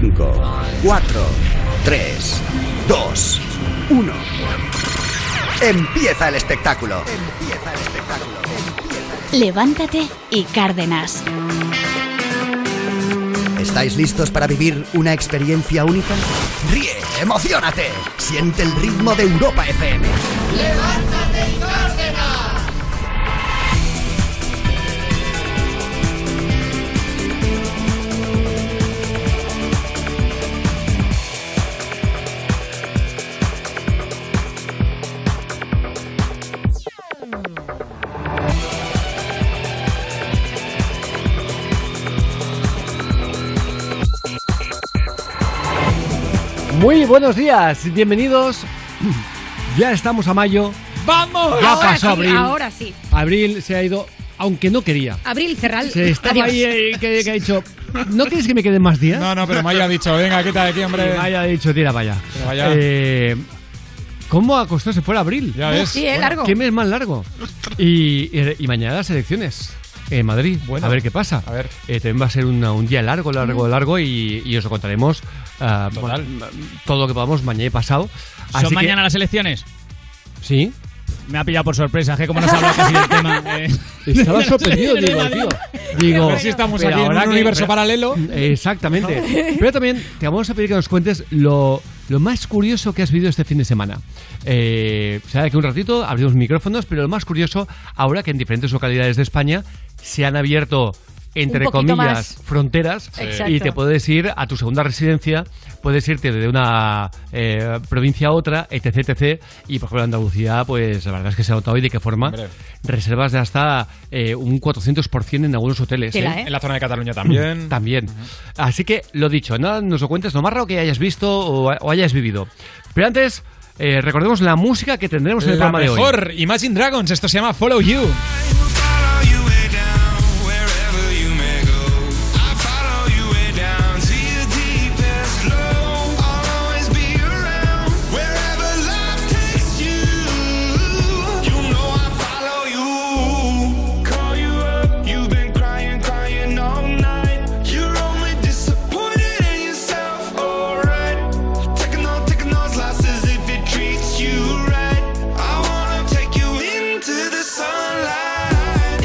5, 4, 3, 2, 1. Empieza el espectáculo. Empieza el espectáculo. Levántate y Cárdenas. ¿Estáis listos para vivir una experiencia única? Ríe, emocionate, siente el ritmo de Europa FM. ¡Levántate y Muy buenos días, bienvenidos. Ya estamos a mayo. ¡Vamos! Ya ahora pasó sí, abril. ahora sí. Abril se ha ido, aunque no quería. Abril, cerral. Se estaba Adiós. ahí eh, que, que ha dicho, ¿no quieres que me queden más días? No, no, pero Maya ha dicho, venga, quítate de aquí, hombre. Maya ha dicho, tira, vaya. Tira, vaya. Eh, ¿Cómo ha costado se fuera abril? Ya ves. Sí, es largo. ¿Qué mes más largo? Y, y- y mañana las elecciones en Madrid. Bueno. a ver qué pasa. A ver. Eh, también va a ser una- un día largo, largo, largo y, y os lo contaremos ah, Total. todo lo que podamos mañana y pasado. ¿Son Así que- mañana las elecciones? Sí. Me ha pillado por sorpresa, que como no se habla casi del tema. eh. Estaba sorprendido, digo, tío. Digo, A ver si estamos pero aquí en un que- universo pero- paralelo. Exactamente. Pero también te vamos a pedir que nos cuentes lo, lo más curioso que has vivido este fin de semana. Eh, o sea, que un ratito abrimos micrófonos, pero lo más curioso, ahora que en diferentes localidades de España se han abierto entre comillas, más. fronteras Exacto. y te puedes ir a tu segunda residencia, puedes irte de una eh, provincia a otra, etc, etc. Y por ejemplo en Andalucía, pues la verdad es que se ha notado y de qué forma. Hombre. Reservas de hasta eh, un 400% en algunos hoteles. Tela, ¿eh? ¿eh? En la zona de Cataluña también. También. Así que lo dicho, nada, nos lo cuentes lo más raro que hayas visto o, o hayas vivido. Pero antes, eh, recordemos la música que tendremos en el programa de hoy. mejor, Imagine Dragons, esto se llama Follow You.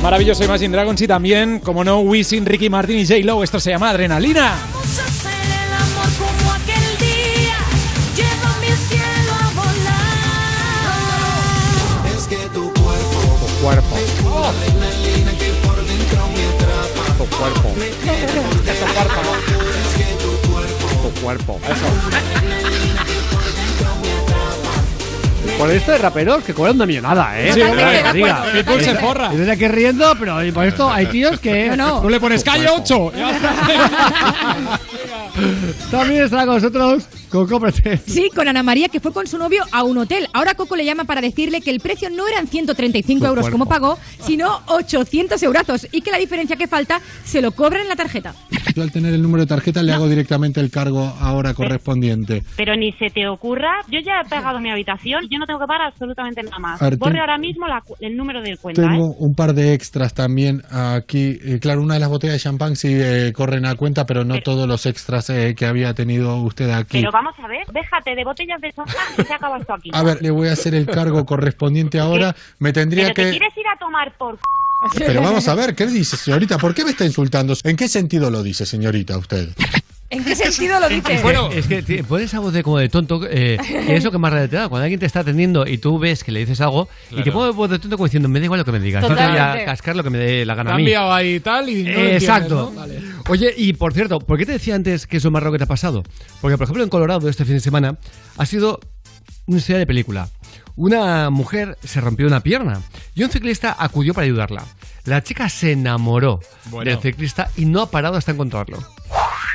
Maravilloso Imagine Dragons y también, como no, Wisin, Ricky Martin y J. Lo. Esto se llama Adrenalina. Vamos a hacer el amor como aquel día. Llévame al cielo a volar. Es que tu cuerpo, Tu cuerpo. atrapa. Tu cuerpo. Es Por esto de raperos que cobran una millonada, ¿eh? Sí, hombre, de que diga. acuerdo. Pitbull se forra. Y desde aquí riendo, pero por esto hay tíos que... No, no. Tú le pones calle 8. También estará con nosotros Coco Pretel. Sí, con Ana María, que fue con su novio a un hotel. Ahora Coco le llama para decirle que el precio no eran 135 Tu euros como pagó, sino 800 eurazos y que la diferencia que falta se lo cobran en la tarjeta. Yo al tener el número de tarjeta le hago directamente el cargo ahora correspondiente. Pero ni se te ocurra, yo ya he pagado mi habitación, yo no tengo que pagar absolutamente nada más. A ver, Borre ahora mismo la el número de cuenta, Tengo ¿eh? un par de extras también aquí. Eh, claro, una de las botellas de champán sí eh, corren a cuenta, pero no Pero- todos los extras eh, que había tenido usted aquí. Pero vamos a ver, déjate de botellas de champán y se acaba esto aquí. A ver, le voy a hacer el cargo correspondiente ahora. Me tendría Pero te que... quieres ir a tomar por. Pero vamos a ver, ¿qué dice, señorita? ¿Por qué me está insultando? ¿En qué sentido lo dice, señorita, usted? ¿En qué sentido lo dices? Bueno, Es que te- puedes esa voz de como de tonto, eh, que es lo que más rabia te da. Cuando alguien te está atendiendo y tú ves que le dices algo y te Claro. pone voz de tonto como diciendo, me da igual lo que me digas. Yo te voy a cascar lo que me dé la gana a han mí. enviado ahí y tal y no Eh, Exacto. ¿no? Vale. Oye, y por cierto, ¿por qué te decía antes que es lo más raro que te ha pasado? Porque, por ejemplo, en Colorado este fin de semana ha sido una historia de película. Una mujer se rompió una pierna y un ciclista acudió para ayudarla. La chica se enamoró Bueno. del ciclista y no ha parado hasta encontrarlo.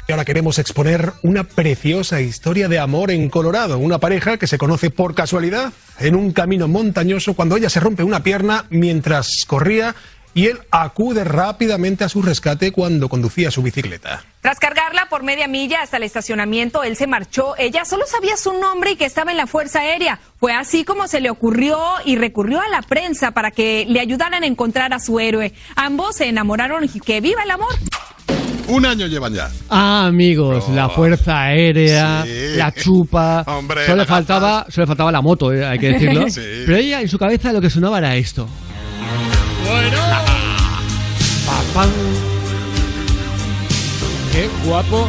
Y ahora queremos exponer una preciosa historia de amor en Colorado. Una pareja que se conoce por casualidad en un camino montañoso cuando ella se rompe una pierna mientras corría y él acude rápidamente a su rescate cuando conducía su bicicleta. Tras cargarla por media milla hasta el estacionamiento, él se marchó. Ella solo sabía su nombre y que estaba en la Fuerza Aérea. Fue así como se le ocurrió y recurrió a la prensa para que le ayudaran a encontrar a su héroe. Ambos se enamoraron y que viva el amor. Un año llevan ya. Ah, amigos, la fuerza aérea, Sí. la chupa. Hombre, solo, le faltaba, solo le faltaba la moto, eh, hay que decirlo. Sí. Pero ella, en su cabeza, lo que sonaba era esto. Bueno. Pa, pam. Qué guapo.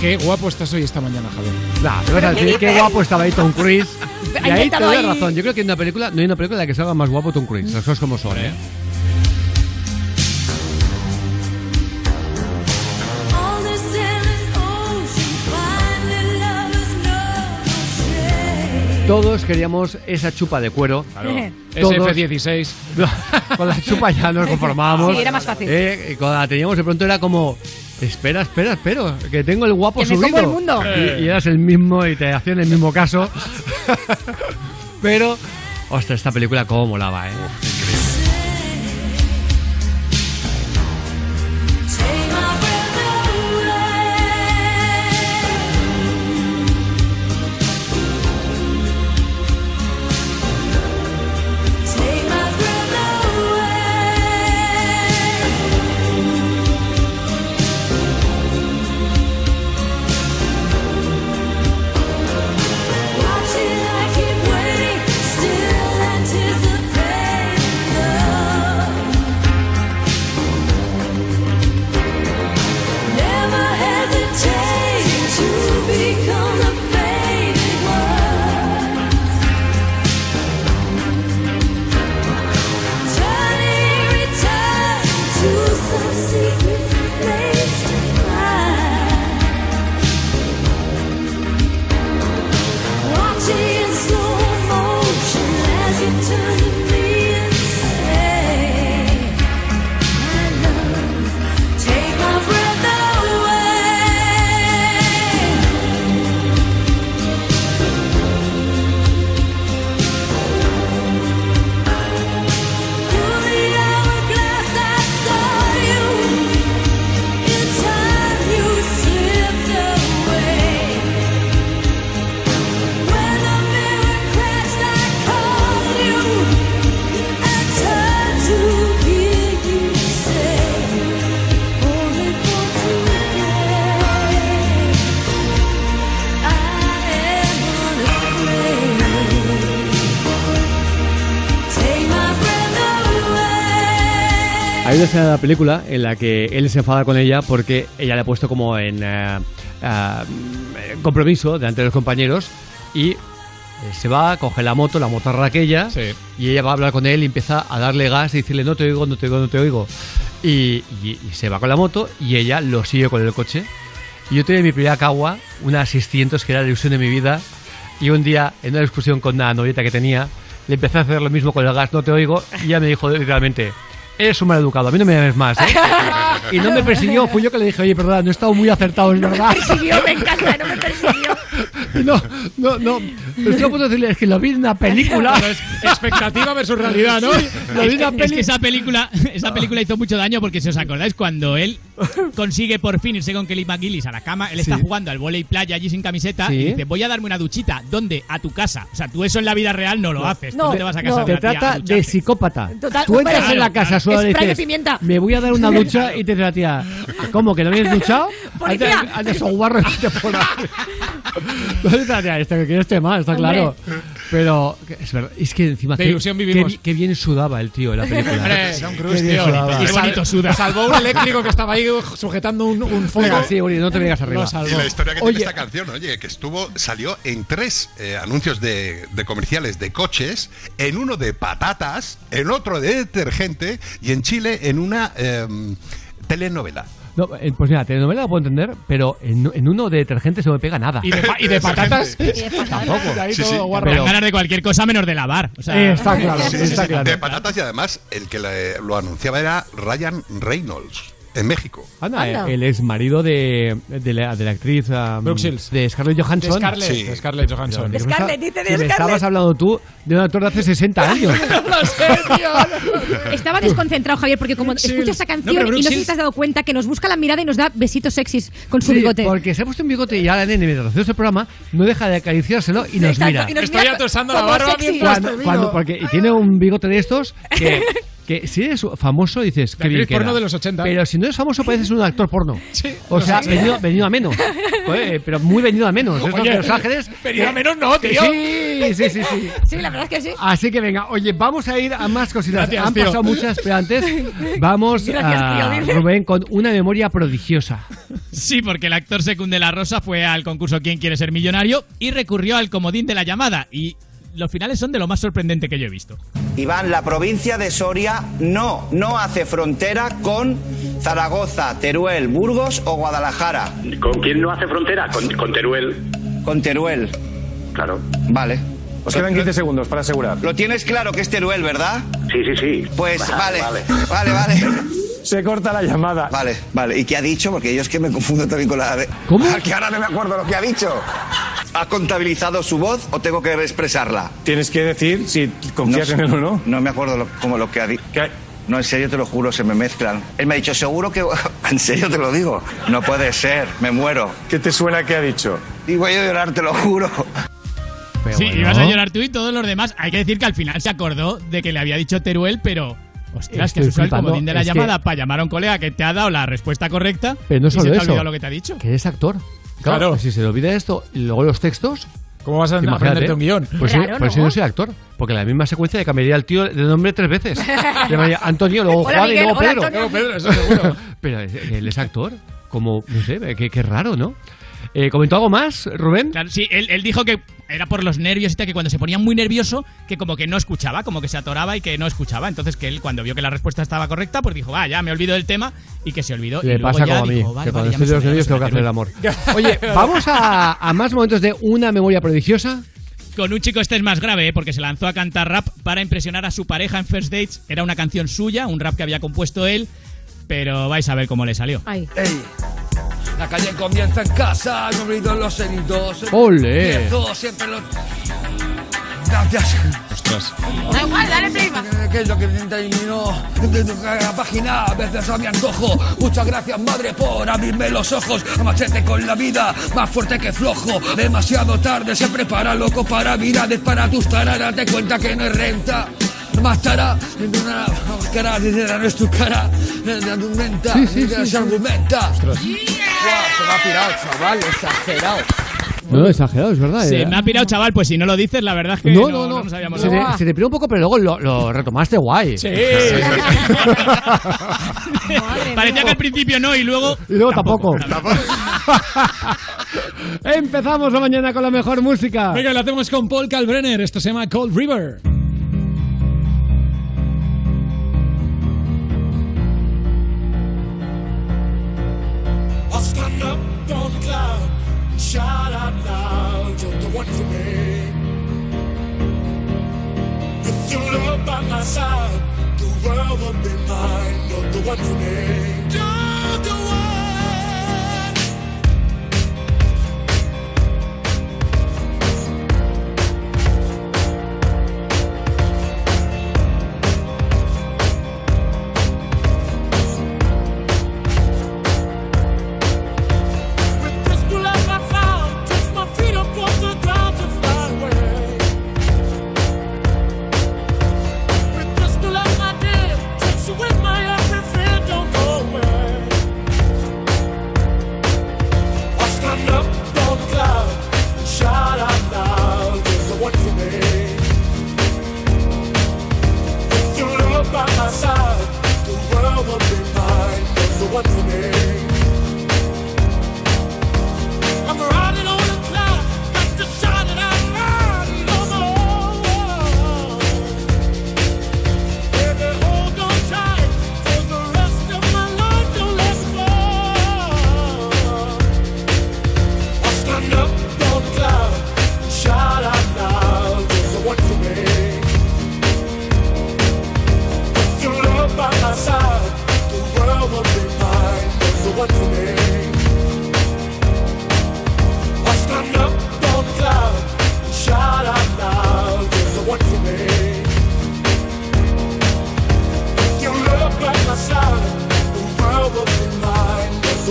Qué guapo estás hoy esta mañana, Javier. Nah, te vas a decir qué guapo estaba ahí Tom Cruise. Y ahí te doy ahí- razón. Yo creo que en una película, no hay una película en la que salga más guapo Tom Cruise. Las cosas como son, ¿eh? Todos queríamos esa chupa de cuero. Todos. SF-16. Con la chupa ya nos conformábamos. Sí, era más fácil. Eh, y cuando la teníamos de pronto era como... Espera, espera, espera, que tengo el guapo Que me subido. como el mundo. Y, y eras el mismo y te hacían el mismo caso. Pero, ostras, esta película cómo molaba, ¿eh? Escena de la película en la que él se enfada con ella porque ella le ha puesto como en ah, mm, compromiso delante de los compañeros y eh, se va, coge la moto, la motorra aquella, y ella va a hablar con él y empieza a darle gas y decirle no te oigo, no te oigo, no te oigo. Y, y- y se va con la moto y ella lo sigue con el coche. Y yo tenía mi primera cagua, una 600 que era la ilusión de mi vida, y un día en una discusión con una novieta que tenía, le empecé a hacer lo mismo con el gas, no te oigo, y ella me dijo literalmente, eres un maleducado, a mí no me llames más, ¿eh? Y no me persiguió, fui yo que le dije, oye, perdona, no he estado muy acertado, es verdad. persiguió, me encanta, no me persiguió. No, no, no. Punto de decirle, es que lo vi en una película. Pero es expectativa versus realidad, ¿no? Sí, lo vi en una Es que esa película, esa película hizo mucho daño porque si os acordáis cuando él consigue por fin irse con Kelly McGillis a la cama, él está Sí. jugando al volei playa allí sin camiseta Sí. y dice voy a darme una duchita. ¿Dónde? A tu casa. O sea, tú eso en la vida real no lo haces. No, te vas a casa no. de Te trata de psicópata. Total, Tú entras claro, en la casa claro. y dices, pimienta. me voy a dar una ducha y te dice la tía, ¿cómo? ¿Que no habías duchado? Antes- Antes guarros te por ahí. ¿Dónde está? Esto que quieres tema, está Hombre. claro. Pero es verdad, es que encima De qué- ilusión qué, vivimos. bi- qué bien sudaba el tío en la película. Hombre, Tom Cruise, Qué tío. sudaba. Qué bonito suda. Salvó un eléctrico que estaba ahí sujetando un, un foco. Venga, sí, Uri, no te vengas arriba. Y la historia que Oye. tiene esta canción, oye, que estuvo, salió en tres eh, anuncios de, de comerciales de coches, en uno de patatas, en otro de detergente y en Chile en una em, telenovela. No, eh, pues mira, telenovela la puedo entender, pero en, en uno de detergente se no me pega nada. Y de, pa- y de patatas. Y de patatas. Tampoco. De ahí Sí, todo sí. guarro. Pero- ganas de cualquier cosa menos de lavar. O sea, Eh, está claro, Sí, sí, está sí, claro. de patatas y además el que le- lo anunciaba era Ryan Reynolds en México. Anda, Anda. el ex marido de, de, la, de la actriz um, Brooke Shields. de Scarlett De Johansson. Scarlett, Sí. de Scarlett Johansson. De Scarlett, dice de Scarlett. estabas hablando tú de un actor de hace 60 años. No sé, tío. Estaba desconcentrado, Javier, porque como Brooke escucha Shields. esta No, canción y no sé si te has dado cuenta que nos busca la mirada y nos da besitos sexys con su Sí, bigote. Porque se ha puesto un bigote y ahora nene, mientras hacemos el programa, no deja de acariciárselo y nos Exacto, mira. y nos Estoy mira atosando la barba sexy. mientras cuando- porque y tiene un bigote de estos que que si eres famoso dices que bien porno de los 80. Pero si no eres famoso pareces un actor porno. O lo sea, venido, venido a menos. Pero muy venido a menos. Oye, personajes. venido a menos no, tío. Sí, sí, sí, sí. Sí, la verdad es que sí. Así que venga, oye, vamos a ir a más cositas. Gracias, Han tío. pasado muchas, pero antes vamos Gracias, a tío. Rubén con una memoria prodigiosa. Sí, porque el actor Secunde la Rosa fue al concurso ¿Quién quiere ser millonario? y recurrió al comodín de la llamada. Y los finales son de lo más sorprendente que yo he visto. Iván, la provincia de Soria no, no hace frontera con Zaragoza, Teruel, Burgos o Guadalajara. ¿Con quién no hace frontera? Con, con Teruel. Con Teruel. Claro. Vale. Os quedan 15 segundos para asegurar. Lo tienes claro que es Teruel, ¿verdad? Sí, sí, sí. Pues vale, Vale, vale, vale. Se corta la llamada. Vale, vale. ¿Y qué ha dicho? Porque yo es que me confundo también con la. ¿Cómo? Que ahora no me acuerdo lo que ha dicho. ¿Ha contabilizado su voz o tengo que expresarla? Tienes que decir si confías No en él o no. No me acuerdo lo- como lo que ha dicho. No, en serio te lo juro, se me mezclan. Él me ha dicho, seguro que... En serio te lo digo. No puede ser, me muero. ¿Qué te suena que ha dicho? Y voy a llorar, te lo juro. Pero sí, bueno. ibas a llorar tú y todos los demás. Hay que decir que al final se acordó de que le había dicho Teruel, pero. Ostras, que has usado el comodín de la Es que- llamada para llamar a un colega que te ha dado la respuesta correcta. Pero no y se solo te ha eso. olvidado lo que te ha dicho. Que es actor. Claro. Claro. Si se le olvida esto y luego los textos. ¿Cómo vas a aprenderte un guion? Pues, Claro, yo, pues ¿no? yo no soy actor. Porque en la misma secuencia le cambiaría el tío de nombre tres veces. Le llamaría Antonio, luego Hola, Juan y luego hola, Pedro. Antonio. No, Pedro, eso seguro. Pero él es actor. Como, no sé, qué, qué raro, ¿no? Eh, ¿Comentó algo más, Rubén? Claro, sí, él, él dijo que era por los nervios y tal, que cuando se ponía muy nervioso, que como que no escuchaba, como que se atoraba y que no escuchaba. Entonces que él cuando vio que la respuesta estaba correcta, pues dijo, va, ya me olvido del tema y que se olvidó. Le y luego pasa ya como a mí, dijo, vale, que cuando vale, ya me estoy de los nervios tengo que hacer el amor. Oye, vamos a, a más momentos de una memoria prodigiosa. Con un chico este es más grave, ¿eh? porque se lanzó a cantar rap para impresionar a su pareja en First Dates. Era una canción suya, un rap que había compuesto él, pero vais a ver cómo le salió. Ay. La calle comienza en casa, no olvido los heridos. ¡Ole! Empiezo siempre los. Gracias. Ostras. Da igual, dale play. Que es lo que terminó de la página, a veces a mi antojo. Muchas gracias, madre, por abrirme los ojos. A machete con la vida, más fuerte que flojo. Demasiado tarde se prepara loco para virades, para tus taras. Date cuenta que no es renta. Más tara, una cara, dice, no es tu cara, de argumenta, Sí, sí, sí, se sí. argumenta. Guau, se va a pirar, chaval, exagerado. No, exagerado, es verdad. Se eh. me ha pirado, chaval, pues si no lo dices, la verdad es que No, no, no, no. nos habíamos se, te, se te piró un poco, pero luego lo, lo retomaste guay. Sí. Parecía que al principio no y luego. Y luego tampoco. Empezamos la mañana con la mejor música. Venga, lo hacemos con Paul Kalbrenner. Esto se llama Cold River. And shout out loud, you're the one for me. With your love by my side, the world will be mine, you're the one for me.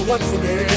once again.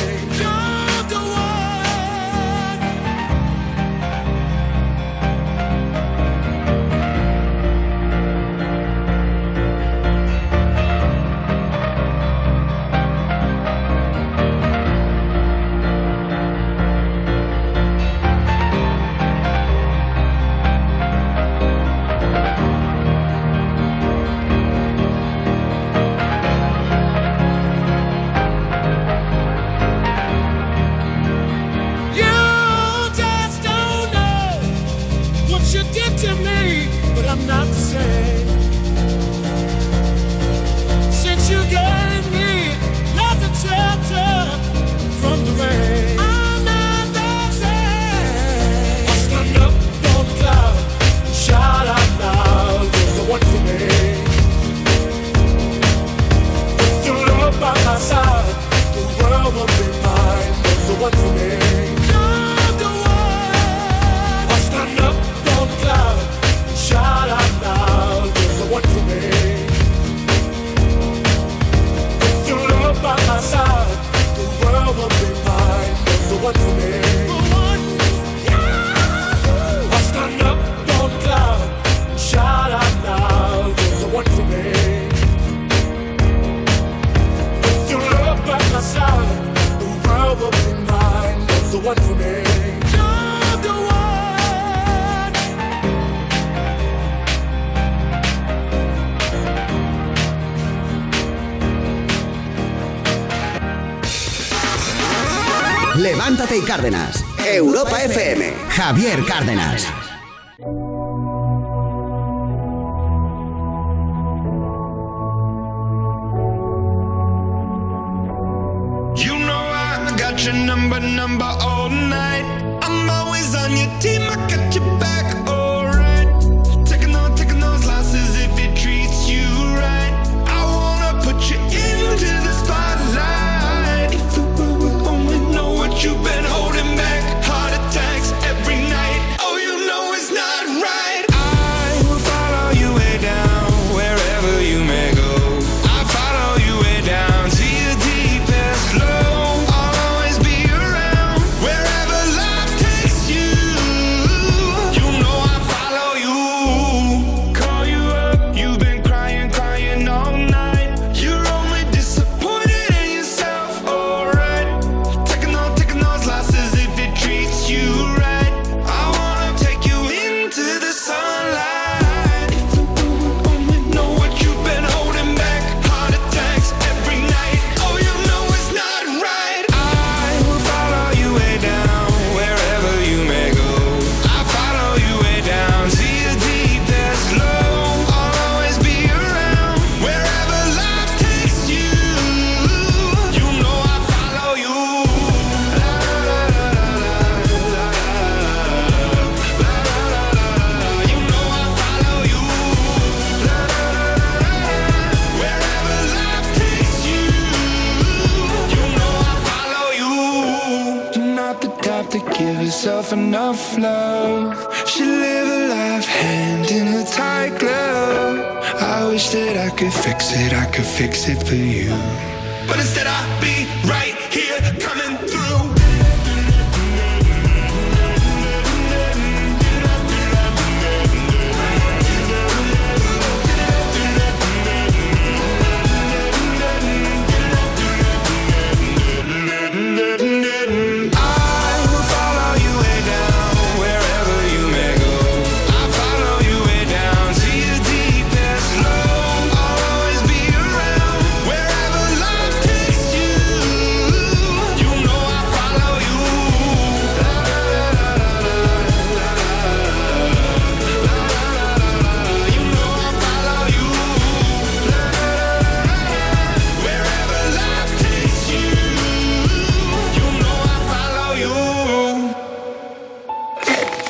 Cárdenas. Europa FM. Javier Cárdenas.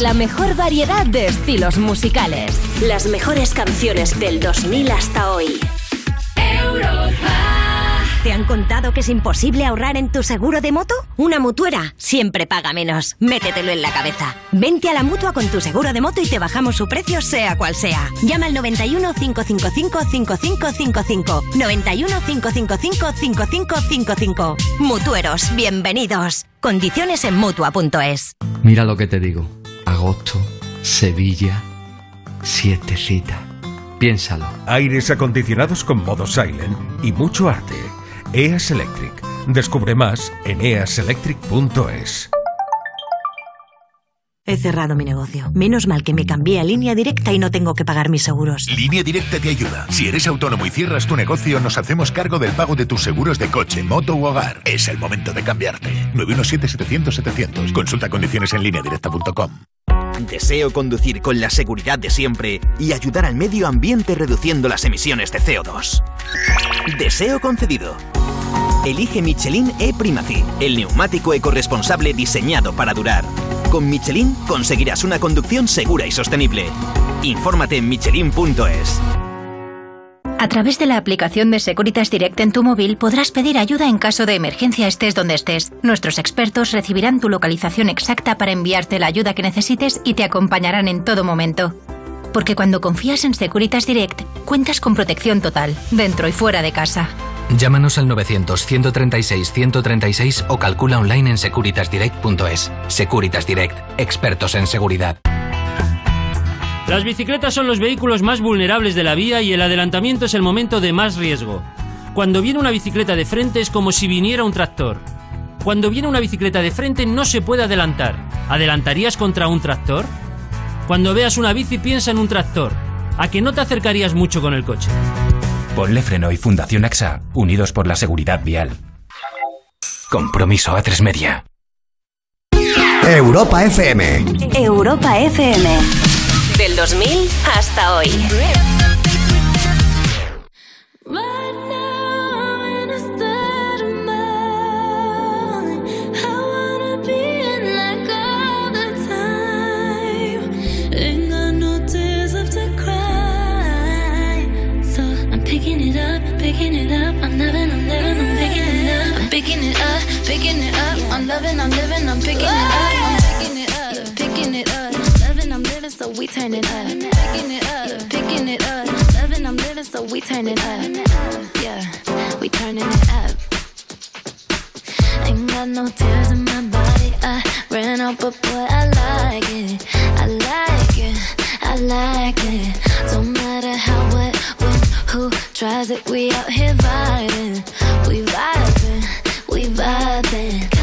La mejor variedad de estilos musicales. Las mejores canciones del 2000 hasta hoy. ¿Te han contado que es imposible ahorrar en tu seguro de moto? Una mutuera siempre paga menos. Métetelo en la cabeza. Vente a la mutua con tu seguro de moto y te bajamos su precio, sea cual sea. Llama al 91 555 5555. 91 555 5555. Mutueros, bienvenidos. Condiciones en mutua.es. Mira lo que te digo. Agosto, Sevilla, sietecita. Piénsalo. Aires acondicionados con modo silent y mucho arte. EAS Electric. Descubre más en easelectric.es. He cerrado mi negocio. Menos mal que me cambié a línea directa y no tengo que pagar mis seguros. Línea Directa te ayuda. Si eres autónomo y cierras tu negocio, nos hacemos cargo del pago de tus seguros de coche, moto u hogar. Es el momento de cambiarte. 917-700-700. Consulta condiciones en lineadirecta.com. Deseo conducir con la seguridad de siempre y ayudar al medio ambiente reduciendo las emisiones de CO2. Deseo concedido. Elige Michelin E-Primacy, el neumático ecorresponsable diseñado para durar. Con Michelin conseguirás una conducción segura y sostenible. Infórmate en michelin.es. A través de la aplicación de Securitas Direct en tu móvil podrás pedir ayuda en caso de emergencia estés donde estés. Nuestros expertos recibirán tu localización exacta para enviarte la ayuda que necesites y te acompañarán en todo momento. Porque cuando confías en Securitas Direct, cuentas con protección total, dentro y fuera de casa. Llámanos al 900-136-136 o calcula online en securitasdirect.es. Securitas Direct, expertos en seguridad. Las bicicletas son los vehículos más vulnerables de la vía y el adelantamiento es el momento de más riesgo. Cuando viene una bicicleta de frente es como si viniera un tractor. Cuando viene una bicicleta de frente no se puede adelantar. ¿Adelantarías contra un tractor? Cuando veas una bici piensa en un tractor. ¿A que no te acercarías mucho con el coche? Ponle Freno y Fundación AXA, unidos por la seguridad vial. Compromiso a tres media. Europa FM. Europa FM. Del 2000 hasta hoy. Picking it up. I'm loving, I'm living, I'm picking it up. I'm picking it up, picking it up. I'm loving, I'm living, I'm picking it up. I'm picking it up, picking it up. Loving, I'm living, so we turn it up. Picking it up, picking it up. Loving, I'm living, so we turn it up. Yeah, we turning it up. Ain't got no tears in my body. I ran out, but boy, I like it. I like it. I like it. Tries it. We out here vibing. We vibing. We vibing.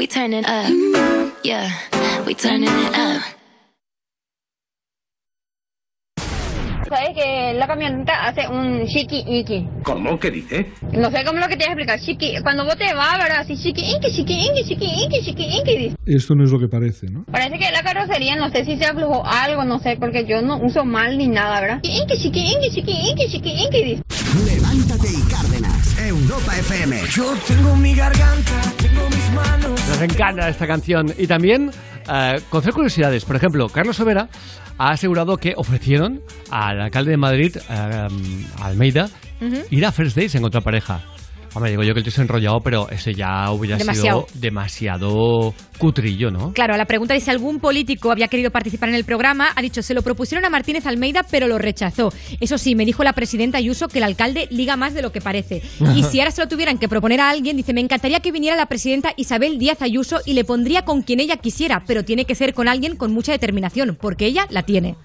We turn it up. Yeah, we turning it up. ¿Sabes que la camioneta hace un shiki iki? ¿Cómo? ¿Qué dice? No sé cómo es lo que te voy a explicar. Shiki, cuando vos te vas, ¿verdad? Así shiki inki, shiki inki, shiki inki, shiki inki. dice. Esto no es lo que parece, ¿no? Parece que la carrocería, no sé si se aflojó algo, no sé, porque yo no uso mal ni nada, ¿verdad? Shiki inki, shiki inki, shiki inki, shiki inki. dice. Levántate y Cárdenas. Europa FM. Yo tengo mi garganta, tengo mis manos. Nos encanta esta canción. Y también eh, conocer curiosidades. Por ejemplo, Carlos Sobera ha asegurado que ofrecieron al alcalde de Madrid, eh, Almeida, ir a First Days en otra pareja. Hombre, digo yo que el tío se ha enrollado, pero ese ya hubiera Demasiado. sido demasiado cutrillo, ¿no? Claro, a la pregunta de si algún político había querido participar en el programa, ha dicho, se lo propusieron a Martínez Almeida, pero lo rechazó. Eso sí, me dijo la presidenta Ayuso que el alcalde liga más de lo que parece. Y si ahora se lo tuvieran que proponer a alguien, dice, me encantaría que viniera la presidenta Isabel Díaz Ayuso y le pondría con quien ella quisiera, pero tiene que ser con alguien con mucha determinación, porque ella la tiene.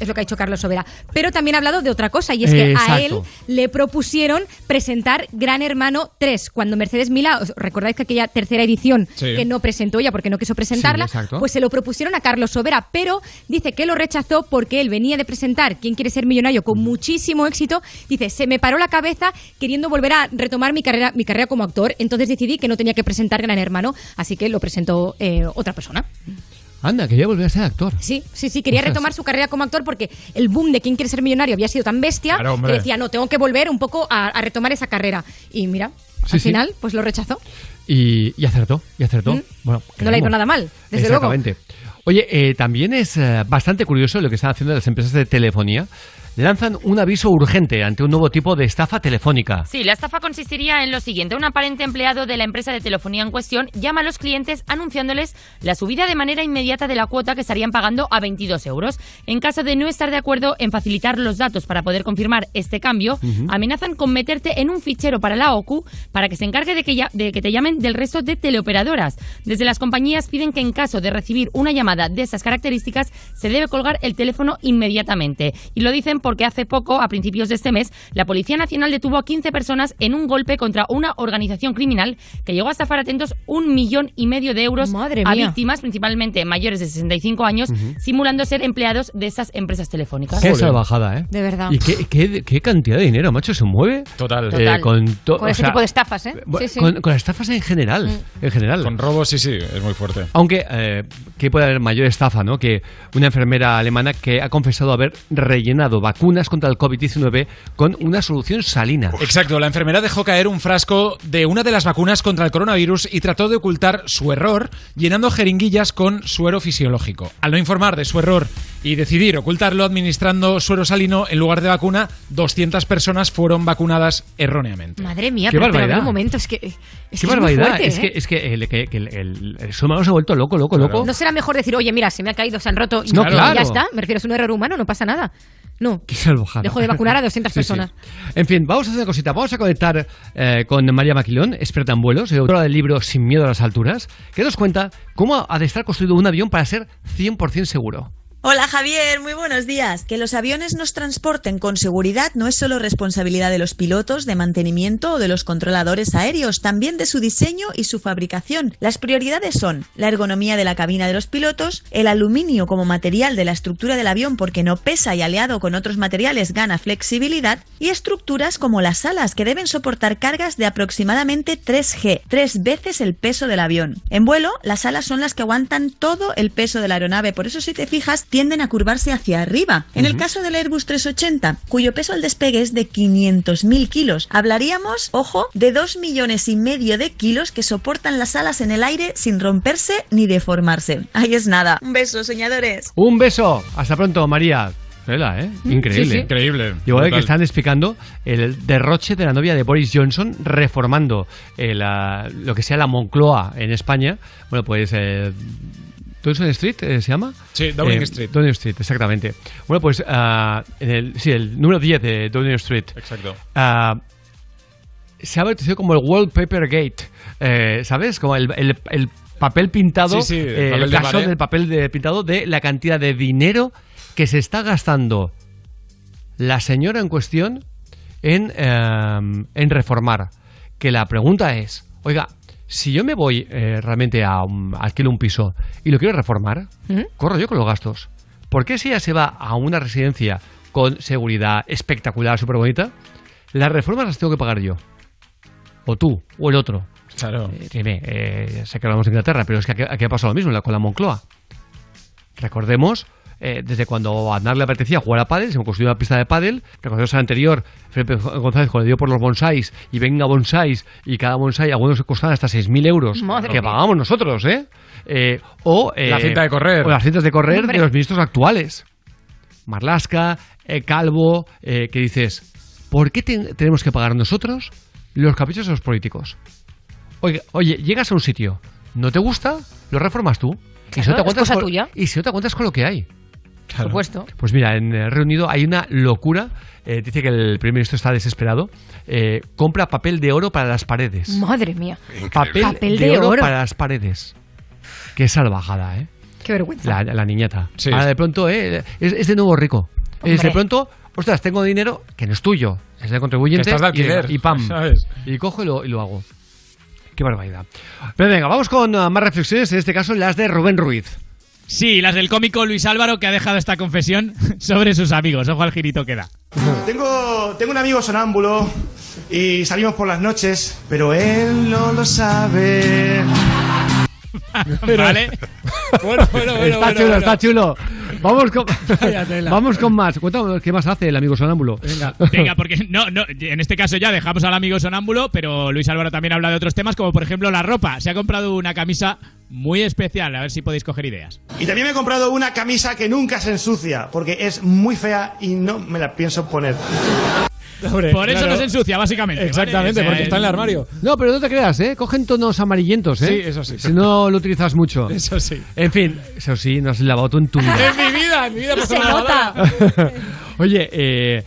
Es lo que ha dicho Carlos Sobera. Pero también ha hablado de otra cosa, y es que a él le propusieron presentar Gran Hermano 3. Cuando Mercedes Milá, ¿os recordáis que aquella tercera edición Sí. que no presentó ella porque no quiso presentarla, Sí, pues se lo propusieron a Carlos Sobera, pero dice que lo rechazó porque él venía de presentar ¿Quién quiere ser millonario? con muchísimo éxito. Dice, se me paró la cabeza queriendo volver a retomar mi carrera, mi carrera como actor, entonces decidí que no tenía que presentar Gran Hermano, así que lo presentó eh, otra persona. Anda, quería volver a ser actor. Sí, sí, sí, quería retomar su carrera como actor porque el boom de quién quiere ser millonario había sido tan bestia Claro, que decía, no, tengo que volver un poco a, a retomar esa carrera. Y mira, Sí, al sí. final, pues lo rechazó. Y, y acertó, y acertó. Mm. Bueno, No le ha ido nada mal, desde luego. Exactamente. Oye, eh, también es eh, bastante curioso lo que están haciendo las empresas de telefonía. Lanzan un aviso urgente ante un nuevo tipo de estafa telefónica. Sí, la estafa consistiría en lo siguiente. Un aparente empleado de la empresa de telefonía en cuestión llama a los clientes anunciándoles la subida de manera inmediata de la cuota que estarían pagando a 22 euros. En caso de no estar de acuerdo en facilitar los datos para poder confirmar este cambio, Ujú. amenazan con meterte en un fichero para la OCU para que se encargue de que, ya- de que te llamen del resto de teleoperadoras. Desde las compañías piden que en caso de recibir una llamada de esas características se debe colgar el teléfono inmediatamente. Y lo dicen porque hace poco, a principios de este mes, la Policía Nacional detuvo a 15 personas en un golpe contra una organización criminal que llegó a estafar atentos un millón y medio de euros a mía. víctimas, principalmente mayores de 65 años, Ujú. simulando ser empleados de esas empresas telefónicas. Qué salvajada, ¿eh? De verdad. ¿Y qué, qué- qué cantidad de dinero, macho, se mueve? Total. Total. con, to- Con o ese sea, tipo de estafas, ¿eh? Sí, sí. Con, con estafas en general. En general. Con robos, sí, sí, es muy fuerte. Aunque, eh, ¿qué puede haber mayor estafa, no? Que una enfermera alemana que ha confesado haber rellenado vacunas contra el COVID-19 con una solución salina. Exacto, la enfermera dejó caer un frasco de una de las vacunas contra el coronavirus y trató de ocultar su error llenando jeringuillas con suero fisiológico. Al no informar de su error y decidir ocultarlo administrando suero salino en lugar de vacuna, 200 personas fueron vacunadas erróneamente. Madre mía, Qué pero, pero a ver barbaridad. un momento, es que. Es, que Qué es muy barbaridad. fuerte, es, ¿eh? que, es que el, que- que el, el- el ser humano se ha vuelto loco, loco, loco. ¿No será mejor decir, oye, mira, se me ha caído, se han roto y No, y claro. ya está? Me refiero, es un error humano, no pasa nada. No. Salvajada. Dejo de vacunar a 200 Sí, sí. personas. En fin, vamos a hacer una cosita. Vamos a conectar eh, con María Maquilón, experta en vuelos, y autora del libro Sin miedo a las alturas, que nos cuenta cómo ha de estar construido un avión para ser 100% seguro. Hola Javier, muy buenos días. Que los aviones nos transporten con seguridad no es solo responsabilidad de los pilotos, de mantenimiento o de los controladores aéreos, también de su diseño y su fabricación. Las prioridades son la ergonomía de la cabina de los pilotos, el aluminio como material de la estructura del avión porque no pesa y aliado con otros materiales gana flexibilidad, y estructuras como las alas que deben soportar cargas de aproximadamente 3G, tres veces el peso del avión. En vuelo, las alas son las que aguantan todo el peso de la aeronave, por eso si te fijas tienden a curvarse hacia arriba. En el caso del Airbus 380, cuyo peso al despegue es de 500.000 kilos, hablaríamos, ojo, de 2 millones y medio de kilos que soportan las alas en el aire sin romperse ni deformarse. Ahí es nada. Un beso, soñadores. Un beso. Hasta pronto, María. Tela, ¿eh? Increíble. Sí, sí. Increíble. Igual que están explicando el derroche de la novia de Boris Johnson reformando eh, la- lo que sea la Moncloa en España. Bueno, pues... Eh, ¿Dawson Street eh, se llama? Sí, Downing Eh, Street. Downing Street, exactamente. Bueno, pues ah, en el, sí, el número 10 de Downing Street. Exacto. Ah, se ha bautizado como el Wallpaper Gate, eh, ¿sabes? Como el, el- el papel pintado, Sí, sí, el papel de caso del papel de pintado de la cantidad de dinero que se está gastando la señora en cuestión en, en reformar. Que la pregunta es, oiga, si yo me voy eh, realmente a un, alquilo un piso y lo quiero reformar, corro yo con los gastos. ¿Por qué si ella se va a una residencia con seguridad espectacular, súper bonita, las reformas las tengo que pagar yo? O tú, o el otro. Claro. Eh, dime, eh, sé que hablamos de Inglaterra, pero es que aquí, aquí ha pasado lo mismo la- con la Moncloa. Recordemos, eh, desde cuando a Aznar le apetecía jugar a pádel, se me construyó una pista de pádel. Recordemos al anterior, Felipe González, cuando dio por los bonsáis, y venga bonsáis, y cada bonsái, algunos costaban hasta 6.000 euros, Madre que mía. pagamos nosotros, ¿eh? Eh, o, eh, La cinta de correr. O las cintas de correr Hombre. de los ministros actuales. Marlasca, eh, Calvo, eh, que dices, ¿por qué te- tenemos que pagar nosotros los caprichos de los políticos? Oye, oye, llegas a un sitio, ¿no te gusta? Lo reformas tú. y, si no te es cosa tuya. y si no te aguantas con lo que hay. Por supuesto. Pues mira, en el Reino Unido hay una locura. eh, dice que el primer ministro está desesperado. eh, compra papel de oro para las paredes. Madre mía. Papel, Papel de, de oro, oro. para las paredes. Qué salvajada, ¿eh? Qué vergüenza. La, la niñata. Ahora de pronto, eh, es, es de nuevo rico. Es de pronto, ostras, tengo dinero que no es tuyo, es del contribuyente. Estás de y, alquiler, y pam. ¿sabes? Y cojo y lo, y lo hago. Qué barbaridad. Pero venga, vamos con uh, más reflexiones, en este caso las de Rubén Ruiz. Sí, las del cómico Luis Álvaro que ha dejado esta confesión sobre sus amigos. Ojo al girito que da. Tengo, tengo un amigo sonámbulo y salimos por las noches, pero él no lo sabe. vale. Bueno, bueno, bueno. está bueno, chulo, bueno. está chulo. Vamos con, vamos con más. Cuéntame qué más hace el amigo sonámbulo. Venga, venga, porque no, no, en este caso ya dejamos al amigo sonámbulo, pero Luis Álvaro también habla de otros temas, como por ejemplo la ropa. Se ha comprado una camisa muy especial, a ver si podéis coger ideas. Y también me he comprado una camisa que nunca se ensucia, porque es muy fea y no me la pienso poner. Por eso no se ensucia, básicamente. ¿vale? Exactamente, O sea, porque está en el armario. No, pero no te creas, ¿eh? Cogen tonos amarillentos, ¿eh? Sí, eso sí. Si no lo utilizas mucho. Eso sí. En fin, eso sí, no has lavado tú en tu vida. En mi vida, en mi vida. Se nota. Oye, eh,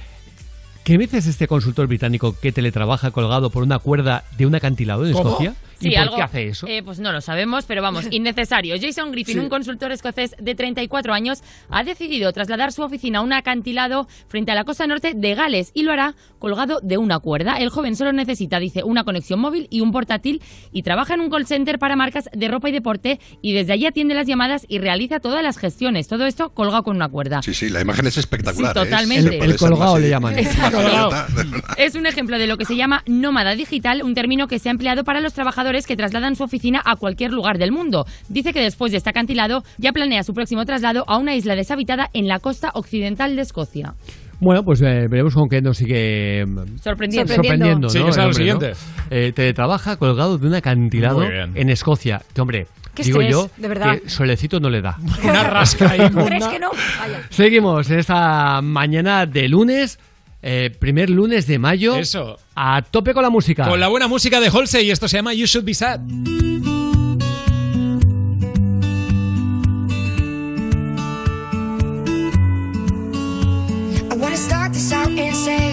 ¿qué me dices este consultor británico que teletrabaja colgado por una cuerda de un acantilado en ¿Cómo? Escocia? ¿Y Sí, por algo, qué hace eso? eh, pues no lo sabemos, pero vamos, innecesario. Jason Griffin, Sí. un consultor escocés de 34 años, ha decidido trasladar su oficina a un acantilado frente a la costa norte de Gales y lo hará colgado de una cuerda. El joven solo necesita, dice, una conexión móvil y un portátil y trabaja en un call center para marcas de ropa y deporte y desde allí atiende las llamadas y realiza todas las gestiones. Todo esto colgado con una cuerda. Sí, sí, la imagen es espectacular. Sí, ¿eh? totalmente. El- colgado le llaman. Es un ejemplo de lo que se llama nómada digital, un término que se ha empleado para los trabajadores que trasladan su oficina a cualquier lugar del mundo. Dice que después de este acantilado ya planea su próximo traslado a una isla deshabitada en la costa occidental de Escocia. Bueno, pues eh, veremos con qué nos sigue mm, Sorprendiendo. sorprendiendo. Sí, ¿no? que sea lo hombre, ¿no? siguiente. Eh, teletrabaja colgado de un acantilado en Escocia. Que, hombre, Qué digo estrés, yo de verdad. que solecito no le da. Una rasca ahí. ¿Crees que no? Vaya. Seguimos esta mañana de lunes, eh, primer lunes de mayo. Eso. A tope con la música. Con la buena música de Halsey y esto se llama You Should Be Sad. I wanna start this out and say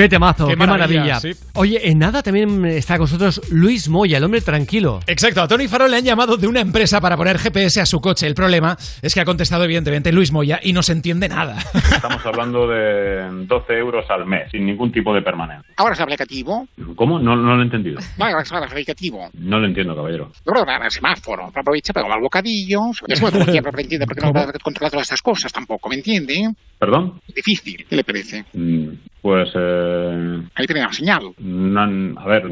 Qué temazo, qué, Qué maravilla. maravilla, sí. Oye, en nada también está con nosotros Luis Moya, el hombre tranquilo. Exacto, a Tony Farol le han llamado de una empresa para poner GPS a su coche. El problema es que ha contestado evidentemente Luis Moya y no se entiende nada. Estamos hablando de 12 euros al mes, sin ningún tipo de permanencia. Ahora es aplicativo. ¿Cómo? No, no lo he entendido. No lo entiendo, caballero. Yo creo que ahora el semáforo. Aprovecha para comer bocadillos. Es nuevo tiempo, ¿me entiende? Porque no va a controlar todas estas cosas tampoco, ¿me entiende? ¿Perdón? Difícil, ¿qué le parece? Mm, Pues, eh, Ahí tiene la señal. no- a ver,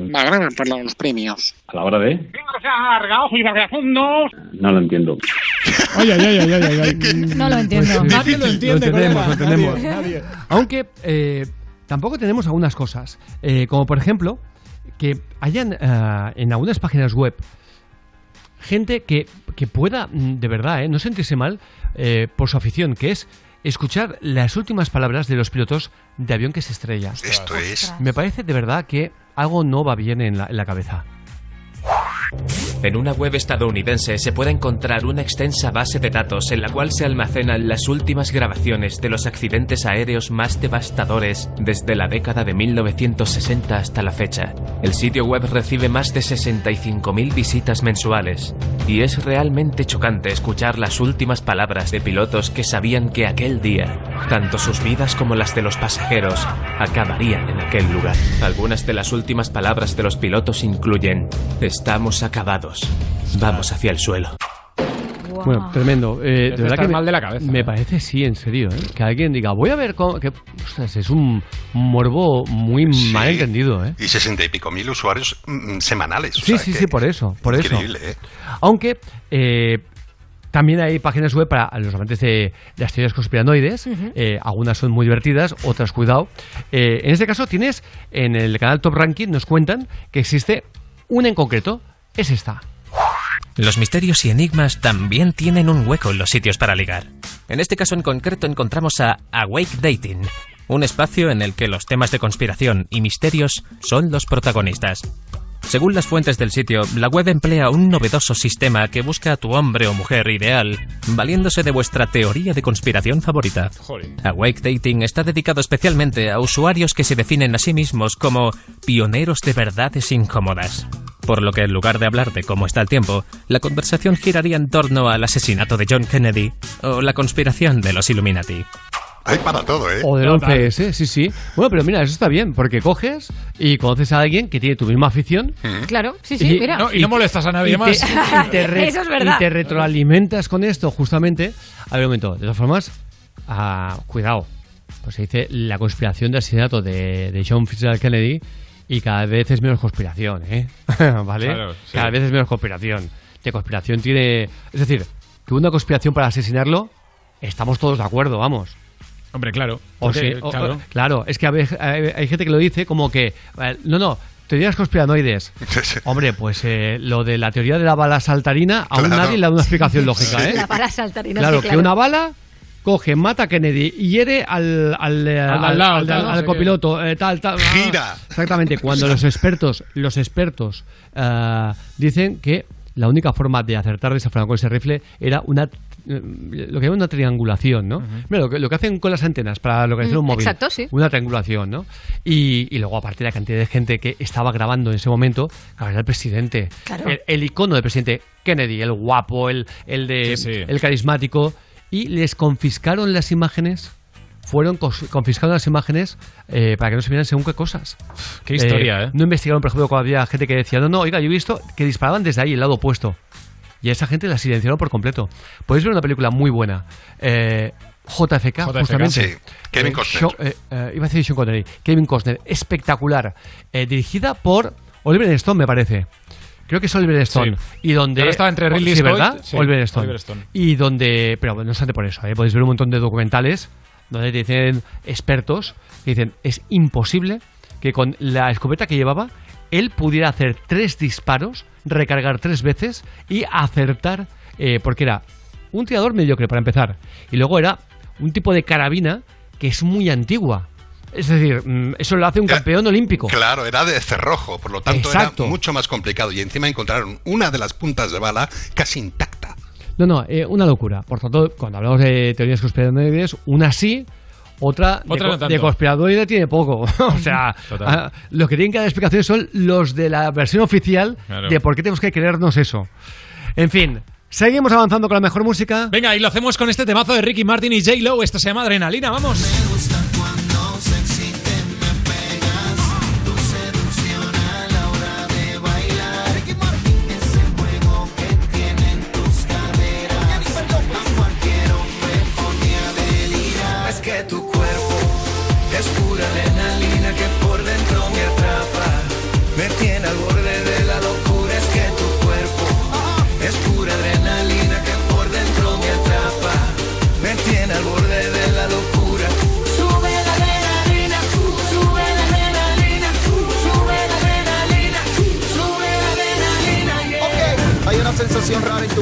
por los premios. a la hora de... Venga, larga, ojo y larga fondos. No lo entiendo. Ay, ay, ay, ay, ay, ay. No lo entiendo. Nadie lo entiende, Lo entendemos, lo entendemos. Aunque eh, tampoco tenemos algunas cosas, eh, como por ejemplo que hayan eh, en algunas páginas web gente que, que pueda, mm, de verdad, eh, no sentirse mal eh, por su afición, que es escuchar las últimas palabras de los pilotos de avión que se estrella. Esto es. Me parece de verdad que algo no va bien en la, en la cabeza. En una web estadounidense se puede encontrar una extensa base de datos en la cual se almacenan las últimas grabaciones de los accidentes aéreos más devastadores desde la década de 1960 hasta la fecha. El sitio web recibe más de 65.000 visitas mensuales y es realmente chocante escuchar las últimas palabras de pilotos que sabían que aquel día, tanto sus vidas como las de los pasajeros, acabarían en aquel lugar. Algunas de las últimas palabras de los pilotos incluyen, estamos acabados, vamos hacia el suelo. Bueno, tremendo. Eh, Es de verdad que mal de la cabeza, Me ¿eh? parece, sí, en serio. ¿eh? Que alguien diga, voy a ver cómo. Que, ostras, es un morbo muy mal entendido. ¿eh? Y sesenta y pico mil usuarios mm, semanales. o Sí, sea sí, que- sí, por eso. Por eso. Increíble, ¿eh? Aunque eh, también hay páginas web para los amantes de, de las teorías conspiranoides. Eh, algunas son muy divertidas, otras cuidado. Eh, en este caso tienes, en el canal Top Ranking nos cuentan que existe una en concreto. Es esta. Los misterios y enigmas también tienen un hueco en los sitios para ligar. En este caso en concreto encontramos a Awake Dating, un espacio en el que los temas de conspiración y misterios son los protagonistas. Según las fuentes del sitio, la web emplea un novedoso sistema que busca a tu hombre o mujer ideal, valiéndose de vuestra teoría de conspiración favorita. Awake Dating está dedicado especialmente a usuarios que se definen a sí mismos como pioneros de verdades incómodas. Por lo que en lugar de hablar de cómo está el tiempo, la conversación giraría en torno al asesinato de John Kennedy o la conspiración de los Illuminati. Hay para todo, ¿eh? O del 11S, sí, sí. Bueno, pero mira, eso está bien, porque coges y conoces a alguien que tiene tu misma afición. Claro, sí, sí, mira. No, y no molestas a nadie y te- más. y te re- Eso es verdad. Y te retroalimentas con esto, justamente. A ver, un momento. De todas formas, ah, cuidado. Pues se dice la conspiración del asesinato de, de John Fitzgerald Kennedy y cada vez es menos conspiración, ¿eh? ¿Vale? Claro, sí. Cada vez es menos conspiración. De conspiración tiene... Es decir, que una conspiración para asesinarlo, estamos todos de acuerdo, vamos. Hombre, claro. O porque, sí, o- claro. o- claro, es que hay, hay gente que lo dice como que. eh, No, no, teorías conspiranoides. Hombre, pues eh, lo de la teoría de la bala saltarina, aún Claro. nadie le da una explicación lógica, ¿eh? La para saltarina, Claro, sí, que claro. una bala coge, mata a Kennedy y hiere al, al, eh, Al al copiloto, eh, tal, tal. ah. Gira. Exactamente, cuando los expertos, los expertos eh, dicen que la única forma de acertar de esa forma con ese rifle era una lo que llaman una triangulación, ¿no? Mira, lo que, lo que hacen con las antenas para localizar Mm, un móvil. exacto, sí. Una triangulación, ¿no? Y, y luego, aparte, la cantidad de gente que estaba grabando en ese momento, claro, era el presidente. Claro. El, el icono del presidente Kennedy, el guapo, el, el de Sí, sí. el carismático. Y les confiscaron las imágenes. Fueron confiscadas las imágenes eh, para que no se vieran según qué cosas. Qué historia, ¿eh? No investigaron, por ejemplo, cuando había gente que decía, no, no, oiga, yo he visto que disparaban desde ahí, el lado opuesto. Y a esa gente la silenciaron por completo. Podéis ver una película muy buena. Eh, JFK, JFK, justamente. sí. Kevin Eh, Costner. Eh, eh, iba a decir Sean Connery. Kevin Costner. Espectacular. Eh, dirigida por Oliver Stone, me parece. Creo que es Oliver Stone. Sí. Y donde. Ahora estaba entre Ridley sí, ¿verdad? sí, Oliver Stone. Oliver Stone. Y donde. Pero bueno, no obstante por eso, ¿eh? podéis ver un montón de documentales donde te dicen expertos que dicen es imposible que con la escopeta que llevaba él pudiera hacer tres disparos, recargar tres veces y acertar, eh, porque era un tirador mediocre para empezar. Y luego era un tipo de carabina que es muy antigua. Es decir, mm, eso lo hace un campeón olímpico. Claro, era de cerrojo, por lo tanto Exacto. era mucho más complicado. Y encima encontraron una de las puntas de bala casi intacta. No, no, eh, una locura. Por tanto, cuando hablamos de teorías conspiranoides, una sí, otra, de, Otra no de conspiradoide tiene poco. o sea, Total. ah, lo que tienen que dar explicaciones son los de la versión oficial Claro. de por qué tenemos que creernos eso. En fin, seguimos avanzando con la mejor música. Venga, y lo hacemos con este temazo de Ricky Martin y J. Lo. Esto se llama Adrenalina, vamos.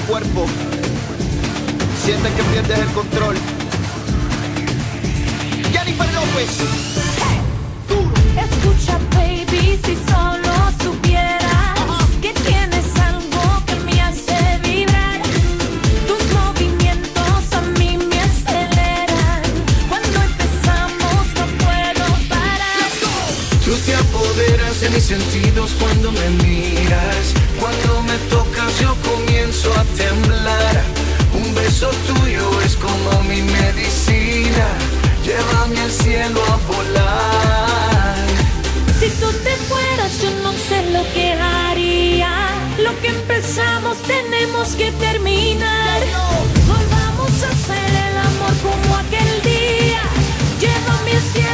Cuerpo. Sientes que pierdes el control. Jennifer López. Escucha, baby, si solo supieras que tienes algo que me hace vibrar. Tus movimientos a mí me aceleran. Cuando empezamos no puedo parar. Tú te apoderas de mis sentidos cuando me miras. Cuando me tocas yo comienzo a temblar. Un beso tuyo es como mi medicina. Llévame al cielo a volar. Si tú te fueras, yo no sé lo que haría. Lo que empezamos tenemos que terminar. Volvamos a hacer el amor como aquel día. Llévame al cielo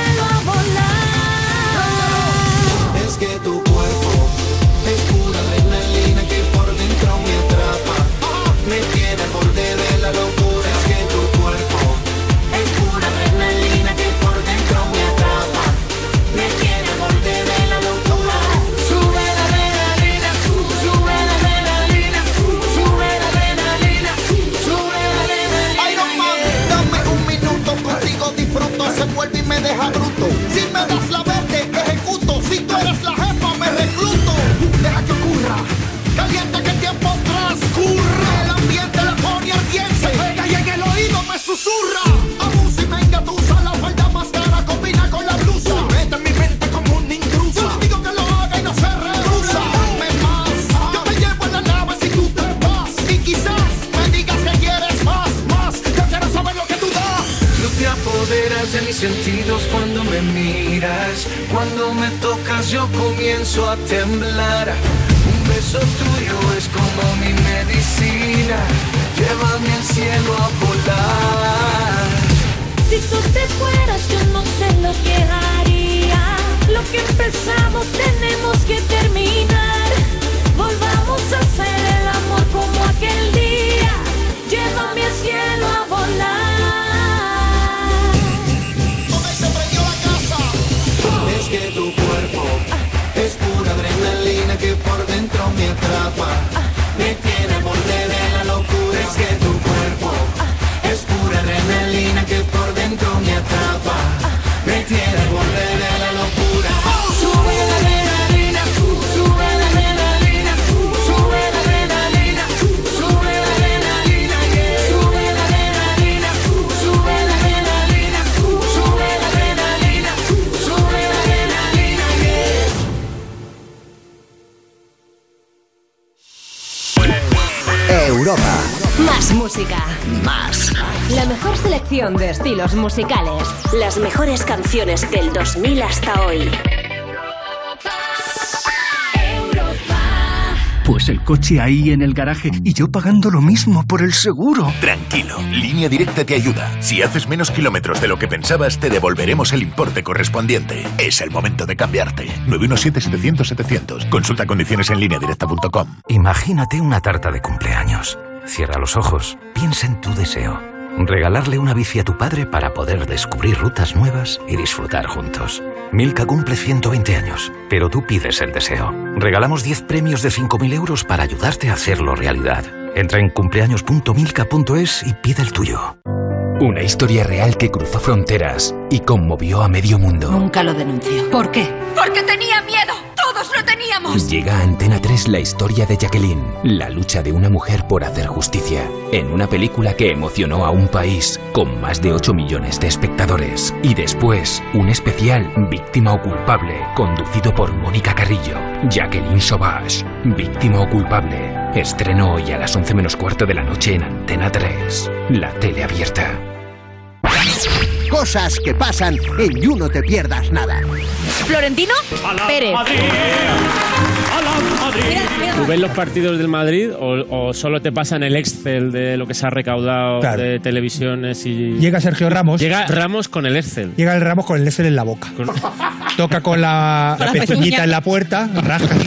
susurra. Abusa y me engatusa, la falda más cara combina con la blusa. Mete en mi mente como un intruso. Yo digo que lo haga y no se rehúsa. Dame más, yo te llevo en la nave si tú te vas. Y quizás me digas que quieres más, más. Yo quiero saber lo que tú das. Tú te apoderas de mis sentidos cuando me miras. Cuando me tocas yo comienzo a temblar. Un beso tuyo es como mi medicina. Llévame al cielo a volar. Si tú te fueras, yo no sé lo que haría. Lo que empezamos tenemos que terminar. Volvamos a hacer el amor como aquel día. Llévame al cielo a volar. Es que tu cuerpo es pura adrenalina que por dentro me atrapa. Más música. Más. La mejor selección de estilos musicales. Las mejores canciones del 2000 hasta hoy. Pues el coche ahí en el garaje y yo pagando lo mismo por el seguro. Tranquilo, Línea Directa te ayuda. Si haces menos kilómetros de lo que pensabas, te devolveremos el importe correspondiente. Es el momento de cambiarte. 917-700-700. Consulta condiciones en lineadirecta.com. Imagínate una tarta de cumpleaños. Cierra los ojos, piensa en tu deseo. Regalarle una bici a tu padre para poder descubrir rutas nuevas y disfrutar juntos. Milka cumple 120 años, pero tú pides el deseo. Regalamos 10 premios de 5.000 euros para ayudarte a hacerlo realidad. Entra en cumpleaños.milka.es y pide el tuyo. Una historia real que cruzó fronteras y conmovió a medio mundo. Nunca lo denunció. ¿Por qué? Porque tenía miedo. Todos lo teníamos. Llega a Antena 3 la historia de Jacqueline, la lucha de una mujer por hacer justicia, en una película que emocionó a un país con más de 8 millones de espectadores. Y después, un especial Víctima o culpable, conducido por Mónica Carrillo, Jacqueline Sauvage, Víctima o culpable. Estreno hoy a las 11 menos cuarto de la noche en Antena 3, la tele abierta. Cosas que pasan en You No Te Pierdas Nada. Florentino Pérez. ¿Tú ves los partidos del Madrid o, o solo te pasan el Excel de lo que se ha recaudado Claro. de televisiones y... Llega Sergio Ramos. Llega Ramos con el Excel. Llega el Ramos con el Excel en la boca. Toca con la, Con la la pezuñita pezuña. en la puerta, rasca.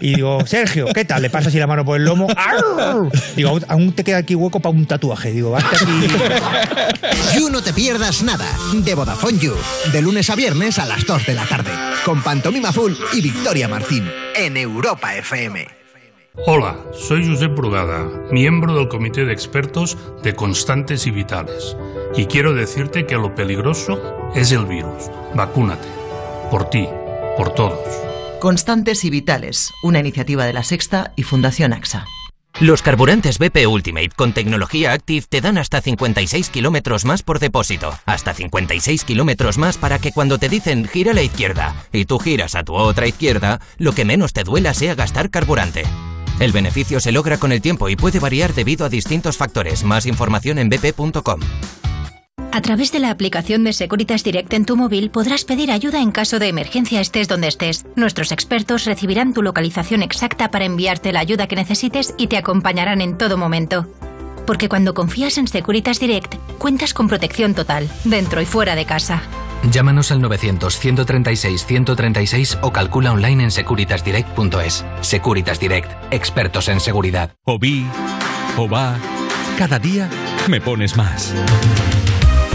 Y digo, Sergio, ¿qué tal? Le pasa así la mano por el lomo. ¡Arr! Digo, "Aún- te queda aquí hueco para un tatuaje. Digo, hazte aquí. You No Te Pierdas Nada, de Vodafone You. De lunes a viernes a las 2 de la tarde. Con Pantomima Full y Victoria Martín. En Europa FM. Hola, soy Josep Brugada, miembro del Comité de Expertos de Constantes y Vitales. Y quiero decirte que lo peligroso es el virus. Vacúnate. Por ti, por todos. Constantes y Vitales, una iniciativa de la Sexta y Fundación AXA. Los carburantes BP Ultimate con tecnología Active te dan hasta 56 kilómetros más por depósito. Hasta 56 kilómetros más para que cuando te dicen gira a la izquierda y tú giras a tu otra izquierda, lo que menos te duela sea gastar carburante. El beneficio se logra con el tiempo y puede variar debido a distintos factores. Más información en bp.com. A través de la aplicación de Securitas Direct en tu móvil podrás pedir ayuda en caso de emergencia estés donde estés. Nuestros expertos recibirán tu localización exacta para enviarte la ayuda que necesites y te acompañarán en todo momento. Porque cuando confías en Securitas Direct, cuentas con protección total, dentro y fuera de casa. Llámanos al 900-136-136 o calcula online en securitasdirect.es. Securitas Direct, expertos en seguridad. O vi, o va, cada día me pones más.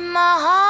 Funk with my heart.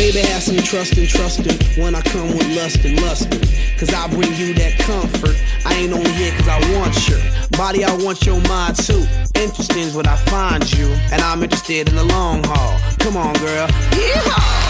Baby, have some trust and trusting when I come with lust and lusting. Cause I bring you that comfort. I ain't only here cause I want your body, I want your mind too. Interesting is what I find you, and I'm interested in the long haul. Come on, girl. Yeehaw!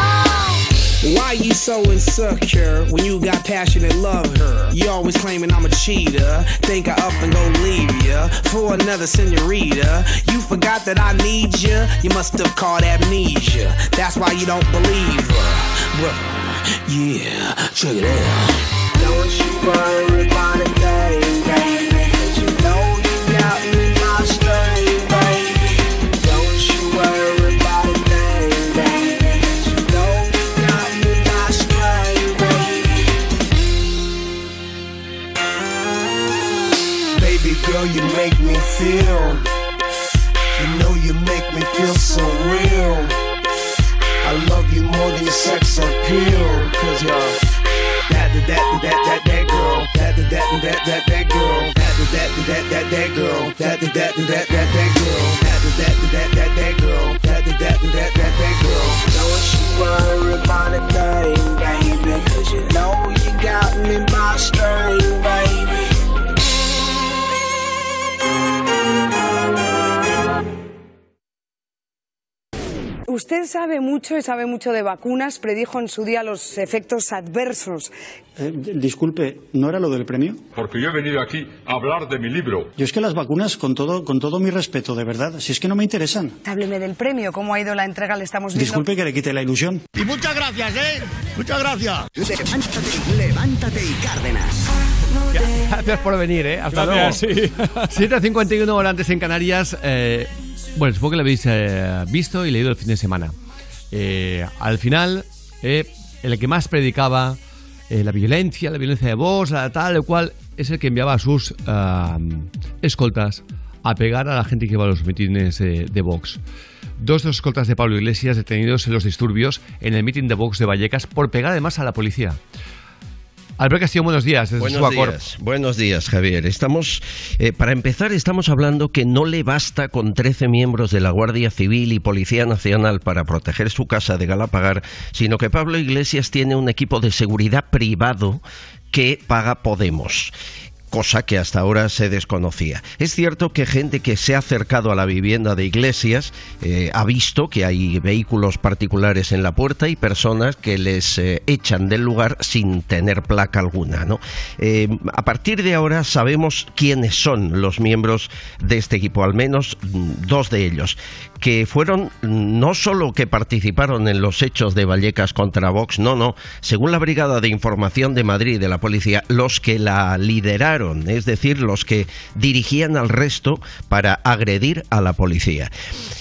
Why you so insecure when you got passionate love her? You always claiming I'm a cheater. Think I up and go leave ya for another senorita. You forgot that I need ya. You must have caught amnesia. That's why you don't believe her. Well, yeah, check it out. Don't you worry about a thing. Girl, you make me feel. You know you make me feel so real. I love you more than your sex appeal. Cause you're that, that, that, that, that, that girl. That, that, that, that, that, that girl. That, that, that, that, that, that girl. That, that, that, that, that, that girl. That, that, that, that, that, girl. That, that, that, that, that girl. Don't you worry about a thing, baby. Cause you know you got me by string, baby. Thank you. Usted sabe mucho y sabe mucho de vacunas, predijo en su día los efectos adversos. Eh, disculpe, ¿no era lo del premio? Porque yo he venido aquí a hablar de mi libro. Yo es que las vacunas, con todo, con todo mi respeto, de verdad, si es que no me interesan. Hábleme del premio, cómo ha ido la entrega, le estamos viendo. Disculpe que le quite la ilusión. Y muchas gracias, ¿eh? Muchas gracias. Levántate, levántate y Cárdenas. Gracias por venir, ¿eh? Hasta Gracias, luego. 7.51 horas antes en Canarias. eh, bueno, supongo que lo habéis eh, visto y leído el fin de semana. Eh, al final, eh, el que más predicaba la violencia, la violencia de Vox, la tal, el cual es el que enviaba a sus escoltas a pegar a la gente que iba a los mitines de Vox. Dos escoltas de Pablo Iglesias detenidos en los disturbios en el mitin de Vox de Vallecas por pegar además a la policía. Albert Castillo, buenos días. Desde Buenos días, buenos días, Javier. Estamos, eh, para empezar, estamos hablando que no le basta con 13 miembros de la Guardia Civil y Policía Nacional para proteger su casa de Galapagar, sino que Pablo Iglesias tiene un equipo de seguridad privado que paga Podemos cosa que hasta ahora se desconocía. Es cierto que gente que se ha acercado a la vivienda de Iglesias eh, ha visto que hay vehículos particulares en la puerta y personas que les eh, echan del lugar sin tener placa alguna. ¿no? Eh, a partir de ahora sabemos quiénes son los miembros de este equipo, al menos mm, dos de ellos, que fueron no solo que participaron en los hechos de Vallecas contra Vox, no, no, según la Brigada de Información de Madrid de la policía, los que la lideraron es decir, los que dirigían al resto para agredir a la policía.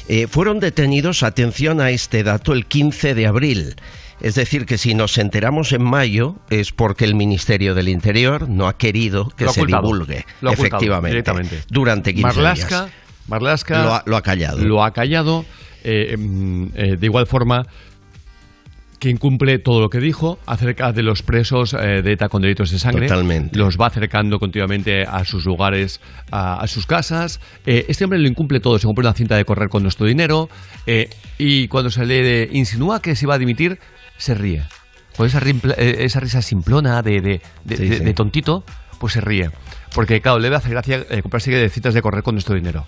Eh, fueron detenidos, atención a este dato, el 15 de abril. Es decir, que si nos enteramos en mayo es porque el Ministerio del Interior no ha querido que Lo se ocultado. divulgue, Lo ha ocultado efectivamente, directamente. durante 15 Marlaska, días. Marlaska Lo ha- lo ha callado. Lo ha callado. eh, mm, eh, de igual forma que incumple todo lo que dijo acerca de los presos eh, de ETA con delitos de sangre. Totalmente. Los va acercando continuamente a sus lugares, a, a sus casas. Eh, este hombre lo incumple todo. Se compra una cinta de correr con nuestro dinero. eh, y cuando se le insinúa que se va a dimitir, se ríe. Con esa, rimpla- eh, esa risa simplona de, de- de- Sí, de- sí. de tontito, pues se ríe. Porque, claro, le hacer gracia comprarse de cintas de correr con nuestro dinero.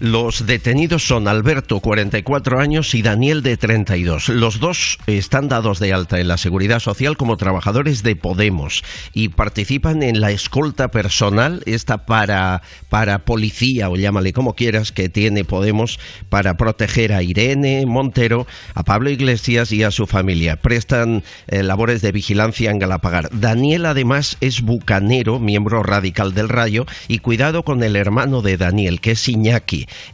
Los detenidos son Alberto, 44 años, y Daniel, de 32. Los dos están dados de alta en la Seguridad Social como trabajadores de Podemos y participan en la escolta personal, esta para, para policía o llámale como quieras, que tiene Podemos para proteger a Irene Montero, a Pablo Iglesias y a su familia. Prestan eh, labores de vigilancia en Galapagar. Daniel, además, es bucanero, miembro radical del Rayo, y cuidado con el hermano de Daniel, que es Iñaki,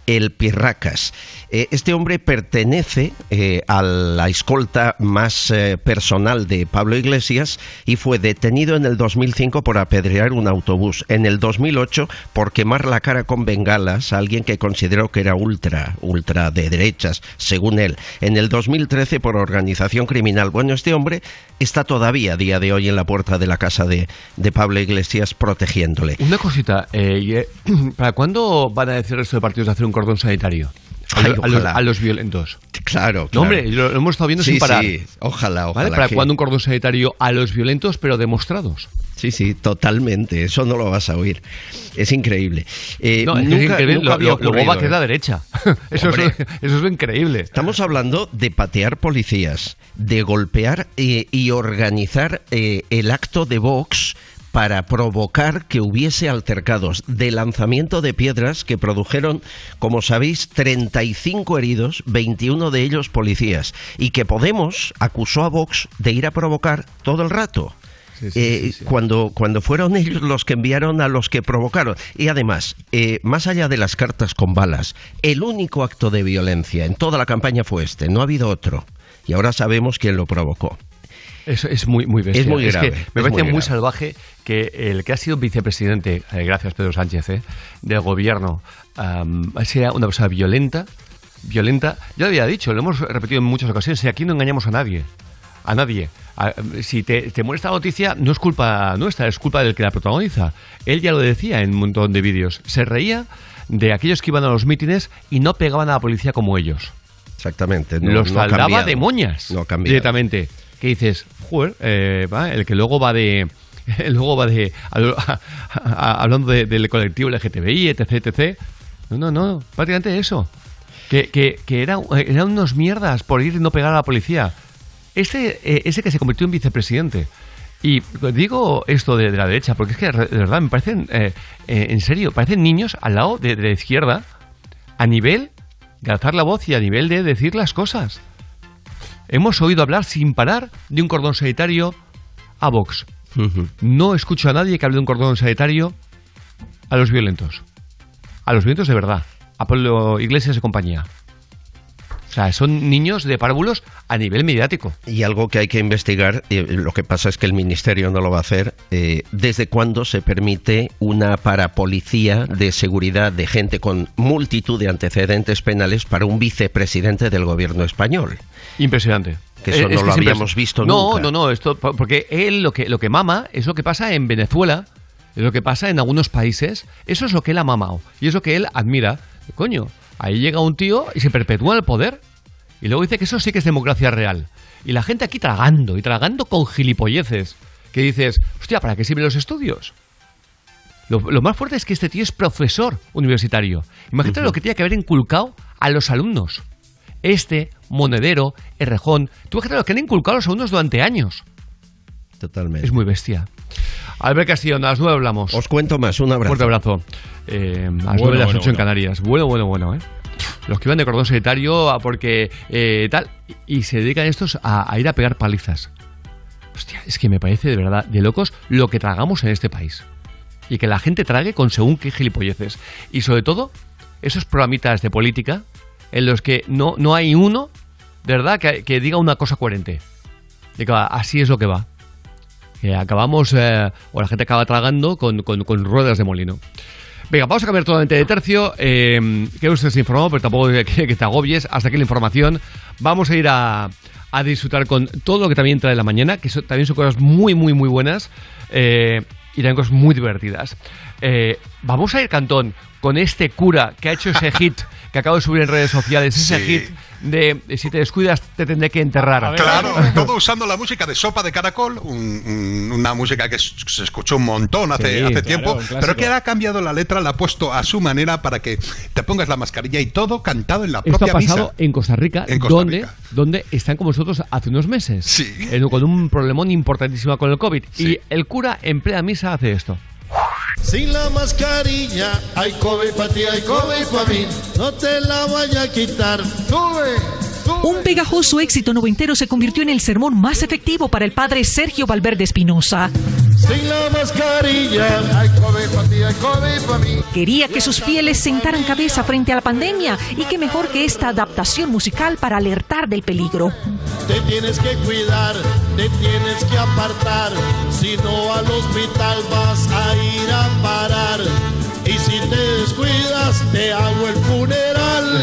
el Pirracas. Eh, este hombre pertenece eh, a la escolta más eh, personal de Pablo Iglesias y fue detenido en el 2005 por apedrear un autobús. En el 2008 por quemar la cara con bengalas a alguien que consideró que era ultra, ultra de derechas, según él. En el 2013 por organización criminal. Bueno, este hombre está todavía a día de hoy en la puerta de la casa de, de Pablo Iglesias protegiéndole. Una cosita, eh, eh, ¿para cuándo van a decir el de partidos de hacer un cordón sanitario? A, Ay, lo- a los, ojalá. a los violentos. Claro, No, hombre, lo, lo hemos estado viendo Sí, sin parar. sí, ojalá, ¿Vale? ojalá ¿Para que- cuándo un cordón sanitario a los violentos, pero demostrados? Sí, sí, totalmente. Eso no lo vas a oír. Es increíble. Eh, No, es nunca, increíble. nunca Lo- lo- que derecha. Eso es, eso es lo increíble. Estamos hablando de patear policías, de golpear eh, y organizar eh, el acto de Vox para provocar que hubiese altercados de lanzamiento de piedras que produjeron, como sabéis, 35 heridos, 21 de ellos policías, y que Podemos acusó a Vox de ir a provocar todo el rato. Sí, sí, eh, sí. Cuando, cuando fueron ellos los que enviaron a los que provocaron. Y además, eh, más allá de las cartas con balas, el único acto de violencia en toda la campaña fue este, no ha habido otro. Y ahora sabemos quién lo provocó. Es muy, muy bestia. Es muy grave, que es me parece muy salvaje que el que ha sido vicepresidente, eh, gracias Pedro Sánchez, eh, del gobierno, am, sea una persona violenta. Violenta. Ya lo había dicho, lo hemos repetido en muchas ocasiones. y aquí no engañamos a nadie. A nadie. A- si te, te molesta la noticia, no es culpa nuestra, es culpa del que la protagoniza. Él ya lo decía en un montón de vídeos. Se reía de aquellos que iban a los mítines y no pegaban a la policía como ellos. Exactamente. no- los no de moñas No directamente. Que dices, joder, eh, va, el que luego va de. luego va de. a- hablando de- del colectivo LGTBI, etc, etc. No, no, no, prácticamente eso. Que, que, que era- eran unos mierdas por ir y no pegar a la policía. Este, eh, ese que se convirtió en vicepresidente. Y digo esto de, de la derecha, porque es que de verdad me parecen, eh, eh, en serio, parecen niños al lado de, de la izquierda a nivel de alzar la voz y a nivel de decir las cosas. Hemos oído hablar sin parar de un cordón sanitario a Vox. No escucho a nadie que hable de un cordón sanitario a los violentos. A los violentos de verdad. A Pablo Iglesias y compañía. O sea, son niños de párvulos a nivel mediático. Y algo que hay que investigar, eh, lo que pasa es que el Ministerio no lo va a hacer, eh, ¿desde cuándo se permite una parapolicía de seguridad de gente con multitud de antecedentes penales para un vicepresidente del gobierno español? Impresionante. Que eso Eh, no lo habíamos es- visto no, nunca. No, no, esto por- porque él lo que lo que mama es lo que pasa en Venezuela, es lo que pasa en algunos países, eso es lo que él ha mamado y es lo que él admira. Coño, ahí llega un tío y se perpetúa en el poder y luego dice que eso sí que es democracia real. Y la gente aquí tragando y tragando con gilipolleces que dices, hostia, ¿para qué sirven los estudios? Lo, lo más fuerte es que este tío es profesor universitario. Imagínate lo que tiene que haber inculcado a los alumnos. Este, Monedero, Errejón. Tú lo que han inculcado a los alumnos durante años. Totalmente. Es muy bestia. Albert Castillo, a las 9 hablamos. Os cuento más, un abrazo. Fuerte abrazo. Eh, a las Bueno, 9 de las bueno, 8 en bueno. Canarias. Bueno, bueno, bueno, ¿eh? Los que iban de cordón sanitario a porque eh, tal. Y se dedican estos a, a ir a pegar palizas. Hostia, es que me parece de verdad de locos lo que tragamos en este país. Y que la gente trague con según qué gilipolleces. Y sobre todo, esos programitas de política en los que no, no hay uno, verdad, que, diga una cosa coherente. Diga, así es lo que va. Que acabamos, eh, o la gente acaba tragando con, con- ruedas de molino. Venga, vamos a cambiar totalmente de tercio. Eh, que usted se pero tampoco que, que te agobies. Hasta aquí la información. Vamos a ir a, a disfrutar con todo lo que también trae la mañana, que también son cosas muy, muy, muy buenas. eh, y también cosas muy divertidas. Eh, vamos a ir, Cantón, con este cura que ha hecho ese hit que acabo de subir en redes sociales. Ese Sí. hit de si te descuidas te tendré que enterrar. Claro, todo usando la música de Sopa de Caracol, un- un- una música que se escuchó un montón hace, Sí, hace claro, tiempo, pero que ha cambiado la letra, la ha puesto a su manera para que te pongas la mascarilla y todo cantado en la Esto ha propia pasado misa. en Costa Rica, En Costa donde, Rica. donde están con vosotros hace unos meses. En- con un problemón importantísimo con el COVID. Y el cura en plena misa hace esto. Sin la mascarilla, hay COVID para ti, hay COVID para mí. No te la vaya a quitar. Sube. Un pegajoso éxito noventero se convirtió en el sermón más efectivo para el padre Sergio Valverde Espinosa. Sin la mascarilla, hay COVID para ti, hay COVID para mí. Quería que sus fieles sentaran cabeza frente a la pandemia y qué mejor que esta adaptación musical para alertar del peligro. Te tienes que cuidar, te tienes que apartar. Si no al hospital vas a ir a parar. Y si te descuidas, te hago el funeral.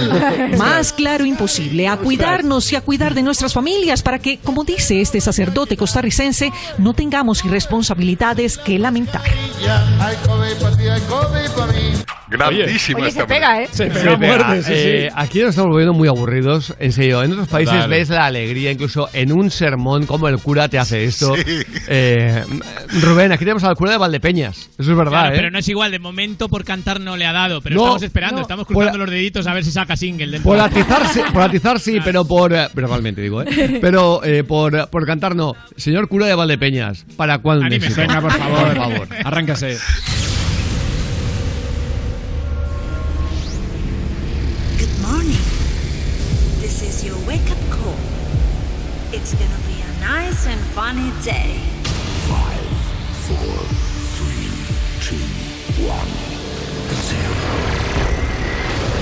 Más claro imposible, a cuidarnos y a cuidar de nuestras familias para que, como dice este sacerdote costarricense, no tengamos irresponsabilidades que lamentar. Hay COVID para ti, hay COVID para mí. Grandísimo Oye, este se pega, ¿eh? Se pega. Eh, Aquí nos estamos volviendo muy aburridos. En serio, en otros países Total. ves la alegría, incluso en un sermón, como el cura te hace esto. Sí. Eh, Rubén, aquí tenemos al cura de Valdepeñas. Eso es verdad, Claro, ¿eh? pero no es igual. De momento, por cantar no le ha dado. Pero No, estamos esperando, no. estamos cruzando Por- los deditos a ver si saca single. dentro Por de- atizar, sí, por atizar sí, pero por. eh, verbalmente digo, ¿eh? Pero eh, por, por cantar no. Señor cura de Valdepeñas, ¿para cuándo? un Anímese. por favor. Por favor. Arráncase. It's gonna be a nice and funny day.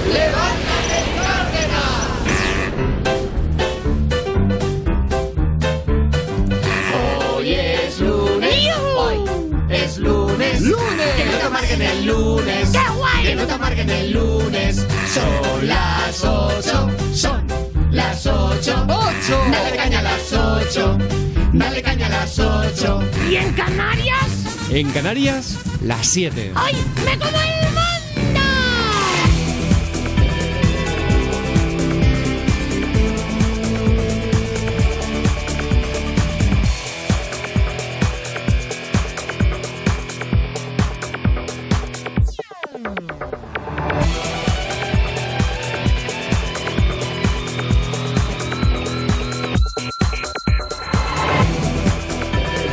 ¡Levántate, Hoy es lunes. Hoy es lunes. ¡Lunes! Que no te amarguen el lunes. ¡Qué guay! Que no te amarguen el lunes. Son las ocho. Son las ocho. ¡Ocho! Dale caña a las ocho. Dale caña a las ocho. ¿Y en Canarias? En Canarias, las 7. ¡Ay, me como el mundo!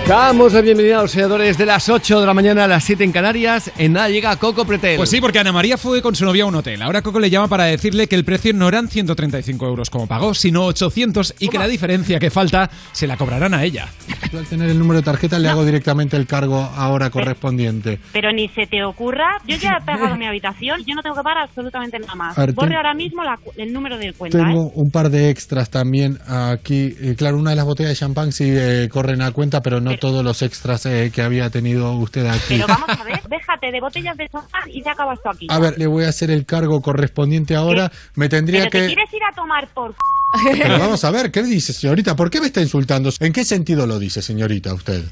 Damos la bienvenida a los seguidores de las 8 de la mañana a las 7 en Canarias. En nada llega Coco Pretel. Pues sí, porque Ana María fue con su novia a un hotel. Ahora Coco le llama para decirle que el precio no eran 135 euros como pagó, sino 800 y que la diferencia que falta se la cobrarán a ella. Yo al tener el número de tarjeta le hago directamente el cargo ahora correspondiente. Pero ni se te ocurra, yo ya he pagado mi habitación, yo no tengo que pagar absolutamente nada más. Ver, Borre ten- ahora mismo la el número de cuenta, Tengo ¿eh? un par de extras también aquí. Eh, claro, una de las botellas de champán sí eh, corren a cuenta, pero no todos los extras eh, que había tenido usted aquí. Pero vamos a ver, déjate de botellas de champán y se acaba esto aquí. A ver, le voy a hacer el cargo correspondiente ahora. Me tendría Pero te que... quieres ir a tomar por... Pero vamos a ver, ¿qué dice, señorita? ¿Por qué me está insultando? ¿En qué sentido lo dice, señorita, usted?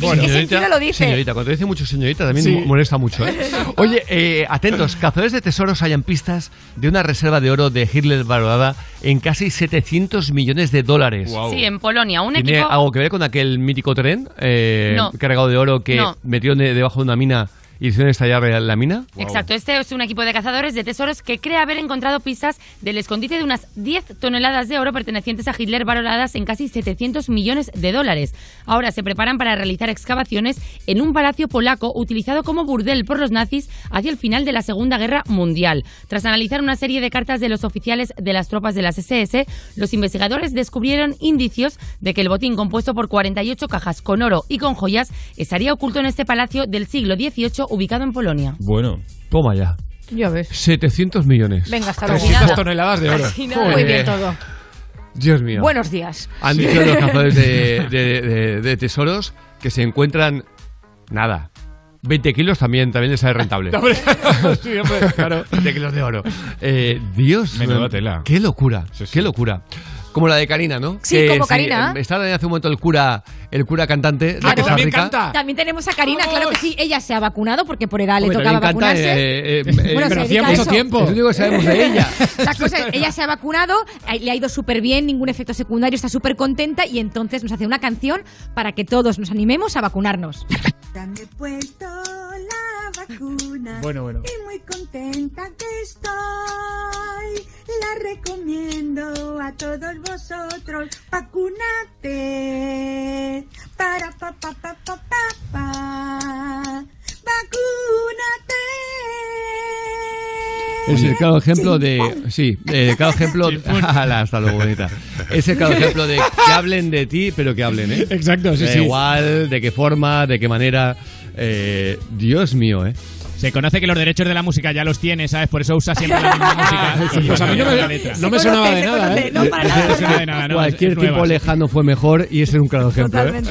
Bueno, qué sentido lo dice? Señorita, cuando dice mucho señorita también Sí. mo- molesta mucho. ¿eh? Oye, eh, atentos, cazadores de tesoros hayan pistas de una reserva de oro de Hitler valorada en casi 700 millones de dólares. Sí, en Polonia, un ¿Tiene equipo... algo que ver con aquel mítico tren eh, No. cargado de oro que No. metió de- debajo de una mina hicieron estallar la mina? Exacto, este es un equipo de cazadores de tesoros que cree haber encontrado pistas del escondite de unas 10 toneladas de oro pertenecientes a Hitler valoradas en casi 700 millones de dólares. Ahora se preparan para realizar excavaciones en un palacio polaco utilizado como burdel por los nazis hacia el final de la Segunda Guerra Mundial. Tras analizar una serie de cartas de los oficiales de las tropas de las SS, los investigadores descubrieron indicios de que el botín compuesto por 48 cajas con oro y con joyas estaría oculto en este palacio del siglo XVIII ubicado en Polonia. Bueno. Toma ya. Ya ves. 700 millones. Venga, hasta luego. 300 Nada. toneladas de oro. Muy bien todo. Dios mío. Buenos días. Han Sí. dicho los cazadores de, de- de- de tesoros que se encuentran nada. 20 kilos también, también les sale rentable. Hombre, sí, hombre, claro. 20 kilos de oro. Eh, Dios. Menuda tela. Qué locura. Qué locura. Como la de Karina, ¿no? Sí, como Karina. eh, Estaba hace un momento el cura, el cura cantante de Claro. Costa También canta. También tenemos a Karina, claro que sí. Ella se ha vacunado porque por edad le Hombre, tocaba también canta, vacunarse. eh, eh, Bueno, eh, se dedica a eso. Es lo único que sabemos de ella. La cosa es, ella se ha vacunado, eh, le ha ido súper bien, ningún efecto secundario, está súper contenta y entonces nos hace una canción para que todos nos animemos a vacunarnos. Me he puesto la vacuna. Bueno, bueno. Y muy contenta que estoy. La recomiendo a todos vosotros. Vacúnate. Para pa pa pa pa pa pa. Vacúnate. Es el claro ejemplo de. Sí, el claro ejemplo. Ala, hasta luego, bonita. Es el claro ejemplo de que hablen de ti, pero que hablen, ¿eh? Exacto, sí, Da sí. igual, de qué forma, de qué manera. Eh, Dios mío, ¿eh? Se conoce que los derechos de la música ya los tiene, ¿sabes? Por eso usa siempre la misma música. Pues a mí no me- no me sonaba de nada, ¿eh? No, para nada. De nada, no, Cualquier nueva, tipo sí. lejano fue mejor y ese es un claro ejemplo. ¿eh?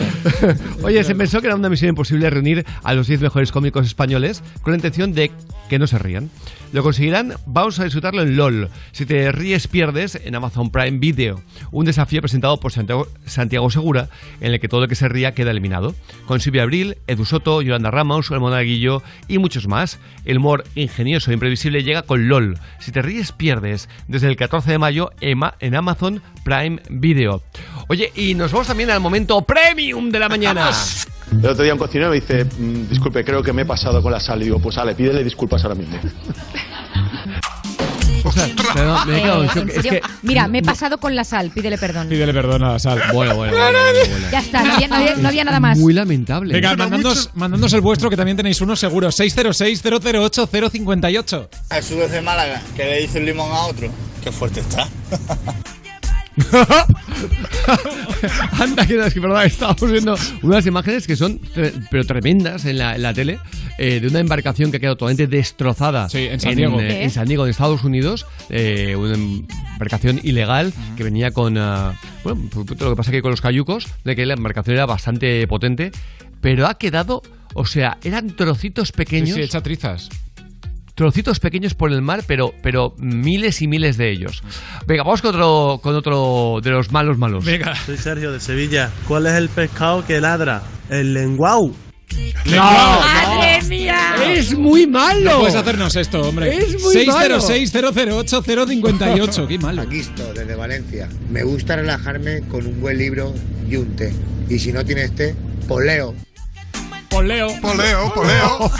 Oye, se pensó que era una misión imposible reunir a los 10 mejores cómicos españoles con la intención de que no se rían. ¿Lo conseguirán? Vamos a disfrutarlo en LOL. Si te ríes, pierdes en Amazon Prime Video. Un desafío presentado por Santiago, Segura, en el que todo el que se ría queda eliminado. Con Silvia Abril, Edu Soto, Yolanda Ramos, El Monaguillo y muchos más. El humor ingenioso e imprevisible llega con LOL. Si te ríes, pierdes. Desde el 14 de mayo en Ma- en Amazon Prime Video. Oye, y nos vamos también al momento premium de la mañana. El otro día un cocinero me dice, "Mm, disculpe, creo que me he pasado con la sal. Y digo, pues ale, pídele disculpas ahora mismo. Perdón, me he quedado en Eh, shock. ¿en Es serio? que Mira, me he pasado con la sal, pídele perdón. Pídele perdón a la sal. Bueno, bueno, bueno, Ya está, no había, no había- no había nada más. Muy lamentable. Venga, mandándonos, mandándonos el vuestro, que también tenéis uno seguro. 606-008-058. Jesús desde Málaga, que le dice un limón a otro. Qué fuerte está. Anda, que es que verdad, estábamos viendo unas imágenes que son tre- pero tremendas en la, en la tele eh, de una embarcación que ha quedado totalmente destrozada en San Diego. eh, en San Diego, en Estados Unidos, eh, una embarcación ilegal que venía con ah, bueno, lo que pasa que con los cayucos de que la embarcación era bastante potente, pero ha quedado, o sea, eran trocitos pequeños, Sí, sí, echa trizas. Trocitos pequeños por el mar, pero pero miles y miles de ellos. Venga, vamos con otro con otro de los malos malos. Soy Sergio de Sevilla. ¿Cuál es el pescado que ladra? El lenguau. ¡No! ¡Madre mía! Es muy malo. No puedes hacernos esto, hombre. Es muy malo. 606-008-058. Qué malo. Paquisto, desde Valencia. Me gusta relajarme con un buen libro y un té. Y si no tienes té, poleo. Poleo. Poleo, poleo.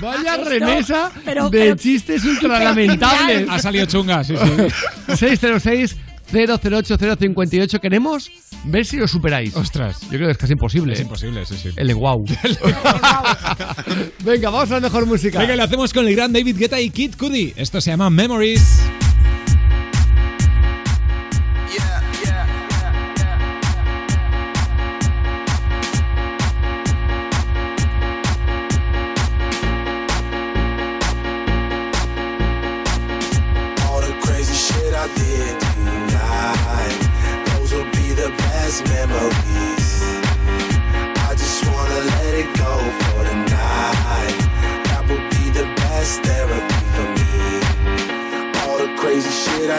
Vaya remesa pero- de pero- chistes ultra lamentables. Ha salido chunga, sí, sí. 606 008 058 queremos ver si lo superáis. Ostras. Yo creo que es casi imposible. Es ¿eh? imposible, sí, sí. El wow. Venga, vamos a la mejor música. Venga, y lo hacemos con el gran David Guetta y Kid Cudi. Esto se llama Memories.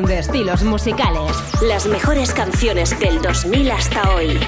De estilos musicales. Las mejores canciones del 2000 hasta hoy.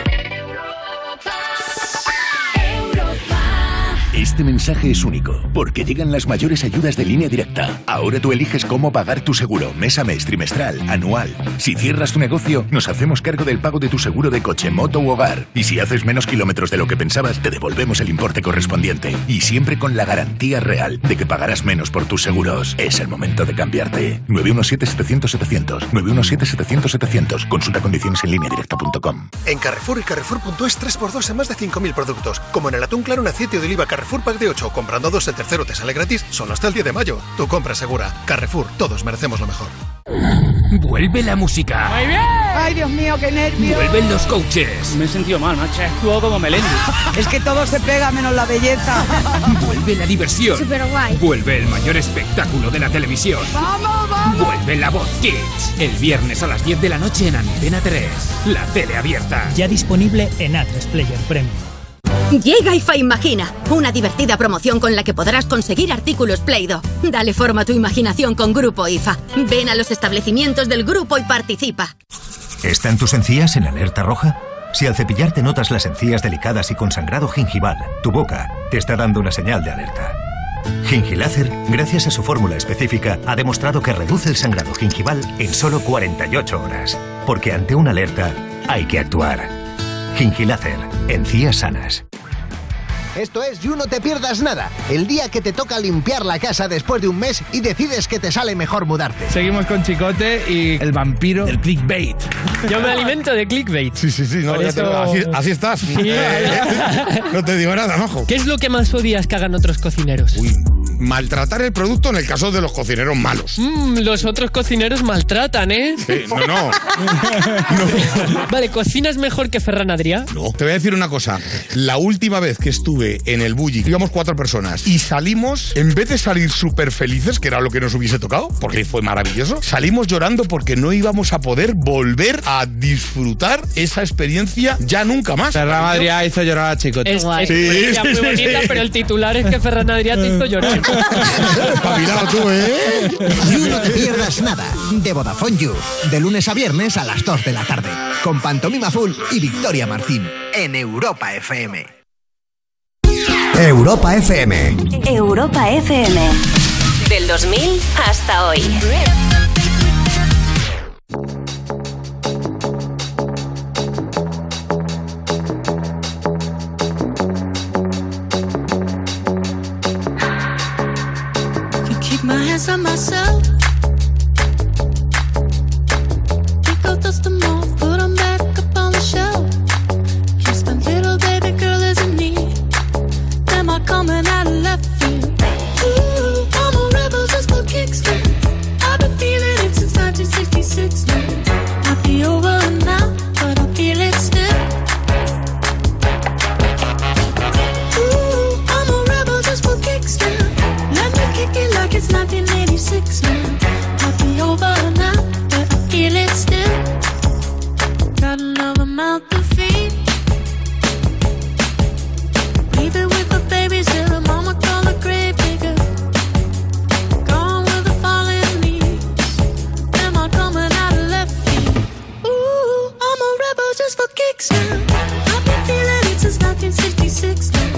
Este mensaje es único, porque llegan las mayores ayudas de línea directa. Ahora tú eliges cómo pagar tu seguro, mes a mes, trimestral, anual. Si cierras tu negocio, nos hacemos cargo del pago de tu seguro de coche, moto u hogar. Y si haces menos kilómetros de lo que pensabas, te devolvemos el importe correspondiente. Y siempre con la garantía real de que pagarás menos por tus seguros. Es el momento de cambiarte. 917-700-700. 917-700-700. Consulta condiciones en línea directa.com. En Carrefour y Carrefour.es 3x2 en más de 5.000 productos. Como en el atún claro en aceite de oliva Carrefour Pack de 8. Comprando dos el tercero te sale gratis solo hasta el 10 de mayo. Tu compra segura. Carrefour. Todos merecemos lo mejor. Vuelve la música. Muy bien. Ay, Dios mío, qué nervios. Vuelven los coaches. Me he sentido mal, macho. Actúo como Melendi. Es que todo se pega menos la belleza. Vuelve la diversión. Súper guay. Vuelve el mayor espectáculo de la televisión. ¡Vamos, vamos! Vuelve la voz Kids. El viernes a las 10 de la noche en Antena 3. La tele abierta. Ya disponible en A3 Player Premium. Llega IFA Imagina, una divertida promoción con la que podrás conseguir artículos Play-Doh. Dale forma a tu imaginación con Grupo IFA. Ven a los establecimientos del grupo y participa. ¿Están tus encías en alerta roja? Si al cepillarte notas las encías delicadas y con sangrado gingival, tu boca te está dando una señal de alerta. Gingilácer, gracias a su fórmula específica, ha demostrado que reduce el sangrado gingival en solo 48 horas. Porque ante una alerta hay que actuar. Gingilácer, encías sanas. Esto es You No Te Pierdas Nada, el día que te toca limpiar la casa después de un mes y decides que te sale mejor mudarte. Seguimos con Chicote y el vampiro del clickbait. Yo me alimento de clickbait. Sí, sí, sí, no, ya te- así, así estás. no te digo nada, majo. ¿Qué es lo que más odias que hagan otros cocineros? Maltratar el producto en el caso de los cocineros malos. Mm, los otros cocineros maltratan, ¿eh? Sí, no, no. Vale, ¿cocinas mejor que Ferran Adrià? No. Te voy a decir una cosa. La última vez que estuve en el Bulli, íbamos cuatro personas y salimos, en vez de salir súper felices, que era lo que nos hubiese tocado, porque fue maravilloso, salimos llorando porque no íbamos a poder volver a disfrutar esa experiencia ya nunca más. Ferran Adrià hizo llorar a Chicote. Es, es una experiencia muy bonita, pero el titular es que Ferran Adrià te hizo llorar. Espabilado tú, ¿eh? You No Te Pierdas Nada, de Vodafone You, de lunes a viernes a las 2 de la tarde, con Pantomima Full y Victoria Martín, en Europa FM. Europa FM. Europa FM. Del 2000 hasta hoy. Keep my hands on myself. 1966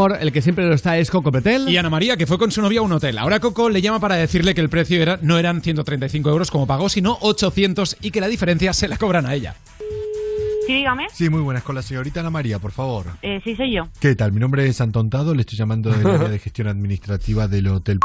humor, el que siempre lo está es Coco Petel. Y Ana María, que fue con su novia a un hotel. Ahora Coco le llama para decirle que el precio era, no eran 135 euros como pagó, sino 800 y que la diferencia se la cobran a ella. Sí, dígame. Sí, muy buenas. Con la señorita Ana María, por favor. Eh, sí, soy yo. ¿Qué tal? Mi nombre es Antontado, le estoy llamando del área de gestión administrativa del Hotel.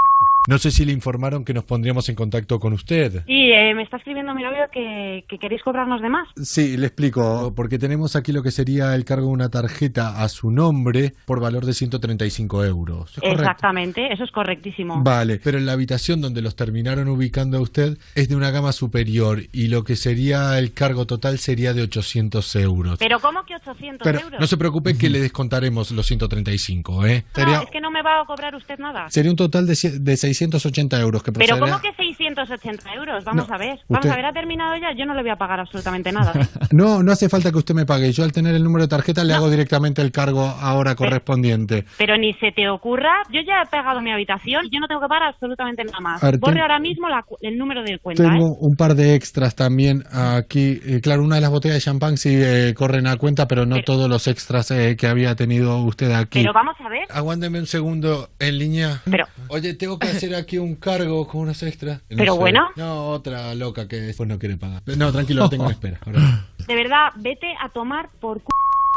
No sé si le informaron que nos pondríamos en contacto con usted. Y eh, me está escribiendo mi novio que, que queréis cobrarnos de más. Sí, le explico, porque tenemos aquí lo que sería el cargo de una tarjeta a su nombre por valor de 135 euros. ¿Es correcto? Exactamente, eso es correctísimo. Vale, pero en la habitación donde los terminaron ubicando a usted es de una gama superior y lo que sería el cargo total sería de 800 euros. Pero ¿cómo que 800 Pero euros? no se preocupe que le descontaremos los 135, ¿eh? No, Sería, es que no me va a cobrar usted nada. sería un total de, de 680 euros que Pero ¿cómo que 680 euros? Vamos No, a ver. Vamos usted- a ver, ¿ha terminado ya? Yo no le voy a pagar absolutamente nada. No, no hace falta que usted me pague. Yo al tener el número de tarjeta le hago directamente el cargo ahora correspondiente. Pero ni se te ocurra, yo ya he pagado mi habitación, yo no tengo que pagar absolutamente nada más. Ver, Borre ten- ahora mismo la el número de cuenta, Tengo ¿eh? un par de extras también aquí. Eh, claro, una de las botellas de champán sí eh, corren a cuenta, pero no Pero- todos los extras eh, que había tenido usted aquí. Pero vamos a ver. Aguánteme un segundo en línea. Pero- Oye, tengo que hacer aquí un cargo con unos extras. Pero Pero sé. bueno. No, otra loca que después no quiere pagar. No, tranquilo, lo tengo en espera. Ahora. De verdad, vete a tomar por c...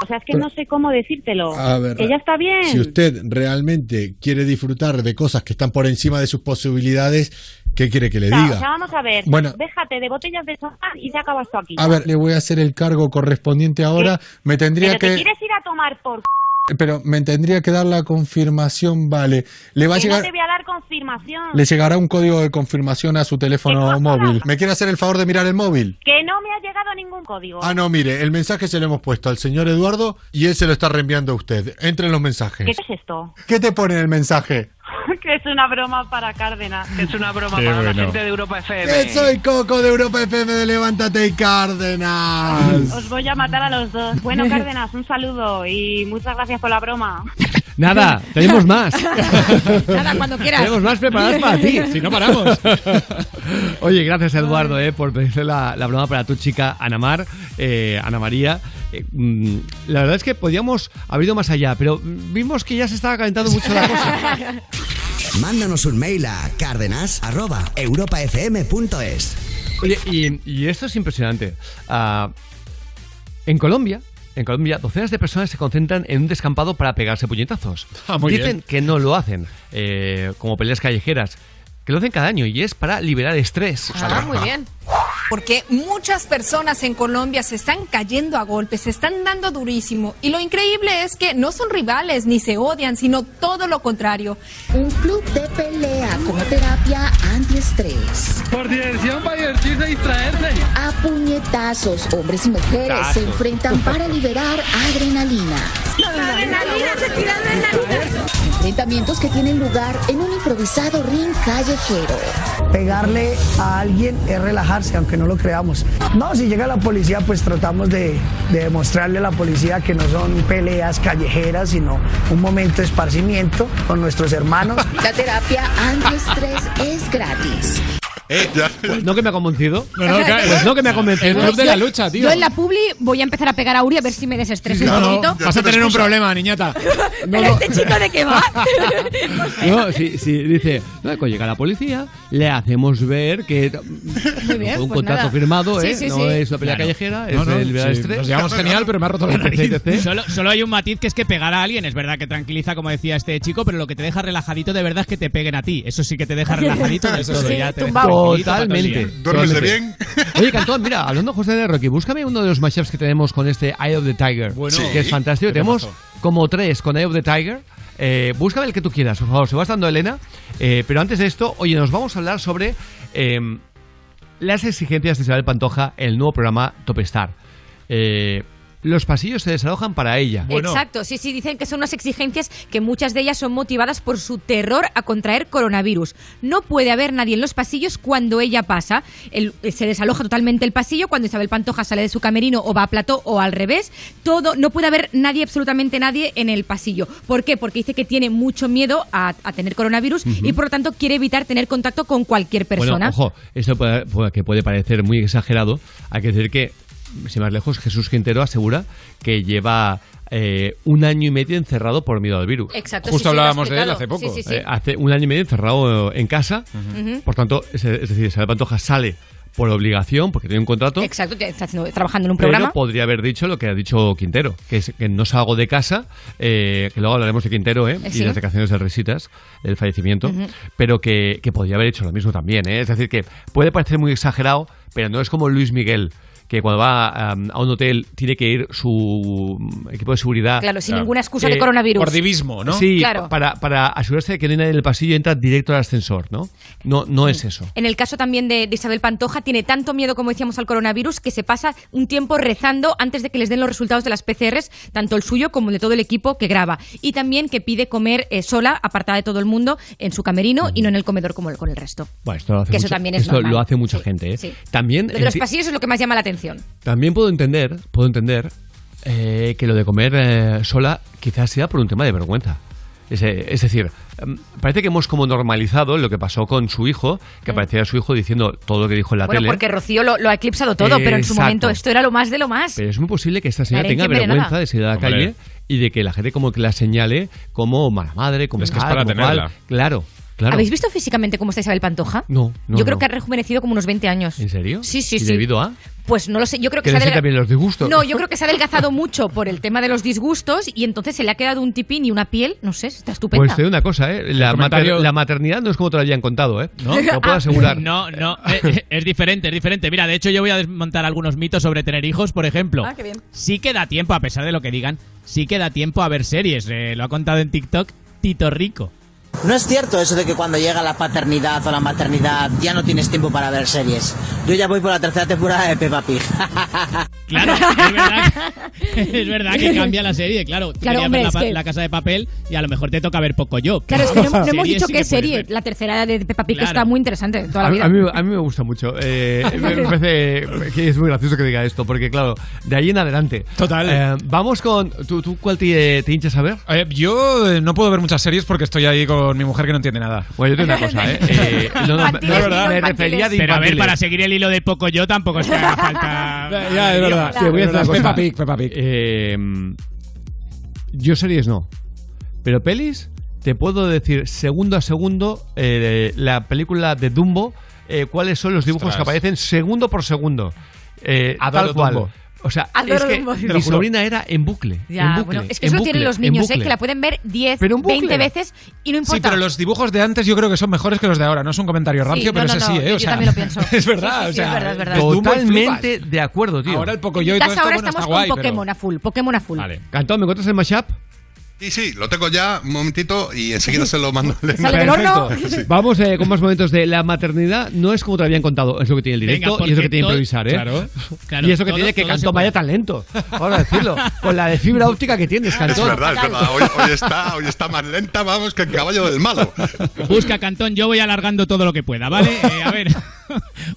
O sea, es que no sé cómo decírtelo. A ver, que ya está bien. Si usted realmente quiere disfrutar de cosas que están por encima de sus posibilidades, ¿qué quiere que le O sea, diga? o sea, vamos a ver. Bueno. Déjate de botellas de champán y ya acabas tú aquí. A ver, le voy a hacer el cargo correspondiente ahora. Me tendría Pero te que... quieres ir a tomar por c... Pero me tendría que dar la confirmación, vale. Le va a Que no llegar... te voy a dar confirmación. Le llegará un código de confirmación a su teléfono móvil. ¿Me quiere hacer el favor de mirar el móvil? Que no me ha llegado ningún código. Ah, no, mire, el mensaje se lo hemos puesto al señor Eduardo y él se lo está reenviando a usted. Entre en los mensajes. ¿Qué es esto? ¿Qué te pone en el mensaje? que es una broma para Cárdenas. Que es una broma Qué para la bueno. gente de Europa FM. Que soy Coco de Europa FM de Levántate y Cárdenas. Os voy a matar a los dos. Bueno, Cárdenas, un saludo y muchas gracias por la broma. Nada, tenemos más. Nada, cuando quieras. Tenemos más preparados para ti. Si no paramos. Oye, gracias Eduardo eh, por pedirle la, la broma para tu chica Ana Mar, eh, Ana María. Eh, mm, la verdad es que podíamos haber ido más allá, pero vimos que ya se estaba calentando mucho la cosa. Mándanos un mail a cárdenas.europafm.es. Oye, y, y esto es impresionante. Ah, en Colombia, en Colombia, docenas de personas se concentran en un descampado para pegarse puñetazos. Ah, muy Dicen bien. que no lo hacen, eh, como peleas callejeras, que lo hacen cada año y es para liberar estrés. Ah, muy bien. Porque muchas personas en Colombia se están cayendo a golpes, se están dando durísimo. Y lo increíble es que no son rivales ni se odian, sino todo lo contrario. Un club de pelea como terapia antiestrés. Por diversión, para divertirse y distraerse. A puñetazos, hombres y mujeres se enfrentan para liberar adrenalina. adrenalina, sentir adrenalina. Enfrentamientos que tienen lugar en un improvisado ring callejero. Pegarle a alguien es aunque no lo creamos. No, si llega la policía, pues tratamos de, de demostrarle a la policía que no son peleas callejeras, sino un momento de esparcimiento con nuestros hermanos. La terapia antiestrés es gratis. Pues no que me ha convencido. No, no, claro. Pues no que me ha convencido. El club de la lucha, tío. Yo en la publi voy a empezar a pegar a Uri a ver si me desestreso No, un no, poquito. vas a tener un problema, niñata. ¿Pero este chico de qué va? No, sí, sí, dice, no, cuando llega la policía, le hacemos ver que Muy bien, un pues contrato nada. firmado, Sí, ¿eh? sí, no sí. es una pelea Claro. callejera, No, es no, el liberar sí, estrés. nos llevamos genial, pero me ha roto la nariz. Solo, solo hay un matiz que es que pegar a alguien es verdad que tranquiliza, como decía este chico, pero lo que te deja relajadito de verdad es que te peguen a ti. Eso sí que te deja relajadito Eso todo. sí, ya te Totalmente. día. Totalmente. Oye, Cantón, mira, hablando José de Rocky, búscame uno de los mashups que tenemos con este Eye of the Tiger, Bueno. que es Sí. fantástico. ¿Qué Tenemos como tres con Eye of the Tiger. Eh, búscame el que tú quieras, por favor. Se va dando Elena. Eh, pero antes de esto, oye, nos vamos a hablar sobre eh, las exigencias de Isabel Pantoja en el nuevo programa Top Star. Eh, los pasillos se desalojan para ella. Exacto, sí, sí, dicen que son unas exigencias que muchas de ellas son motivadas por su terror a contraer coronavirus. No puede haber nadie en los pasillos cuando ella pasa. El- se desaloja totalmente el pasillo cuando Isabel Pantoja sale de su camerino o va a plató o al revés. Todo, no puede haber nadie, absolutamente nadie en el pasillo. ¿Por qué? Porque dice que tiene mucho miedo a, a tener coronavirus y por lo tanto quiere evitar tener contacto con cualquier persona. Bueno, ojo, esto puede- puede- que puede parecer muy exagerado. Hay que decir que, sin más lejos, Jesús Quintero asegura que lleva eh, un año y medio encerrado por miedo al virus. Exacto, Justo sí, sí, hablábamos de él hace poco. Sí, sí, sí. Eh, hace un año y medio encerrado en casa. Por tanto, es, es decir, Isabel Pantoja sale por obligación, porque tiene un contrato. Exacto, está haciendo- trabajando en un Pero programa. podría haber dicho lo que ha dicho Quintero, que es que no salgo de casa, eh, que luego hablaremos de Quintero ¿eh? Eh, y las declaraciones de Risitas, del fallecimiento, pero que, que podría haber hecho lo mismo también. ¿eh? Es decir, que puede parecer muy exagerado, pero no es como Luis Miguel, que cuando va um, a un hotel tiene que ir su mm, equipo de seguridad. Claro, sin ninguna excusa de coronavirus. Por divismo, ¿no? Sí, Claro. para, para asegurarse de que no hay nadie en el pasillo entra directo al ascensor, ¿no? No, no es eso. En el caso también de, de Isabel Pantoja, tiene tanto miedo, como decíamos, al coronavirus que se pasa un tiempo rezando antes de que les den los resultados de las PCRs, tanto el suyo como el de todo el equipo que graba. Y también que pide comer eh, sola, apartada de todo el mundo, en su camerino y no en el comedor como el- con el resto. Bueno, esto lo hace, Que eso mucha- también es esto normal. lo hace mucha gente. ¿eh? sí. También, Lo de los pasillos es lo que más llama la atención. También puedo entender, puedo entender eh, que lo de comer eh, sola quizás sea por un tema de vergüenza. Es, eh, es decir, em, parece que hemos como normalizado lo que pasó con su hijo, que aparecía su hijo diciendo todo lo que dijo en la Mm. bueno, tele. porque Rocío lo, lo ha eclipsado todo, pero en su momento esto era lo más de lo más. Pero es muy posible que esta señora tenga vergüenza de salir a la Hombre. calle y de que la gente como que la señale como mala madre, como Es que es para tenerla. Claro. Claro. ¿Habéis visto físicamente cómo está Isabel Pantoja? No, no, Yo creo no. que ha rejuvenecido como unos 20 años. ¿En serio? Sí, sí, ¿Y sí. debido a? Pues no lo sé, yo creo que Que se ha le sientan adelga- bien los disgustos. No, yo creo que se ha adelgazado mucho por el tema de los disgustos y entonces se le ha quedado un tipín y una piel, no sé, está estupenda. Pues te digo una cosa, ¿eh? La, comentario- mater- la maternidad no es como te lo habían contado, ¿eh? ¿No? Lo puedo asegurar. No, no, eh, es diferente, es diferente. Mira, de hecho yo voy a desmontar algunos mitos sobre tener hijos, por ejemplo. Ah, qué bien. Sí que da tiempo, a pesar de lo que digan, sí que da tiempo a ver series. Eh, lo ha contado en TikTok Tito Rico. No es cierto eso de que cuando llega la paternidad o la maternidad ya no tienes tiempo para ver series. Yo ya voy por la tercera temporada de Peppa Pig. Claro, es verdad, es verdad que cambia la serie, claro. Tú Claro, hombre, ver la, que- la casa de papel y a lo mejor te toca ver poco yo. Claro, es que no, no hemos dicho sí qué serie. ver. La tercera de Peppa Pig Claro. está muy interesante toda la A, vida. a mí, a mí me gusta mucho. Eh, me parece que es muy gracioso que diga esto, porque claro, de ahí en adelante. Total. vamos con. ¿Tú, tú cuál te, te hinchas a ver? Eh, yo eh, no puedo ver muchas series porque estoy ahí con mi mujer que no entiende nada. Bueno, yo te digo una cosa, ¿eh? Eh, no, no, no, Infantiles, verdad, me refería de Pero a ver, para seguir el hilo de poco yo tampoco es que haga falta. Ya, es verdad. Te voy a cosa. Peppa Pig, Peppa Pig. Eh, yo series no. Pero pelis, te puedo decir segundo a segundo eh, la película de Dumbo, eh, cuáles son los dibujos Ostras. que aparecen segundo por segundo. Eh, Adoro tal cual. Dumbo. O sea, es que lo mi sobrina era en bucle. Ya, en bucle, bueno, es que en eso bucle, tienen los en niños, ¿eh? Que la pueden ver 10, Pero en bucle. 20 veces y no Sí, importa. pero los dibujos de antes yo creo que son mejores que los de ahora. No es un comentario Sí, rancio, no, pero no, es así, no, ¿eh? yo O sea, también lo pienso. Es verdad, Sí, sí, o sí, sea, es verdad, es verdad. Totalmente de acuerdo, tío. Ahora el Pocoyo y todo esto, ahora bueno, estamos está con guay, Pokémon pero... a full, Pokémon a full. Vale. Cantón, ¿me encuentras el mashup? Sí, sí, lo tengo ya, un momentito, y enseguida se lo mando. Sale del horno. Perfecto. Vamos eh, con más momentos de la maternidad. No es como te lo habían contado, es lo que tiene el directo Venga, y es lo que tiene improvisar, ¿eh? Claro, claro, y eso que todo- tiene que Cantón vaya tan lento. Ahora decirlo. Con la de fibra óptica que tienes, Es Cantón. verdad, es verdad. Hoy, hoy está, hoy está más lenta, vamos, que el caballo del malo. Busca Cantón, yo voy alargando todo lo que pueda, ¿vale? Eh, a ver,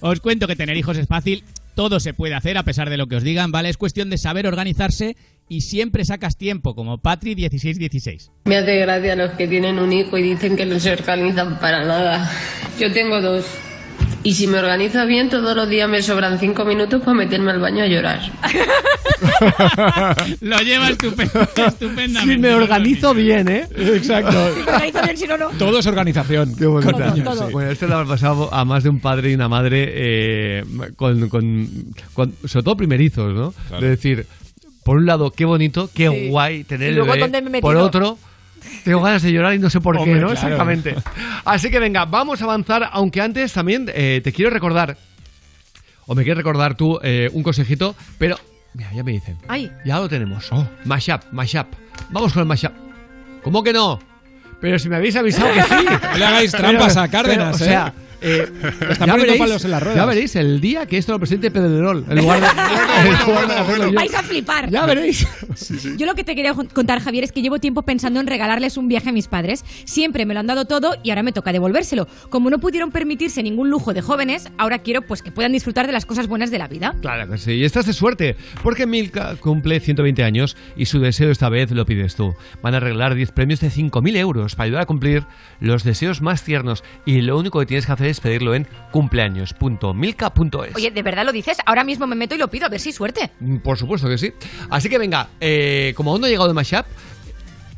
os cuento que tener hijos es fácil, todo se puede hacer a pesar de lo que os digan, ¿vale? Es cuestión de saber organizarse y siempre sacas tiempo, como Patri 1616. Me hace gracia los que tienen un hijo y dicen que no se organizan para nada. Yo tengo dos. Y si me organizo bien, todos los días me sobran cinco minutos para meterme al baño a llorar. Lo lleva estupen- estupendamente. Si me organizo bien, ¿eh? Exacto. Organiza bien, si no, no. Todo es organización. Qué bonita. Todo, todo. Bueno, esto le ha pasado a más de un padre y una madre, eh, con, con- con- sobre todo primerizos, ¿no? De decir, por un lado, qué bonito, qué Sí. guay tener Y el luego, bebé. ¿dónde me? Por otro, tengo ganas de llorar y no sé por Hombre, qué, ¿no? claro. Exactamente. Así que venga, vamos a avanzar, aunque antes también eh, te quiero recordar, o me quieres recordar tú eh, un consejito, pero, mira, ya me dicen. Ay, Ya lo tenemos. Mashup, mashup. Vamos con el mashup. ¿Cómo que no? Pero si me habéis avisado que sí. No le hagáis trampas a Cárdenas, o ¿eh? sea, eh, Están poniendo palos en las ruedas. Ya veréis el día que esto lo presente Pedrerol. En lugar de, de hacerlo yo. vais a flipar. Ya veréis. Yo lo que te quería contar, Javier, es que llevo tiempo pensando en regalarles un viaje a mis padres. Siempre me lo han dado todo y ahora me toca devolvérselo. Como no pudieron permitirse ningún lujo de jóvenes, ahora quiero pues que puedan disfrutar de las cosas buenas de la vida. Claro que sí, y estás de suerte, porque Milka cumple 120 años y su deseo esta vez lo pides tú. Van a regalar 10 premios de 5.000 euros para ayudar a cumplir los deseos más tiernos y lo único que tienes que hacer es pedirlo en cumpleaños.milka.es. Oye, ¿de verdad lo dices? Ahora mismo me meto y lo pido, a ver si hay suerte. Mm, Por supuesto que sí. Así que venga, eh, como aún no ha llegado el mashup...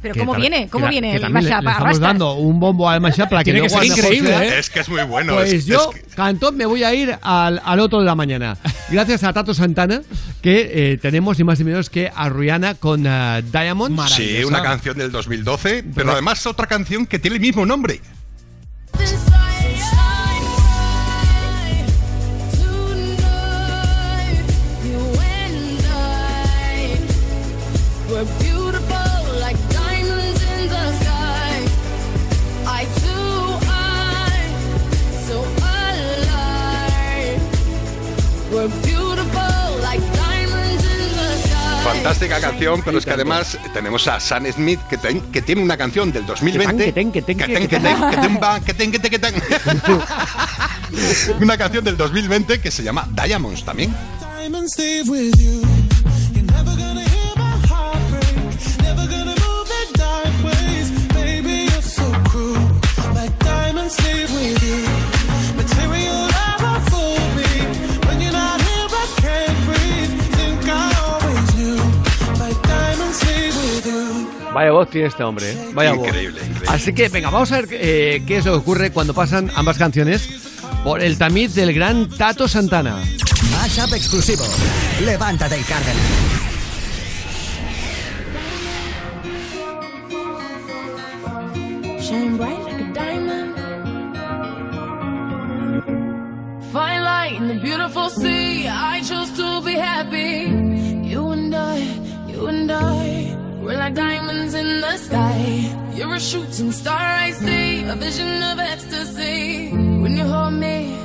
Pero ¿cómo viene? ¿Cómo viene que el mashup? le estamos dando un bombo al mashup para que Tiene que ser increíble, ¿eh? Es que es muy bueno. Pues es- yo, es que- Cantón, me voy a ir al, al otro de la mañana. Gracias a Tato Santana, que eh, tenemos ni más ni menos que a Rihanna con eh, Diamond. Sí, una canción del 2012, pero además otra canción que tiene el mismo nombre. We're beautiful like diamonds in the sky. Eye to eye, so alive. We're beautiful like diamonds in the sky. Fantástica canción, pero es que además tenemos a Sam Smith que, ten- que tiene una canción del 2020. Que ten, que ten, que ten, que ten, que ten, que ten, ba, que ten, que ten, que ten. Una canción del 2020 que se llama Diamonds también. Diamonds stay with you. Vaya voz tiene este hombre, ¿eh? vaya voz. Increíble, increíble. Así que venga, vamos a ver eh, qué es lo que ocurre cuando pasan ambas canciones por el tamiz del gran Tato Santana. Mashup exclusivo. Levántate y cárgala. Shine bright Fine light in the beautiful sea. I chose to be happy. You and I, you and I, we're like diamonds in the sky. You're a shooting star, I see, a vision of ecstasy. When you hold me,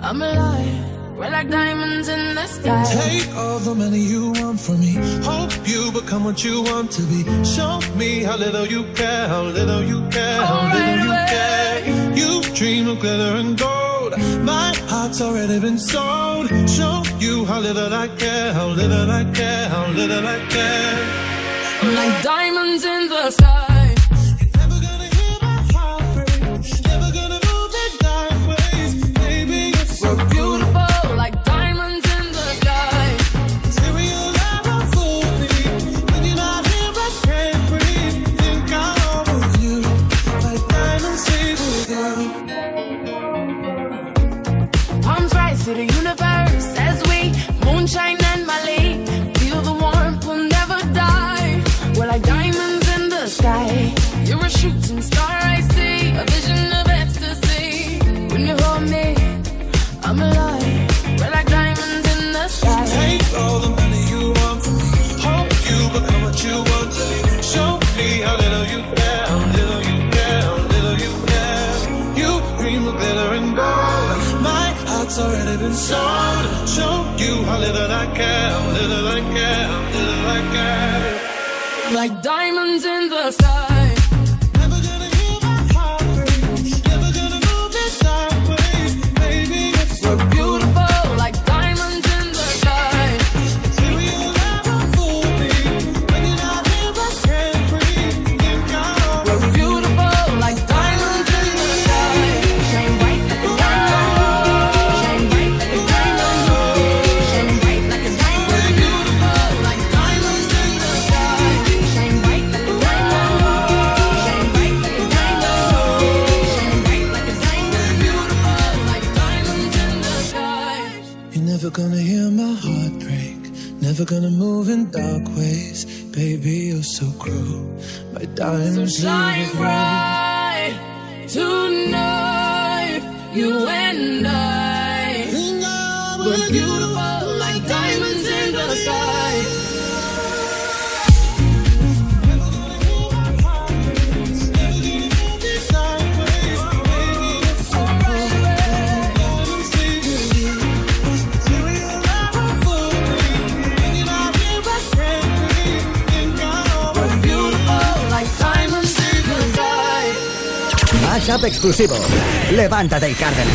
I'm alive. We're like diamonds in the sky. Take all the money you want from me. Hope you become what you want to be. Show me how little you care, how little you care, how little you care. You dream of glitter and gold. My heart's already been sold. Show you how little I care, how little I care, how little I care. Like diamonds in the sky. To the universe as we moonshine already been. Show you how little I care, little I care, little I care. Like diamonds in the sky. Diamonds So shine bright exclusivo. Levántate y cárgala.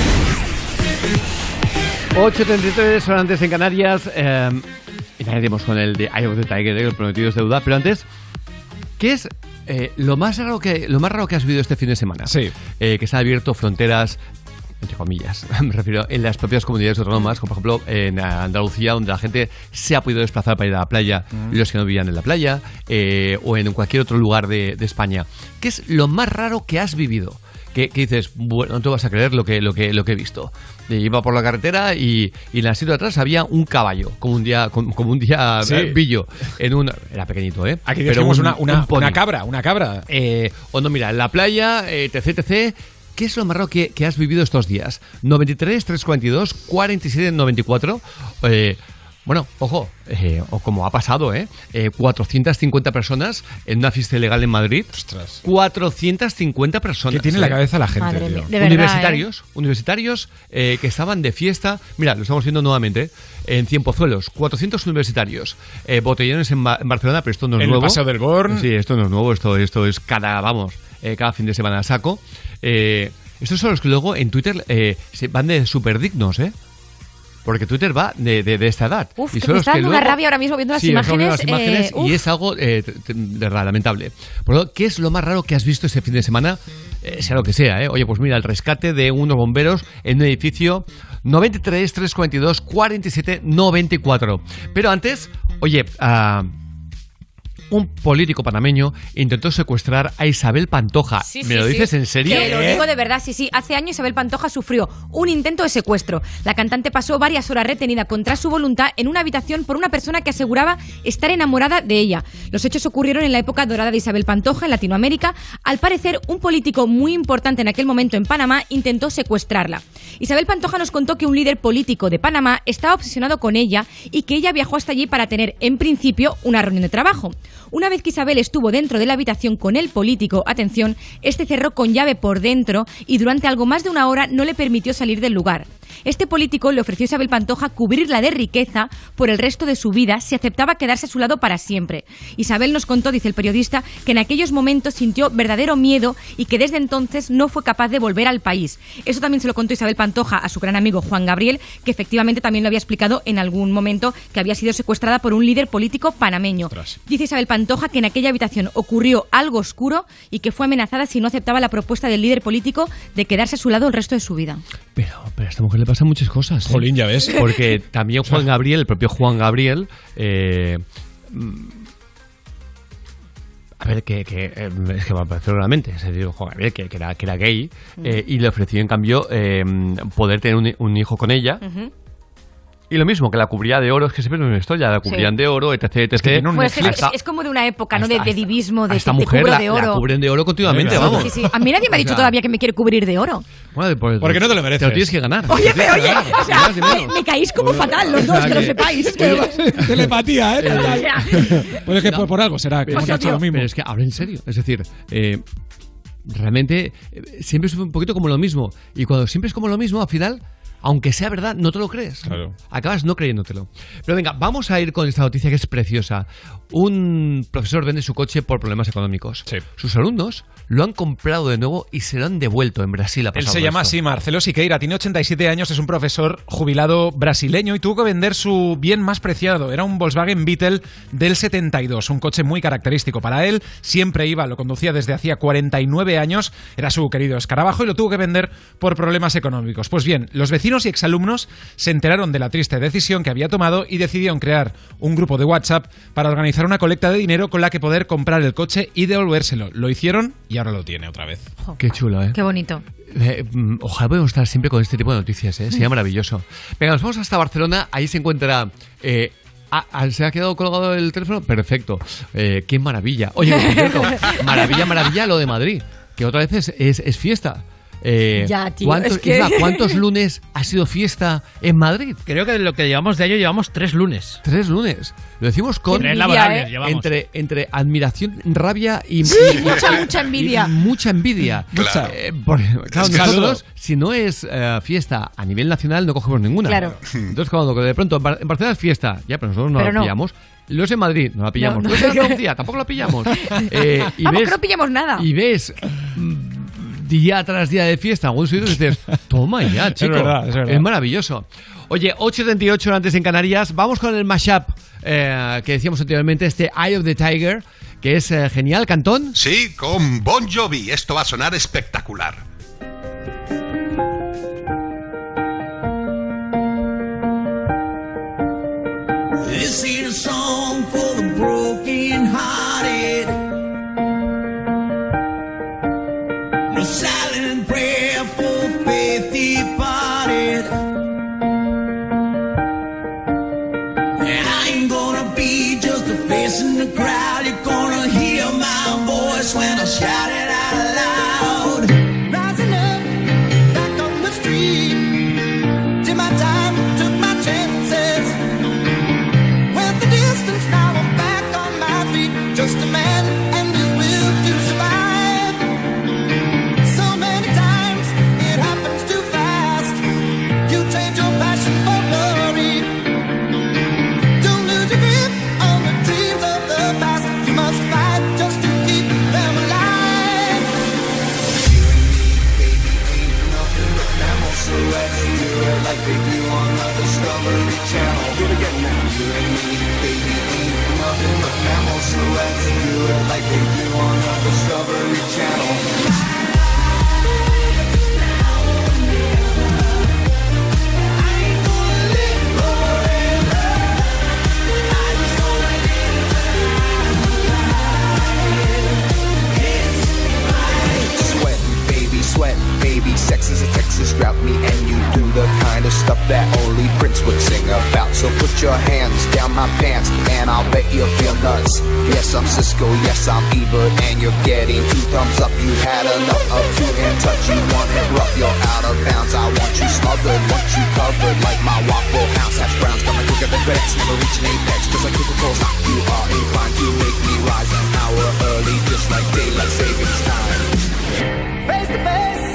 8.33 horas antes en Canarias. eh, y ya iremos con el de Eye of the Tiger, eh, el prometido es deuda. Pero antes, ¿qué es eh, lo, más raro que, lo más raro que has vivido este fin de semana? Sí. que se han abierto fronteras entre comillas, me refiero, en las propias comunidades autónomas, como por ejemplo en Andalucía, donde la gente se ha podido desplazar para ir a la playa, Mm. los que no vivían en la playa, eh, o en cualquier otro lugar de, de España. ¿Qué es lo más raro que has vivido? Que, que dices, bueno, no te vas a creer lo que, lo que, lo que he visto. Eh, iba por la carretera y, y en el sitio de atrás había un caballo, como un día, como, como un día Sí. eh, billo, en un, era pequeñito, ¿eh? Aquí Pero un- una, una, un una cabra, una cabra. Eh, o no, mira, en la playa, eh, etc, etc. ¿Qué es lo más raro que, que has vivido estos días? 93, 342, 47, 94. Eh, bueno, ojo, eh, o como ha pasado, ¿eh? Eh, 450 personas en una fiesta ilegal en Madrid. 450 personas. ¿Qué tiene en la ¿eh? cabeza la gente, Madre tío? de verdad, universitarios, universitarios eh, que estaban de fiesta. Mira, lo estamos viendo nuevamente ¿eh? en Cienpozuelos. 400 universitarios. Eh, botellones en, Ba- en Barcelona, pero esto no es En el nuevo. Paseo del Born. Sí, esto no es nuevo. Esto, esto es cada, vamos, eh, cada fin de semana a saco. Eh, estos son los que luego en Twitter eh, se van de súper dignos, ¿eh? Porque Twitter va de, de- de esta edad. Uf, Y que son me está dando una rabia ahora mismo viendo las Sí, imágenes. las imágenes eh, uf. y es algo eh, de verdad lamentable. Por lo tanto, ¿qué es lo más raro que has visto este fin de semana? Eh, sea lo que sea, ¿eh? Oye, pues mira, el rescate de unos bomberos en un edificio 93 342 47 94. Pero antes, oye, ah, un político panameño intentó secuestrar a Isabel Pantoja. Sí, ¿Me sí, lo sí. dices en serio? Lo digo de verdad, sí, sí. Hace años Isabel Pantoja sufrió un intento de secuestro. La cantante pasó varias horas retenida contra su voluntad en una habitación por una persona que aseguraba estar enamorada de ella. Los hechos ocurrieron en la época dorada de Isabel Pantoja en Latinoamérica. Al parecer, un político muy importante en aquel momento en Panamá intentó secuestrarla. Isabel Pantoja nos contó que un líder político de Panamá estaba obsesionado con ella y que ella viajó hasta allí para tener, en principio, una reunión de trabajo. Una vez que Isabel estuvo dentro de la habitación con el político, atención, este cerró con llave por dentro y durante algo más de una hora no le permitió salir del lugar. Este político le ofreció a Isabel Pantoja cubrirla de riqueza por el resto de su vida si aceptaba quedarse a su lado para siempre. Isabel nos contó, dice el periodista, que en aquellos momentos sintió verdadero miedo y que desde entonces no fue capaz de volver al país. Eso también se lo contó Isabel Pantoja a su gran amigo Juan Gabriel, que efectivamente también lo había explicado en algún momento que había sido secuestrada por un líder político panameño. Dice Isabel Pantoja que en aquella habitación ocurrió algo oscuro y que fue amenazada si no aceptaba la propuesta del líder político de quedarse a su lado el resto de su vida. Pero, pero a esta mujer le pasan muchas cosas. ¿eh? Jolín, ya ves. Porque también Juan Gabriel, el propio Juan Gabriel, eh, mm, a ver, que, que, eh, es que me apareció realmente, es decir, Juan Gabriel, que, que era, que era gay, eh, y le ofreció en cambio eh, poder tener un, un hijo con ella. Y lo mismo, que la cubría de oro, es que siempre es una historia, la cubrían de oro, etc, etc. Bueno, es, que es- es como de una época, ¿no? De, de divismo, de esta te mujer cubro la, de la oro. cubren de oro continuamente, Sí, vamos. sí, sí. A mí nadie me ha O dicho sea, todavía que me quiere cubrir de oro. Bueno, pues- Porque no te lo mereces. Te lo tienes que ganar. Oye, Te pero oye, que ganar, o sea, me, me caís como fatal los O dos, sea que lo que- sepáis. Que- Telepatía, ¿eh? O sea, Pues es que por, por algo será que hemos hecho lo mismo. pero es que habla en serio. Es decir, eh, realmente eh, siempre es un poquito como lo mismo. Y cuando siempre es como lo mismo, al final, aunque sea verdad, no te lo crees. Acabas no creyéndotelo. Pero venga, vamos a ir con esta noticia que es preciosa. Un profesor vende su coche por problemas económicos. Sus alumnos lo han comprado de nuevo y se lo han devuelto en Brasil. ha Él se llama esto. así Marcelo Siqueira, tiene 87 años, es un profesor jubilado brasileño y tuvo que vender su bien más preciado. Era un Volkswagen Beetle del 72, un coche muy característico para él. Siempre iba, lo conducía desde hacía 49 años, era su querido escarabajo y lo tuvo que vender por problemas económicos. Pues bien, los vecinos y exalumnos se enteraron de la triste decisión que había tomado y decidieron crear un grupo de WhatsApp para organizar una colecta de dinero con la que poder comprar el coche y devolvérselo. Lo hicieron y ahora lo tiene otra vez. Qué chulo, ¿eh? Qué bonito. Eh, mm, ojalá podamos estar siempre con este tipo de noticias, ¿eh? Sería maravilloso. Venga, nos vamos hasta Barcelona. Ahí se encuentra. eh, ah, ¿Se ha quedado colgado el teléfono? Perfecto. Eh, ¡Qué maravilla! Oye, por cierto, maravilla, maravilla lo de Madrid. Que otra vez es, es- es fiesta. Eh, Ya, tío, ¿cuántos, es que- ¿Cuántos lunes ha sido fiesta en Madrid? Creo que de lo que llevamos de año llevamos tres lunes. Tres lunes. Lo decimos con. Tres laborables ¿eh? llevamos. Entre, entre admiración, rabia y. Sí, y- mucha, mucha envidia. y mucha envidia. Mucha. Eh, por- claro, Es que- nosotros, si no es eh, fiesta a nivel nacional, no cogemos ninguna. Claro. Entonces, cuando de pronto en Bar- en Barcelona es fiesta, ya, pero nosotros no Pero la no. pillamos. Los en Madrid no la pillamos. No, no. Los en Andalucía tampoco la pillamos. Eh, y Vamos, ves, que no pillamos nada. y ves día tras día de fiesta en algunos sitios y dices, toma ya, chico. verdad, es verdad. maravilloso. Oye, 8.38 antes en Canarias. Vamos con el mashup eh, que decíamos anteriormente, este Eye of the Tiger, que es eh, genial, Cantón. Sí, con Bon Jovi. Esto va a sonar espectacular. This ain't shout it route me and you do the kind of stuff that only Prince would sing about. So put your hands down my pants and I'll bet you'll feel nuts. Yes, I'm Cisco, yes, I'm Ebert, and you're getting two thumbs up. You had enough of two hand touch, you want it rough, you're out of bounds. I want you smothered, want you covered like my waffle house. Hash browns coming quicker than FedEx, never reach an apex. Just like Coca-Cola's not, you are inclined to make me rise an hour early, just like daylight savings time. Face to face.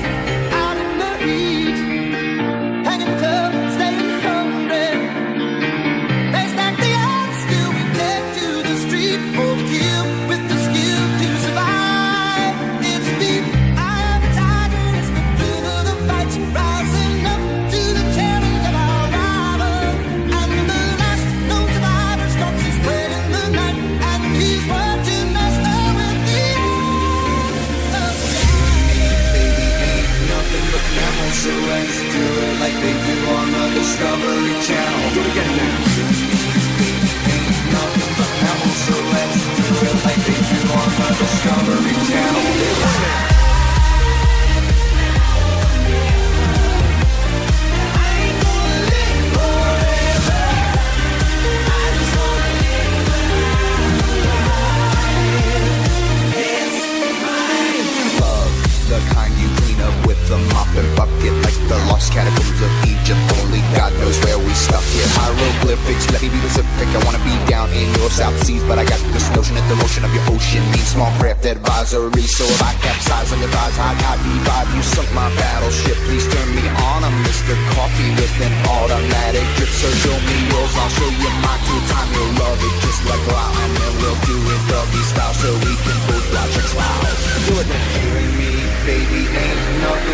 Discovery Channel. Do it again now. Nothing but mammals, so let's do it like they do on the Discovery Channel. Clean up with a mop and bucket like the lost catacombs of Egypt. Only God knows where we stuck it. Hieroglyphics, let me be Pacific. I wanna be down in your South Seas, but I got this notion that the motion of your ocean means small craft advisory. So if I capsize your thighs, high high vibe, you sunk my battleship. Please turn me on. I'm Mr. Coffee with an automatic drip. So show me yours, I'll show you mine. Two time you'll love it just like wow, and then we'll do it doggy style so we can both watch it loud. Do it. You me, baby, ain't nothing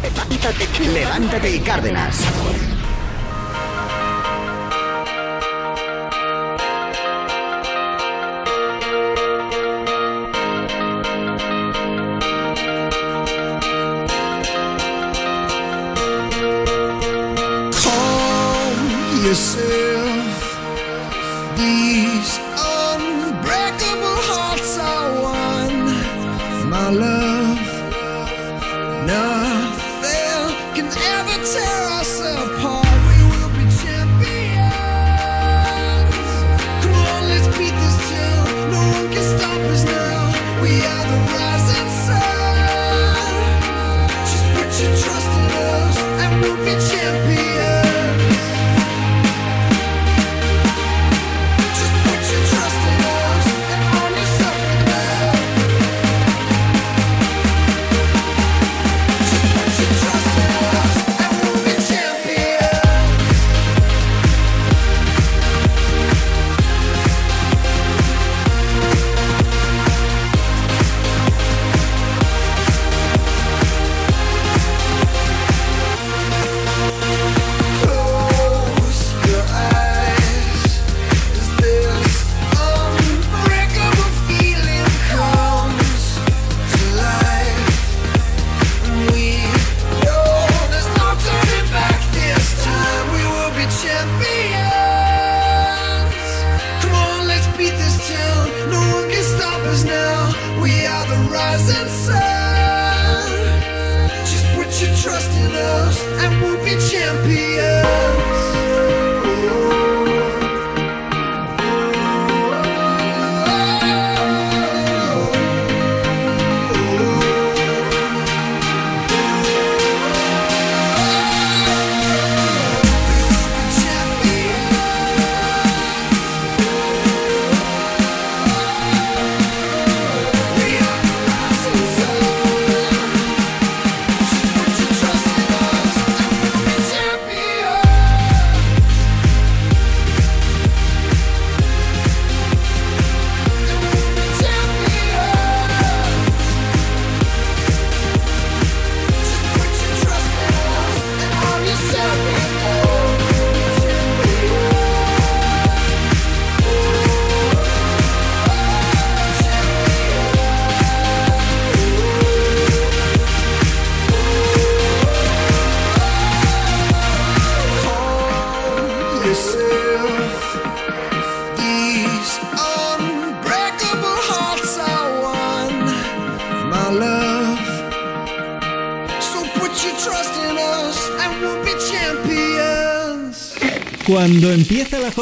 Levántate, levántate y Cárdenas. calm yourself.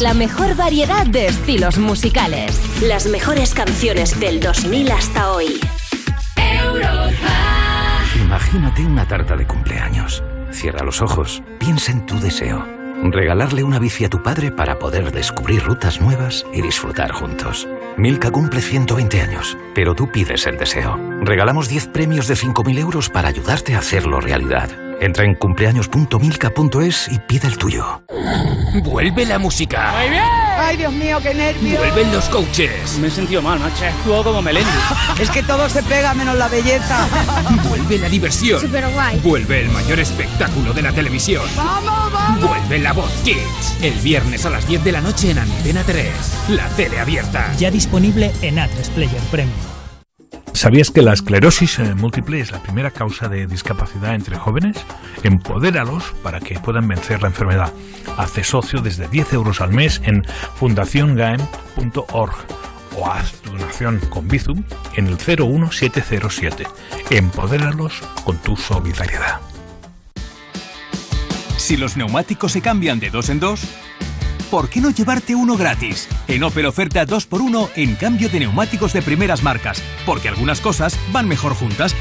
La mejor variedad de estilos musicales. Las mejores canciones del 2000 hasta hoy. Imagínate una tarta de cumpleaños. Cierra los ojos, piensa en tu deseo. Regalarle una bici a tu padre para poder descubrir rutas nuevas y disfrutar juntos. Milka cumple 120 años, pero tú pides el deseo. Regalamos 10 premios de 5.000 euros para ayudarte a hacerlo realidad. Entra en cumpleaños.milka.es y pide el tuyo. Vuelve la música. Muy bien. Ay, Dios mío, qué nervios. Vuelven los coaches. Me he sentido mal, macho. Actúo como Melendi. es que todo se pega menos la belleza. Vuelve la diversión. Súper guay. Vuelve el mayor espectáculo de la televisión. ¡Vamos, vamos! Vuelve la voz Kids. El viernes a las 10 de la noche en Antena 3. La tele abierta. Ya disponible en Atlas Player Premium. ¿Sabías que la esclerosis eh, múltiple es la primera causa de discapacidad entre jóvenes? Empodéralos para que puedan vencer la enfermedad. Hace socio desde 10 euros al mes en fundaciongaem.org o haz tu donación con Bizum en el 01707. Empodéralos con tu solidaridad. Si los neumáticos se cambian de dos en dos, ¿por qué no llevarte uno gratis? En Opel oferta 2x1 en cambio de neumáticos de primeras marcas, porque algunas cosas van mejor juntas.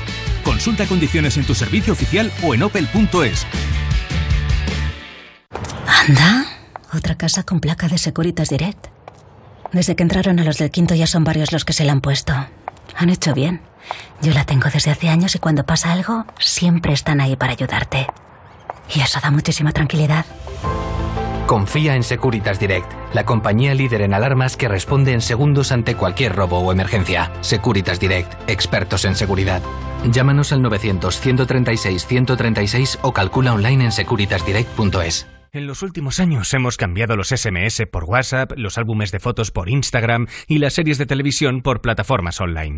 Consulta condiciones en tu servicio oficial o en opel.es. Anda, otra casa con placa de Securitas Direct. Desde que entraron a los del quinto ya son varios los que se la han puesto. Han hecho bien. Yo la tengo desde hace años y cuando pasa algo, siempre están ahí para ayudarte. Y eso da muchísima tranquilidad. Confía en Securitas Direct, la compañía líder en alarmas que responde en segundos ante cualquier robo o emergencia. Securitas Direct, expertos en seguridad. Llámanos al 900-136-136 o calcula online en securitasdirect.es. En los últimos años hemos cambiado los SMS por WhatsApp, los álbumes de fotos por Instagram y las series de televisión por plataformas online.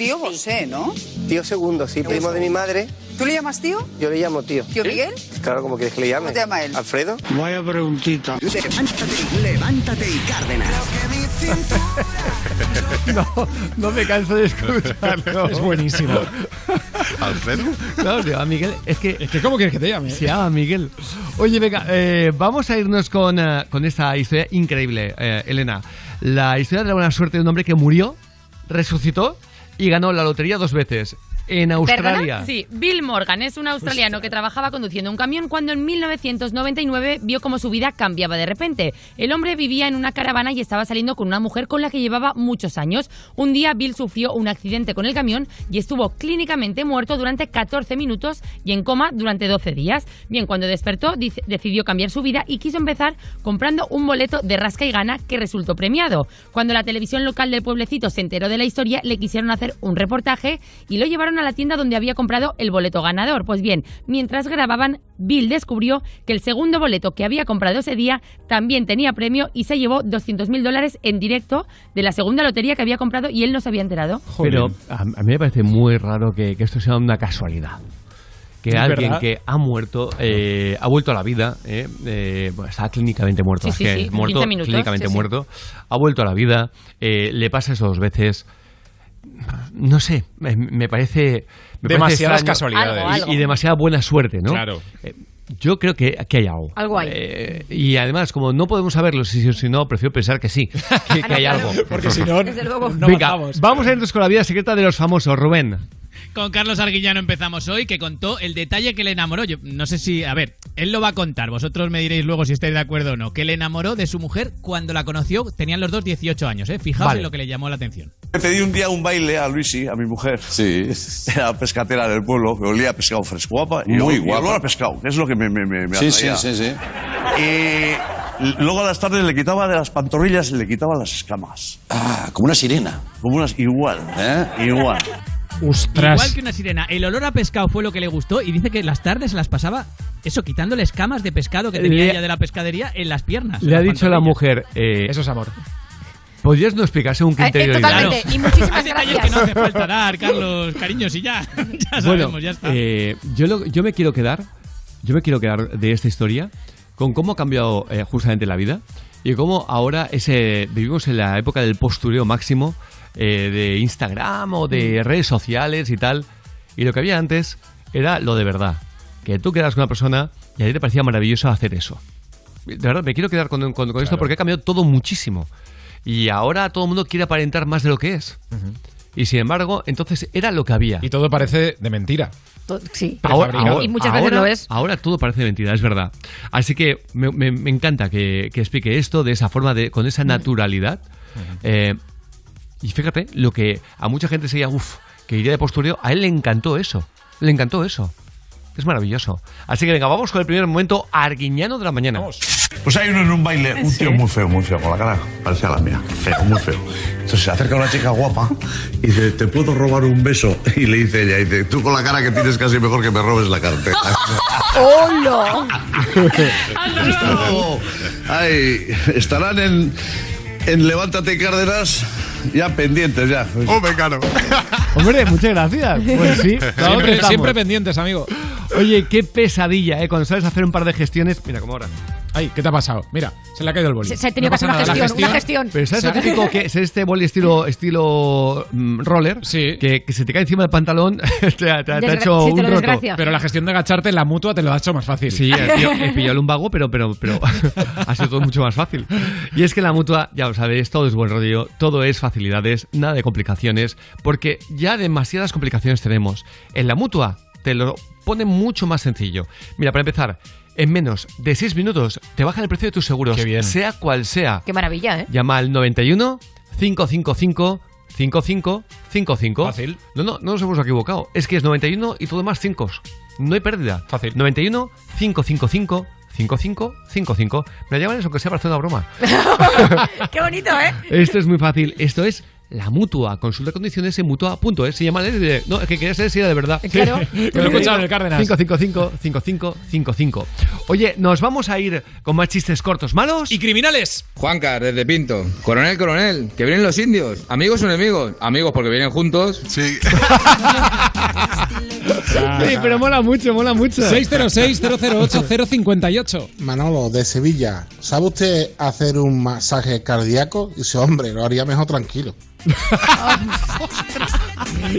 tío José, ¿no? Tío segundo, sí, primo de mi madre. ¿Tú le llamas tío? Yo le llamo tío. ¿Tío Miguel? Claro, como quieres que le llame. ¿Cómo te llama él? ¿Alfredo? Vaya preguntita. Levántate, levántate y Cárdenas. No, no me canso de escucharlo. Es buenísimo. ¿Alfredo? No, se llama Miguel. Es que, Es que, ¿cómo quieres que te llame? se llama Miguel. Oye, venga, eh, vamos a irnos con, eh, con esta historia increíble, eh, Elena. La historia de la buena suerte de un hombre que murió, resucitó y ganó la lotería dos veces. En Australia. ¿Perdona? Sí, Bill Morgan es un australiano que trabajaba conduciendo un camión cuando en 1999 vio cómo su vida cambiaba de repente. El hombre vivía en una caravana y estaba saliendo con una mujer con la que llevaba muchos años. Un día Bill sufrió un accidente con el camión y estuvo clínicamente muerto durante 14 minutos y en coma durante 12 días. Bien, cuando despertó dice- decidió cambiar su vida y quiso empezar comprando un boleto de rasca y gana que resultó premiado. Cuando la televisión local del pueblecito se enteró de la historia, le quisieron hacer un reportaje y lo llevaron a la tienda donde había comprado el boleto ganador. Pues bien, mientras grababan, Bill descubrió que el segundo boleto que había comprado ese día también tenía premio y se llevó 200.000 dólares en directo de la segunda lotería que había comprado y él no se había enterado. Pero a, a mí me parece muy raro que, que esto sea una casualidad. Que alguien verdad. que ha muerto, eh, ha vuelto a la vida, eh, eh, bueno, está clínicamente muerto, Sí, es sí, muerto, 15 minutos, clínicamente sí, sí. muerto, ha vuelto a la vida, eh, le pasa eso dos veces. No sé, me, parece. Me Demasiadas casualidades. Algo, algo. Y, y demasiada buena suerte, ¿no? Claro. Eh, yo creo que aquí hay algo. Algo hay. Eh, y además, como no podemos saberlo si sí o si no, prefiero pensar que sí, que, que hay algo. Porque si no, Desde luego. no Venga, vamos a irnos con la vida secreta de los famosos, Rubén. Con Carlos Arguillano empezamos hoy, que contó el detalle que le enamoró. Yo no sé si, a ver, él lo va a contar, vosotros me diréis luego si estáis de acuerdo o no, que le enamoró de su mujer cuando la conoció, tenían los dos 18 años, ¿eh? Fijaos Vale. en lo que le llamó la atención. Le pedí un día un baile a Luisi, a mi mujer. Sí. Era pescatera del pueblo, que olía a pescado fresco. Guapa. Y Muy y guapa. olor a pescado, que es lo que me, me, me, me Sí, sí, sí, sí. Y luego a las tardes le quitaba de las pantorrillas y le quitaba las escamas. Ah, como una sirena. Como unas igual. ¿Eh? Igual. Ostras. Igual que una sirena, el olor a pescado fue lo que le gustó y dice que las tardes se las pasaba, eso, quitándole escamas de pescado que tenía Le- ella de la pescadería en las piernas. Le ha dicho la pantorrillas. mujer. eh, Eso es amor. ¿Podrías no explicarse un Eh, criterio eh, totalmente. Claro. Y muchísimas gracias. que no hace falta dar, Carlos, cariños, y ya. ya sabemos, Bueno, ya está. eh, yo, lo- yo me quiero quedar, yo me quiero quedar de esta historia con cómo ha cambiado eh, justamente la vida y cómo ahora ese vivimos en la época del postureo máximo eh, de Instagram o Mm. de redes sociales y tal. Y lo que había antes era lo de verdad, que tú quedas con una persona y a ti te parecía maravilloso hacer eso. De verdad, me quiero quedar con, con- con esto porque ha cambiado todo muchísimo. Y ahora todo el mundo quiere aparentar más de lo que es. Y sin embargo, entonces era lo que había. Y todo parece de mentira. Sí. Ahora, Y muchas veces ahora- lo es. Ahora todo parece mentira, es verdad. Así que me, me- me encanta que, que explique esto de esa forma, de, con esa naturalidad. Eh, y fíjate, lo que a mucha gente sería, uff, que iría de postureo, a él le encantó eso. Le encantó eso. Es maravilloso. Así que venga, vamos con el primer momento arguiñano de la mañana. Pues hay uno en un baile, un tío muy feo, muy feo, con la cara parecía la mía. Feo, muy feo. Entonces se acerca una chica guapa y dice, ¿te puedo robar un beso? Y le dice ella, dice, tú con la cara que tienes casi mejor que me robes la cartera. ¡Hola! Ay, estarán en, en Levántate Cárdenas ya pendientes ya. ¡Oh, me caro! Hombre, muchas gracias. Pues sí, siempre, siempre pendientes, amigo. Oye, qué pesadilla, ¿eh? Cuando sabes hacer un par de gestiones. Mira, como ahora. Ay, ¿qué te ha pasado? Mira, se le ha caído el boli. Se, se ha tenido que hacer No una gestión, la una gestión. Pero ¿sabes lo típico que es este boli estilo, estilo mm, roller? Que, que se te cae encima del pantalón, te, ha- te ha- te ha hecho sí, te un lo roto. desgracia. Pero la gestión de agacharte en la mutua te lo ha hecho más fácil. Sí, he pillado, he pillado el lumbago, pero, pero, pero ha sido todo mucho más fácil. Y es que en la mutua, ya lo sabéis, todo es buen rollo, todo es facilidades, nada de complicaciones, porque ya demasiadas complicaciones tenemos. En la mutua te lo pone mucho más sencillo. Mira, para empezar, en menos de 6 minutos te bajan el precio de tus seguros, sea cual sea. Qué maravilla, ¿eh? Llama al 91 555 5555. Fácil. No, no, no nos hemos equivocado. Es que es 91 y todo más 5. No hay pérdida. Fácil. 91 555 5555. Me llaman eso que sea para hacer una broma. Qué bonito, ¿eh? Esto es muy fácil. Esto es la mutua. Consulta condiciones en mutua.es. Se llama. No, es que quería saber si era de verdad. Claro. Te lo he escuchado en el Cárdenas. 555 5555. Oye, nos vamos a ir con más chistes cortos malos. Y criminales. Juanca, desde Pinto. Coronel, coronel, que vienen los indios. ¿Amigos o enemigos? Amigos porque vienen juntos. Sí. Sí, pero mola mucho, mola mucho. 606-008-058. Manolo, de Sevilla. ¿Sabe usted hacer un masaje cardíaco? Dice, hombre, lo haría mejor tranquilo.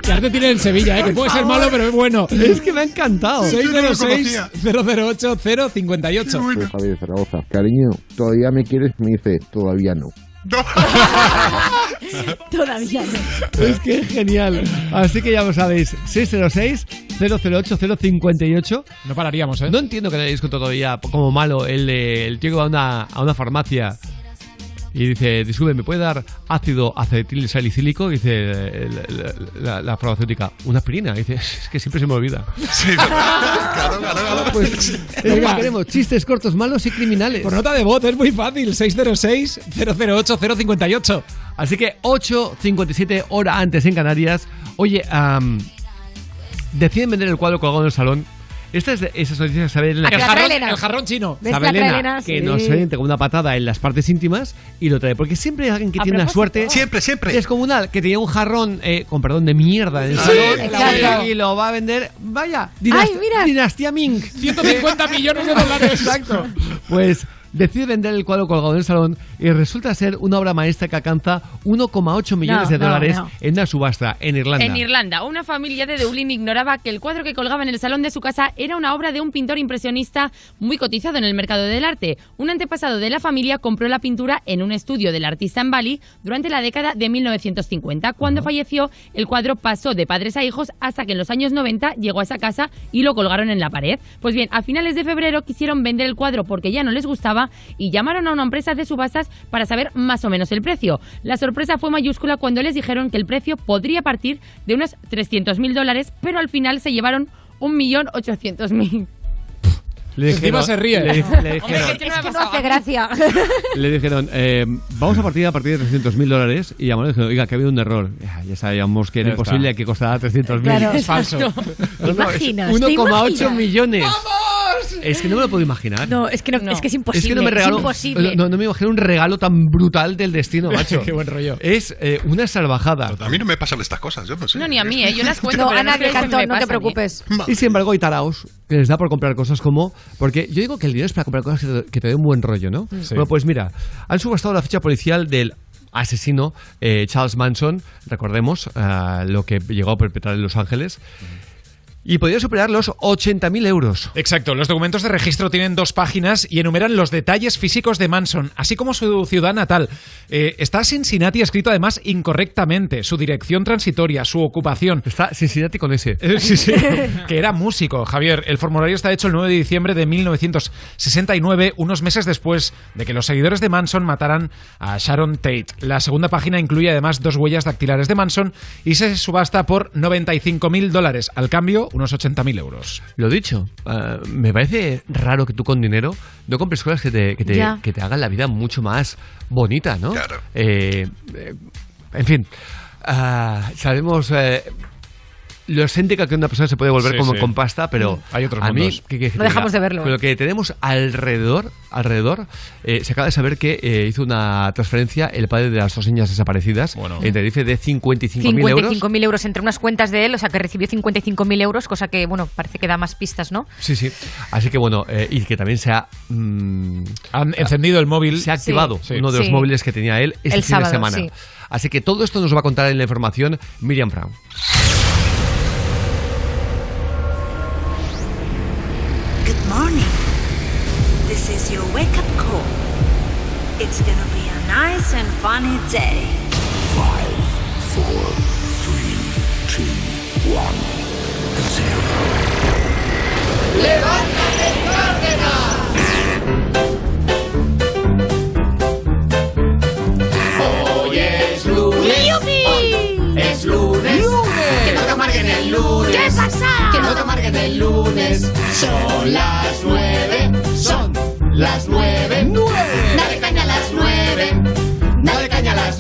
Que arte tiene en Sevilla, ¿eh? que puede ser malo, pero es bueno. Es que me ha encantado. 606-008-058. Soy Javier Zaragoza. Cariño, ¿todavía me quieres? Me dice, todavía no. Todavía no. Es que es genial. Así que ya lo sabéis. 606-008-058. No pararíamos, ¿eh? No entiendo que le hayáis contado todavía como malo el, de- el tío que va a una, a una farmacia y dice, disculpe, ¿me puede dar ácido acetil salicílico? Dice la, la- la farmacéutica, una aspirina. Dice, es que siempre se me olvida. Pues es lo que queremos, chistes cortos, malos y criminales. Por nota de voz, es muy fácil. 606-008-058. Así que 8.57 hora antes en Canarias. Oye, deciden vender el cuadro colgado en el salón. Esta es de esas noticias que sabe Elena. El jarrón, el jarrón chino. Elena que nos siente con una patada en las partes íntimas y lo trae. Porque siempre hay alguien que A tiene una propósito. suerte. Siempre, siempre. Descomunal, que tenía un jarrón, eh, con perdón, de mierda en el Sí, salón y lo va a vender. Vaya, Ay, mira. Dinastía Ming. 150 millones de dólares. Exacto. Pues decide vender el cuadro colgado en el salón y resulta ser una obra maestra que alcanza 1,8 millones No, de dólares no. en una subasta en Irlanda. En Irlanda, una familia de Dublín ignoraba que el cuadro que colgaba en el salón de su casa era una obra de un pintor impresionista muy cotizado en el mercado del arte. Un antepasado de la familia compró la pintura en un estudio del artista en Bali durante la década de 1950. Cuando falleció, el cuadro pasó de padres a hijos hasta que en los años 90 llegó a esa casa y lo colgaron en la pared. Pues bien, a finales de febrero quisieron vender el cuadro porque ya no les gustaba y llamaron a una empresa de subastas para saber más o menos el precio. La sorpresa fue mayúscula cuando les dijeron que el precio podría partir de unos 300.000 dólares, pero al final se llevaron 1.800.000. Le Encima se ríe. Le, le Hombre, dijeron, es que no hace gracia. le dijeron, eh, vamos a partir a partir de 300.000 dólares y llamó y dijeron, oiga, que ha habido un error. Ya, ya sabíamos que era Ya está. imposible que costara 300.000. Claro, Es falso. No, no, es imaginas? ¿Te 1,8 imaginas? millones. Es que no me lo puedo imaginar. No, es que, no, es que es imposible. Es que no me regalo, imposible. No, no me imagino un regalo tan brutal del destino, macho. Qué buen rollo. Es eh, una salvajada. A mí no me pasan estas cosas, yo no sé. No, ni a mí, ¿eh? yo las cuento. No, pero a nadie, creo que no te ¿eh? preocupes. Y sin embargo hay taraos que les da por comprar cosas como... Porque yo digo que el dinero es para comprar cosas que te, que te den un buen rollo, ¿no? Sí. Bueno, pues mira, han subastado la ficha policial del asesino eh, Charles Manson, recordemos ah, lo que llegó a perpetrar en Los Ángeles, y podría superar los 80.000 euros. Exacto, los documentos de registro tienen dos páginas y enumeran los detalles físicos de Manson, así como su ciudad natal. Eh, está Cincinnati escrito además incorrectamente, su dirección transitoria, su ocupación. Está Cincinnati con ese. Eh, Sí, sí, que era músico, Javier. El formulario está hecho el 9 de diciembre de 1969, unos meses después de que los seguidores de Manson mataran a Sharon Tate. La segunda página incluye además dos huellas dactilares de Manson y se subasta por 95.000 dólares. Al cambio, unos 80.000 euros. Lo dicho, ah, me parece raro que tú con dinero no compres cosas que te, que te, Ya. que te hagan la vida mucho más bonita, ¿no? Eh, eh, en fin, ah, sabemos... eh, lo excéntrica que una persona se puede volver Sí, como sí. con pasta, pero Hay otros a mí, mundos. ¿qué quieres que No dejamos de verlo. Con lo que tenemos alrededor, alrededor eh, se acaba de saber que eh, hizo una transferencia el padre de las dos niñas desaparecidas en Tenerife de 55.000 euros. 55.000 euros entre unas cuentas de él, o sea que recibió 55.000 euros, cosa que, bueno, parece que da más pistas, ¿no? Sí, sí. Así que bueno, eh, y que también se ha... mm, Han encendido el móvil. Se ha activado Sí. uno de los Sí. móviles que tenía él este El fin de sábado, semana. sí. Así que todo esto nos va a contar en la información Miriam Brown. It's gonna be a nice and funny day. Five, four, three, two, one, zero. ¡Levántate, Hoy es lunes. ¡Yupi! Es lunes. Que no te amarguen el lunes. ¿Qué pasa? Que no te amarguen el lunes. Son las nueve. Son las nueve. ¡Nueve!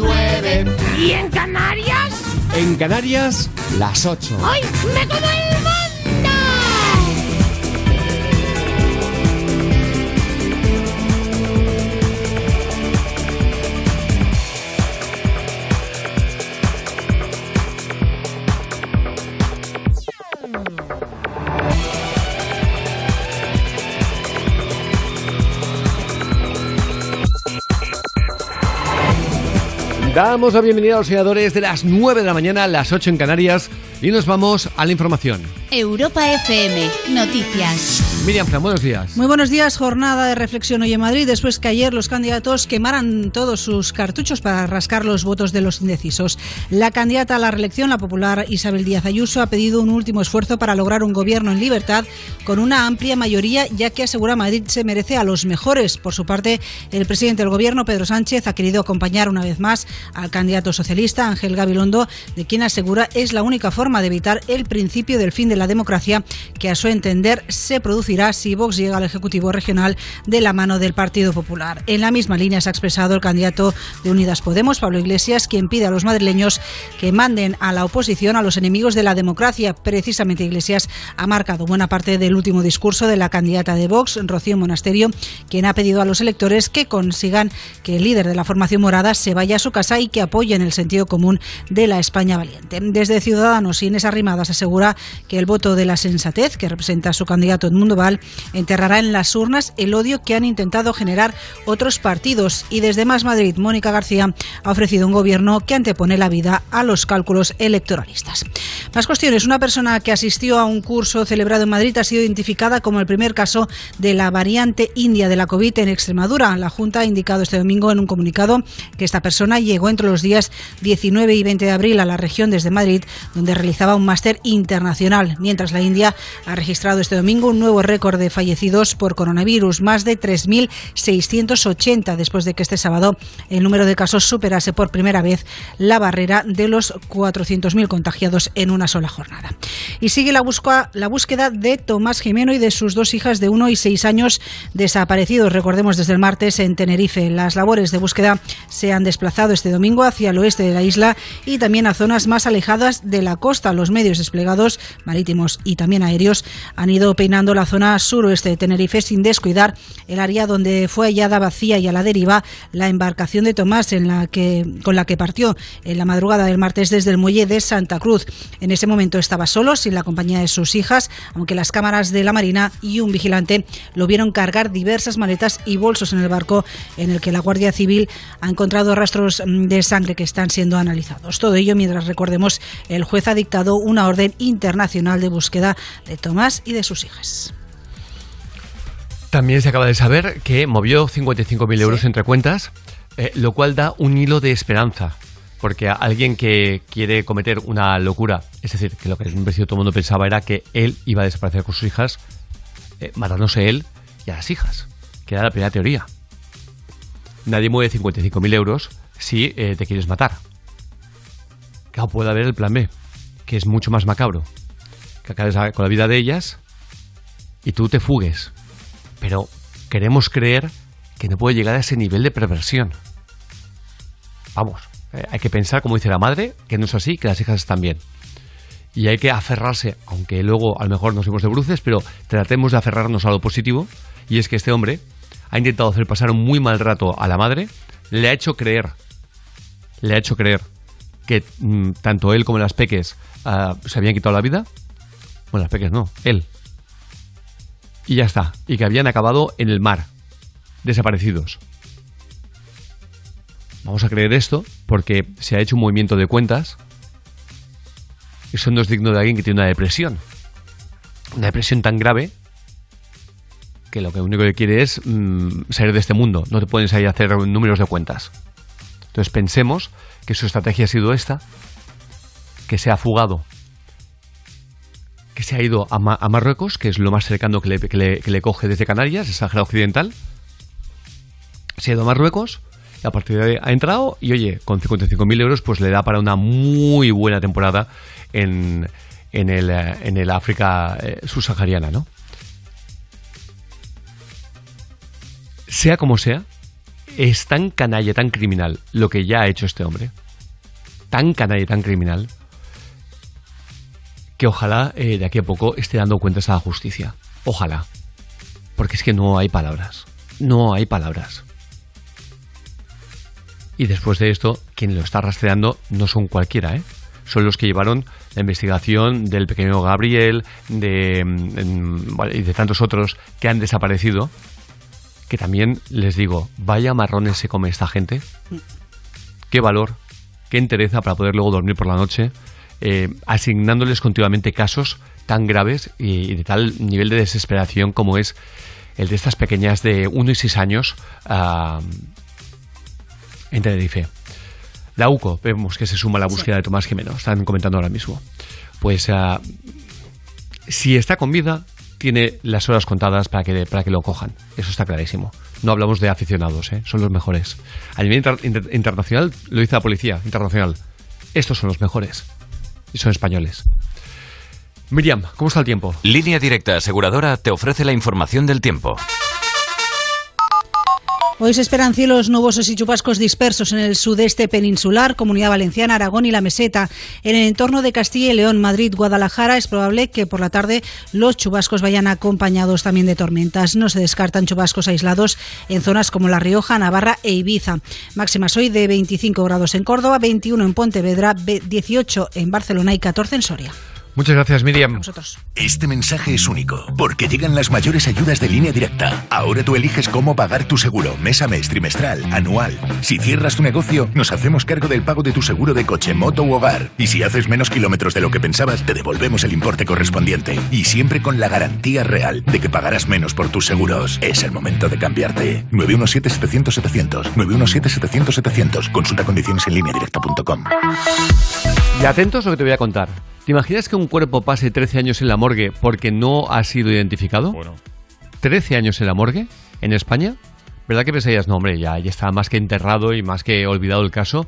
Nueve. ¿Y en Canarias? En Canarias, las 8. ¡Ay! ¡Me como el mundo! Damos la bienvenida a los senadores de las 9 de la mañana, las 8 en Canarias, y nos vamos a la información. Europa FM, noticias. Miriam Fran, buenos días. Muy buenos días, jornada de reflexión hoy en Madrid, después que ayer los candidatos quemaran todos sus cartuchos para rascar los votos de los indecisos. La candidata a la reelección, la popular Isabel Díaz Ayuso, ha pedido un último esfuerzo para lograr un gobierno en libertad con una amplia mayoría, ya que asegura Madrid se merece a los mejores. Por su parte, el presidente del gobierno, Pedro Sánchez, ha querido acompañar una vez más al candidato socialista, Ángel Gabilondo, de quien asegura es la única forma de evitar el principio del fin de la democracia que a su entender se producirá si Vox llega al Ejecutivo Regional de la mano del Partido Popular. En la misma línea se ha expresado el candidato de Unidas Podemos, Pablo Iglesias, quien pide a los madrileños que manden a la oposición a los enemigos de la democracia. Precisamente Iglesias ha marcado buena parte del último discurso de la candidata de Vox, Rocío Monasterio, quien ha pedido a los electores que consigan que el líder de la formación morada se vaya a su casa y que apoyen el sentido común de la España valiente. Desde Ciudadanos, Inés Arrimadas asegura que el voto de la sensatez, que representa a su candidato Edmundo Val, enterrará en las urnas el odio que han intentado generar otros partidos. Y desde Más Madrid, Mónica García ha ofrecido un gobierno que antepone la vida a los cálculos electoralistas. Más cuestiones. Una persona que asistió a un curso celebrado en Madrid ha sido identificada como el primer caso de la variante india de la COVID en Extremadura. La Junta ha indicado este domingo en un comunicado que esta persona llegó entre los días 19 y 20 de abril a la región desde Madrid, donde realizaba un máster internacional, mientras la India ha registrado este domingo un nuevo récord de fallecidos por coronavirus, más de 3.680, después de que este sábado el número de casos superase por primera vez la barrera de los 400.000 contagiados en una sola jornada. Y sigue la, busca, la búsqueda de Tomás Jimeno y de sus dos hijas de 1 y 6 años desaparecidos, recordemos desde el martes en Tenerife. Las labores de búsqueda se han desplazado este domingo hacia el oeste de la isla y también a zonas más alejadas de la costa. Los medios desplegados marítimos y también aéreos han ido peinando la zona suroeste de Tenerife sin descuidar el área donde fue hallada vacía y a la deriva la embarcación de Tomás en la que, con la que partió en la madrugada del martes desde el muelle de Santa Cruz. En ese momento estaba solo, sin la compañía de sus hijas, aunque las cámaras de la Marina y un vigilante lo vieron cargar diversas maletas y bolsos en el barco en el que la Guardia Civil ha encontrado rastros mm, de sangre que están siendo analizados. Todo ello mientras, recordemos, el juez ha dictado una orden internacional de búsqueda de Tomás y de sus hijas. También se acaba de saber que movió 55.000 euros entre cuentas, eh, lo cual da un hilo de esperanza. Porque a alguien que quiere cometer una locura, es decir, que lo que en principio todo el mundo pensaba era que él iba a desaparecer con sus hijas, eh, matándose él y a las hijas, que era la primera teoría. Nadie mueve 55.000 euros si eh, te quieres matar. Claro, puede haber el plan B, que es mucho más macabro. Que acabes con la vida de ellas y tú te fugues. Pero queremos creer que no puede llegar a ese nivel de perversión. Vamos, eh, hay que pensar, como dice la madre, que no es así, que las hijas están bien. y hay que aferrarse, aunque luego a lo mejor nos hemos de bruces, pero tratemos de aferrarnos a lo positivo, y es que este hombre ha intentado hacer pasar un muy mal rato a la madre, le ha hecho creer, le ha hecho creer que mm, tanto él como las peques ah, se habían quitado la vida, bueno, las peques no, él, y ya está, y que habían acabado en el mar, desaparecidos. Vamos a creer esto porque se ha hecho un movimiento de cuentas. Eso no es digno de alguien que tiene una depresión. Una depresión tan grave que lo que único que quiere es mm, salir de este mundo. No te puedes ir a hacer números de cuentas. Entonces pensemos que su estrategia ha sido esta, que se ha fugado, que se ha ido a, Ma- a Marruecos, que es lo más cercano que le, coge desde Canarias, el Sáhara Occidental. Se ha ido a Marruecos, y a partir de ahí ha entrado y oye, con 55.000 euros pues le da para una muy buena temporada en, en, el, en el África eh, subsahariana, ¿no? Sea como sea, es tan canalla, tan criminal lo que ya ha hecho este hombre. Tan canalla, tan criminal, que ojalá eh, de aquí a poco esté dando cuentas a la justicia. Ojalá. Porque es que no hay palabras. No hay palabras. Y después de esto, quien lo está rastreando no son cualquiera, ¿eh? Son los que llevaron la investigación del pequeño Gabriel de, mm, bueno, y de tantos otros que han desaparecido. Que también les digo, vaya marrones se come esta gente. Qué valor, qué entereza para poder luego dormir por la noche, eh, asignándoles continuamente casos tan graves y, y de tal nivel de desesperación como es el de estas pequeñas de 1 y 6 años ah, en Tenerife. La UCO, vemos que se suma a la búsqueda de Tomás Jimeno, están comentando ahora mismo. Pues ah, si está con vida, tiene las horas contadas para que, para que lo cojan. Eso está clarísimo. No hablamos de aficionados, ¿eh? son los mejores. A nivel inter- inter- internacional, lo dice la policía internacional. Estos son los mejores. Y son españoles. Miriam, ¿cómo está el tiempo? Línea Directa Aseguradora te ofrece la información del tiempo. Hoy se esperan cielos nubosos y chubascos dispersos en el sudeste peninsular, Comunidad Valenciana, Aragón y la Meseta. En el entorno de Castilla y León, Madrid, Guadalajara, es probable que por la tarde los chubascos vayan acompañados también de tormentas. No se descartan chubascos aislados en zonas como La Rioja, Navarra e Ibiza. Máximas hoy de 25 grados en Córdoba, 21 en Pontevedra, 18 en Barcelona y 14 en Soria. Muchas gracias, Miriam. Vosotros. Este mensaje es único, porque llegan las mayores ayudas de línea directa. Ahora tú eliges cómo pagar tu seguro, mes a mes, trimestral, anual. Si cierras tu negocio, nos hacemos cargo del pago de tu seguro de coche, moto u hogar. Y si haces menos kilómetros de lo que pensabas, te devolvemos el importe correspondiente. Y siempre con la garantía real de que pagarás menos por tus seguros. Es el momento de cambiarte. 917-700-700. 917-700-700. Consulta condiciones en línea directa.com. Y atentos a lo que te voy a contar. ¿Te imaginas que un cuerpo pase 13 años en la morgue porque no ha sido identificado? Bueno. ¿13 años en la morgue? ¿En España? ¿Verdad que pensarías, no, hombre, ya, ya está más que enterrado y más que olvidado el caso?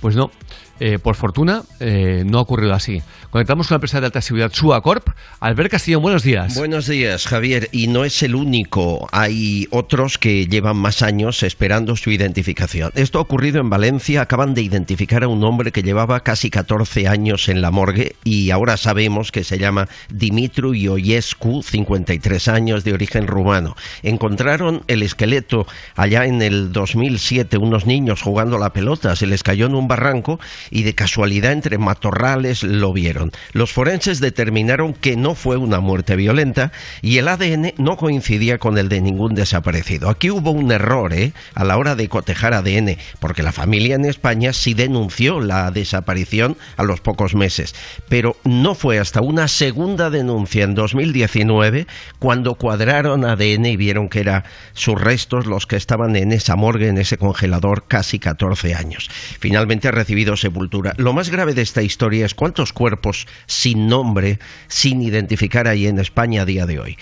Pues no. Eh, por fortuna, eh, no ha ocurrido así. Conectamos con la empresa de alta seguridad Suacorp. Albert Castillo, buenos días. Buenos días, Javier. Y no es el único. Hay otros que llevan más años esperando su identificación. Esto ha ocurrido en Valencia. Acaban de identificar a un hombre que llevaba casi 14 años en la morgue y ahora sabemos que se llama Dimitru Ioiescu, 53 años de origen rumano. Encontraron el esqueleto allá en el 2007. Unos niños jugando a la pelota. Se les cayó en un barranco y de casualidad entre matorrales lo vieron. Los forenses determinaron que no fue una muerte violenta y el ADN no coincidía con el de ningún desaparecido. Aquí hubo un error ¿eh? a la hora de cotejar ADN, porque la familia en España sí denunció la desaparición a los pocos meses, pero no fue hasta una segunda denuncia en 2019 cuando cuadraron ADN y vieron que eran sus restos los que estaban en esa morgue, en ese congelador, casi 14 años. Finalmente ha recibido sepultura. Lo más grave de esta historia es cuántos cuerpos sin nombre, sin identificar hay en España a día de hoy.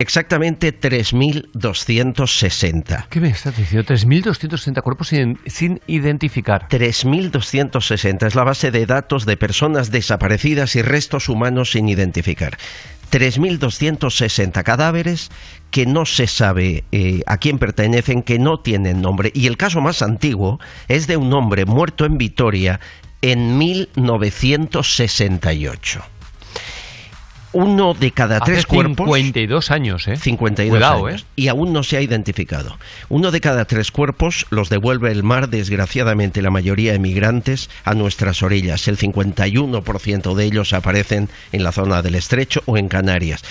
Exactamente 3.260. ¿Qué me estás diciendo? 3.260 cuerpos sin, sin identificar. 3.260 es la base de datos de personas desaparecidas y restos humanos sin identificar. 3.260 cadáveres que no se sabe eh, a quién pertenecen, que no tienen nombre. Y el caso más antiguo es de un hombre muerto en Vitoria en 1968. Uno de cada Hace tres cuerpos... 52 años, ¿eh? 52 Cuidado, años. Y aún no se ha identificado. Uno de cada tres cuerpos los devuelve el mar, desgraciadamente la mayoría emigrantes, a nuestras orillas. El 51% de ellos aparecen en la zona del estrecho o en Canarias.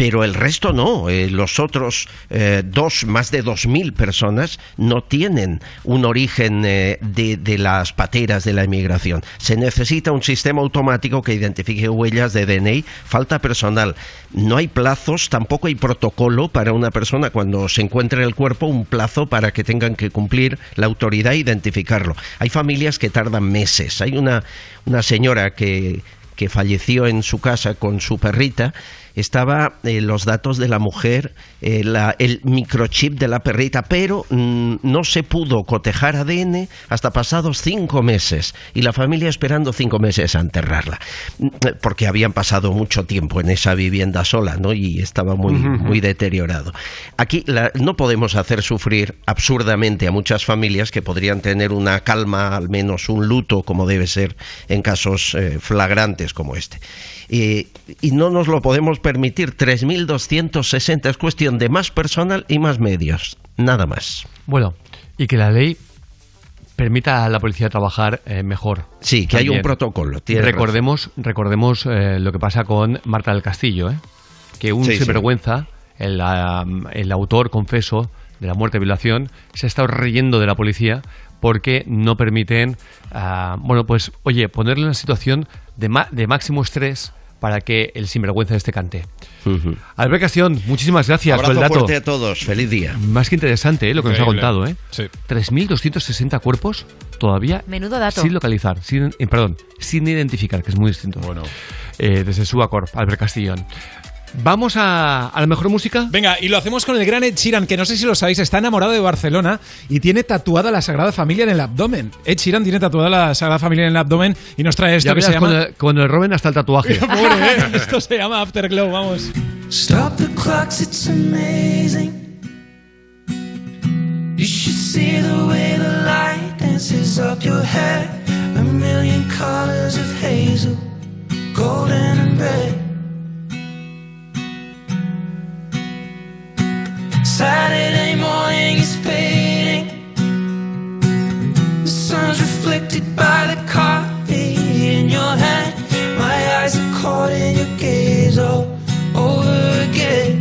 Pero el resto no. Eh, los otros eh, dos, más de 2.000 personas no tienen un origen eh, de, de las pateras de la emigración. Se necesita un sistema automático que identifique huellas de DNI. Falta personal. No hay plazos, tampoco hay protocolo para una persona cuando se encuentre el cuerpo, un plazo para que tengan que cumplir la autoridad e identificarlo. Hay familias que tardan meses. Hay una, una señora que que falleció en su casa con su perrita, estaba eh, los datos de la mujer, eh, la- el microchip de la perrita, pero mm, no se pudo cotejar ADN hasta pasados cinco meses y la familia esperando cinco meses a enterrarla, Mm, porque habían pasado mucho tiempo en esa vivienda sola, ¿no? Y estaba muy, muy deteriorado. Aquí la- no podemos hacer sufrir absurdamente a muchas familias que podrían tener una calma, al menos un luto, como debe ser en casos eh, flagrantes como este. Y no nos lo podemos permitir. 3.260 es cuestión de más personal y más medios. Nada más. Bueno, y que la ley permita a la policía trabajar eh, mejor. Sí, que hay un protocolo. razón. Recordemos, recordemos eh, lo que pasa con Marta del Castillo, ¿eh? que un Sí, sí. sinvergüenza, el, ah, el autor confeso de la muerte de violación, se ha estado riendo de la policía porque no permiten, ah, bueno, pues, oye, ponerle en una situación de, ma- de máximo estrés para que el sinvergüenza este cante. Albert Castellón, muchísimas gracias Abrazo por el dato. fuerte a todos. Feliz día. Más que interesante ¿eh? lo que nos ha contado. ¿eh? Sí. 3.260 cuerpos todavía Menudo dato. sin localizar, sin, eh, perdón, sin identificar, que es muy distinto. Bueno. Eh, desde Subacorp, Albert Castillón. Vamos a, a la mejor música. Venga, y lo hacemos con el gran Ed Sheeran, que no sé si lo sabéis, está enamorado de Barcelona y tiene tatuada la Sagrada Familia en el abdomen. Ed Sheeran tiene tatuada la Sagrada Familia en el abdomen y nos trae esto Ya que se llama... cuando, el- el roben hasta el tatuaje. Pobre, ¿eh? Esto se llama Afterglow, vamos. Stop the clocks, it's amazing. You should see the way the light dances up your hair. A million colors of hazel, golden and red. Saturday morning is fading. The sun's reflected by the coffee in your hand. My eyes are caught in your gaze all over again.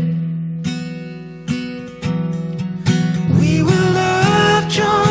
We were love drunk,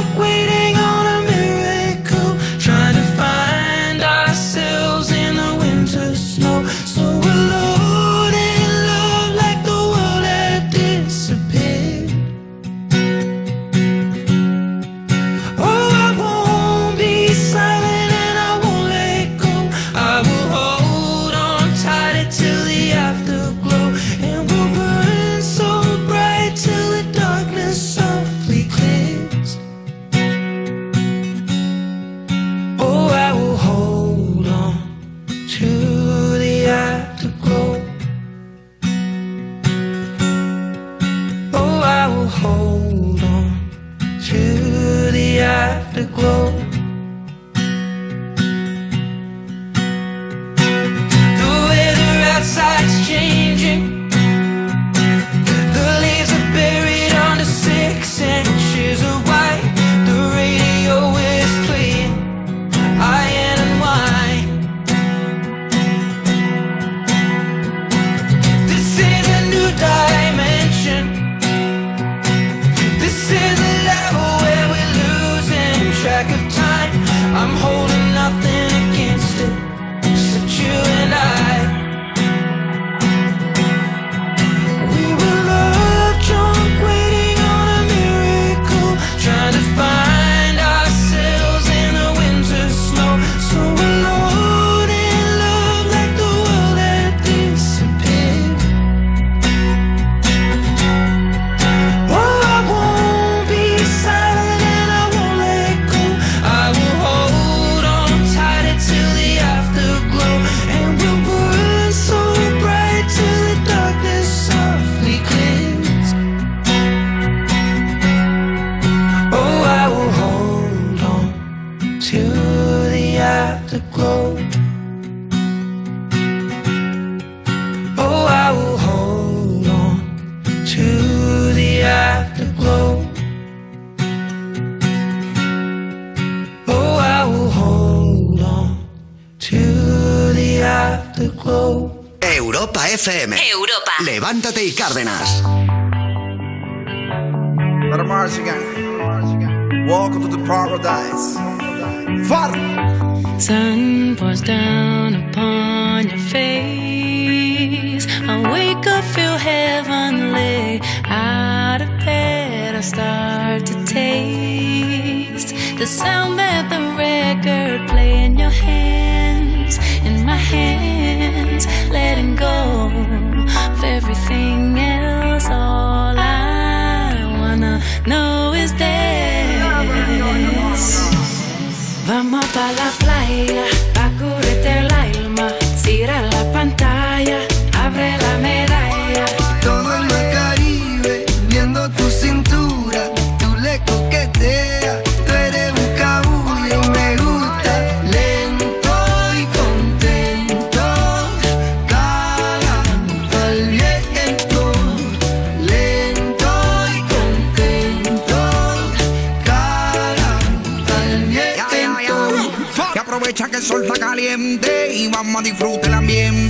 Europa FM. Europa. Levántate y Cárdenas. Let march again. Welcome to the paradise. Far. Sun pours down upon your face. I wake up, feel heavenly. Out of bed, I start to taste the sound that the record play in your hands, in my hands, letting go of everything else. All I wanna know is this. Vamos la playa, caliente y vamos a disfrutar el ambiente.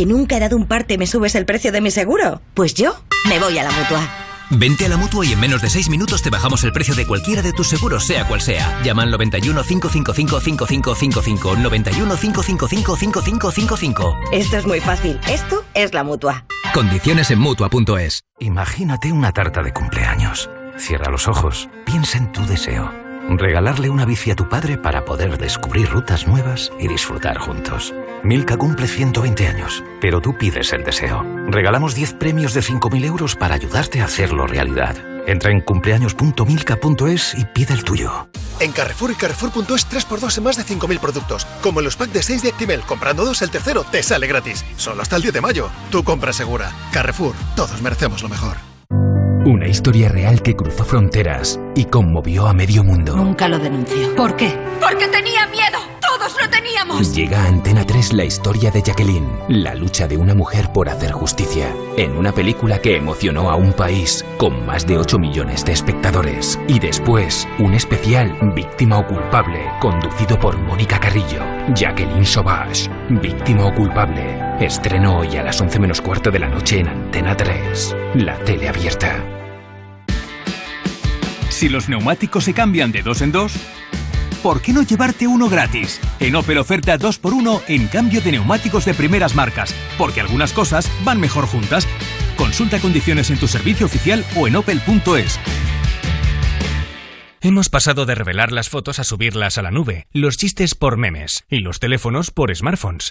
¿Que nunca he dado un parte, me subes el precio de mi seguro? Pues yo me voy a la mutua. Vente a la mutua y en menos de 6 minutos te bajamos el precio de cualquiera de tus seguros, sea cual sea. Llama al 91 555 5555. 91 555 5555. Esto es muy fácil. Esto es la mutua. Condiciones en mutua.es. Imagínate una tarta de cumpleaños. Cierra los ojos, piensa en tu deseo. Regalarle una bici a tu padre para poder descubrir rutas nuevas y disfrutar juntos. Milka cumple 120 años, pero tú pides el deseo. Regalamos 10 premios de 5.000 euros para ayudarte a hacerlo realidad. Entra en cumpleaños.milka.es y pide el tuyo. En Carrefour y Carrefour.es 3x2 en más de 5.000 productos. Como en los packs de 6 de Actimel. Comprando dos, el tercero te sale gratis. Solo hasta el 10 de mayo. Tu compra segura. Carrefour. Todos merecemos lo mejor. Una historia real que cruzó fronteras y conmovió a medio mundo. Nunca lo denunció. ¿Por qué? Porque tenía miedo. Todos lo teníamos. Llega a Antena 3 la historia de Jacqueline, la lucha de una mujer por hacer justicia, en una película que emocionó a un país con más de 8 millones de espectadores. Y después, un especial Víctima o culpable, conducido por Mónica Carrillo, Jacqueline Sauvage, Víctima o culpable. Estreno hoy a las 11 menos cuarto de la noche en Antena 3, la tele abierta. Si los neumáticos se cambian de dos en dos, ¿por qué no llevarte uno gratis? En Opel oferta 2x1 en cambio de neumáticos de primeras marcas, porque algunas cosas van mejor juntas. Consulta condiciones en tu servicio oficial o en opel.es. Hemos pasado de revelar las fotos a subirlas a la nube, los chistes por memes y los teléfonos por smartphones.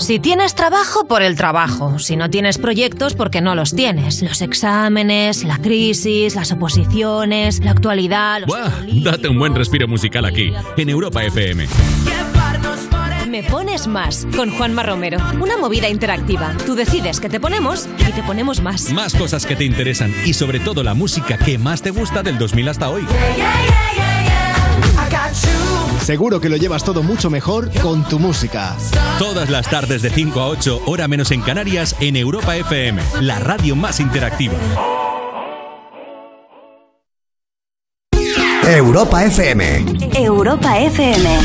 Si tienes trabajo, por el trabajo. Si no tienes proyectos, porque no los tienes. Los exámenes, la crisis, las oposiciones, la actualidad. Los... ¡Buah! Date un buen respiro musical aquí, en Europa FM. Me pones más con Juanma Romero. Una movida interactiva. Tú decides que te ponemos y te ponemos más. Más cosas que te interesan y sobre todo la música que más te gusta del 2000 hasta hoy. Seguro que lo llevas todo mucho mejor con tu música. Todas las tardes de 5 a 8, hora menos en Canarias, en Europa FM, la radio más interactiva. Europa FM. Europa FM.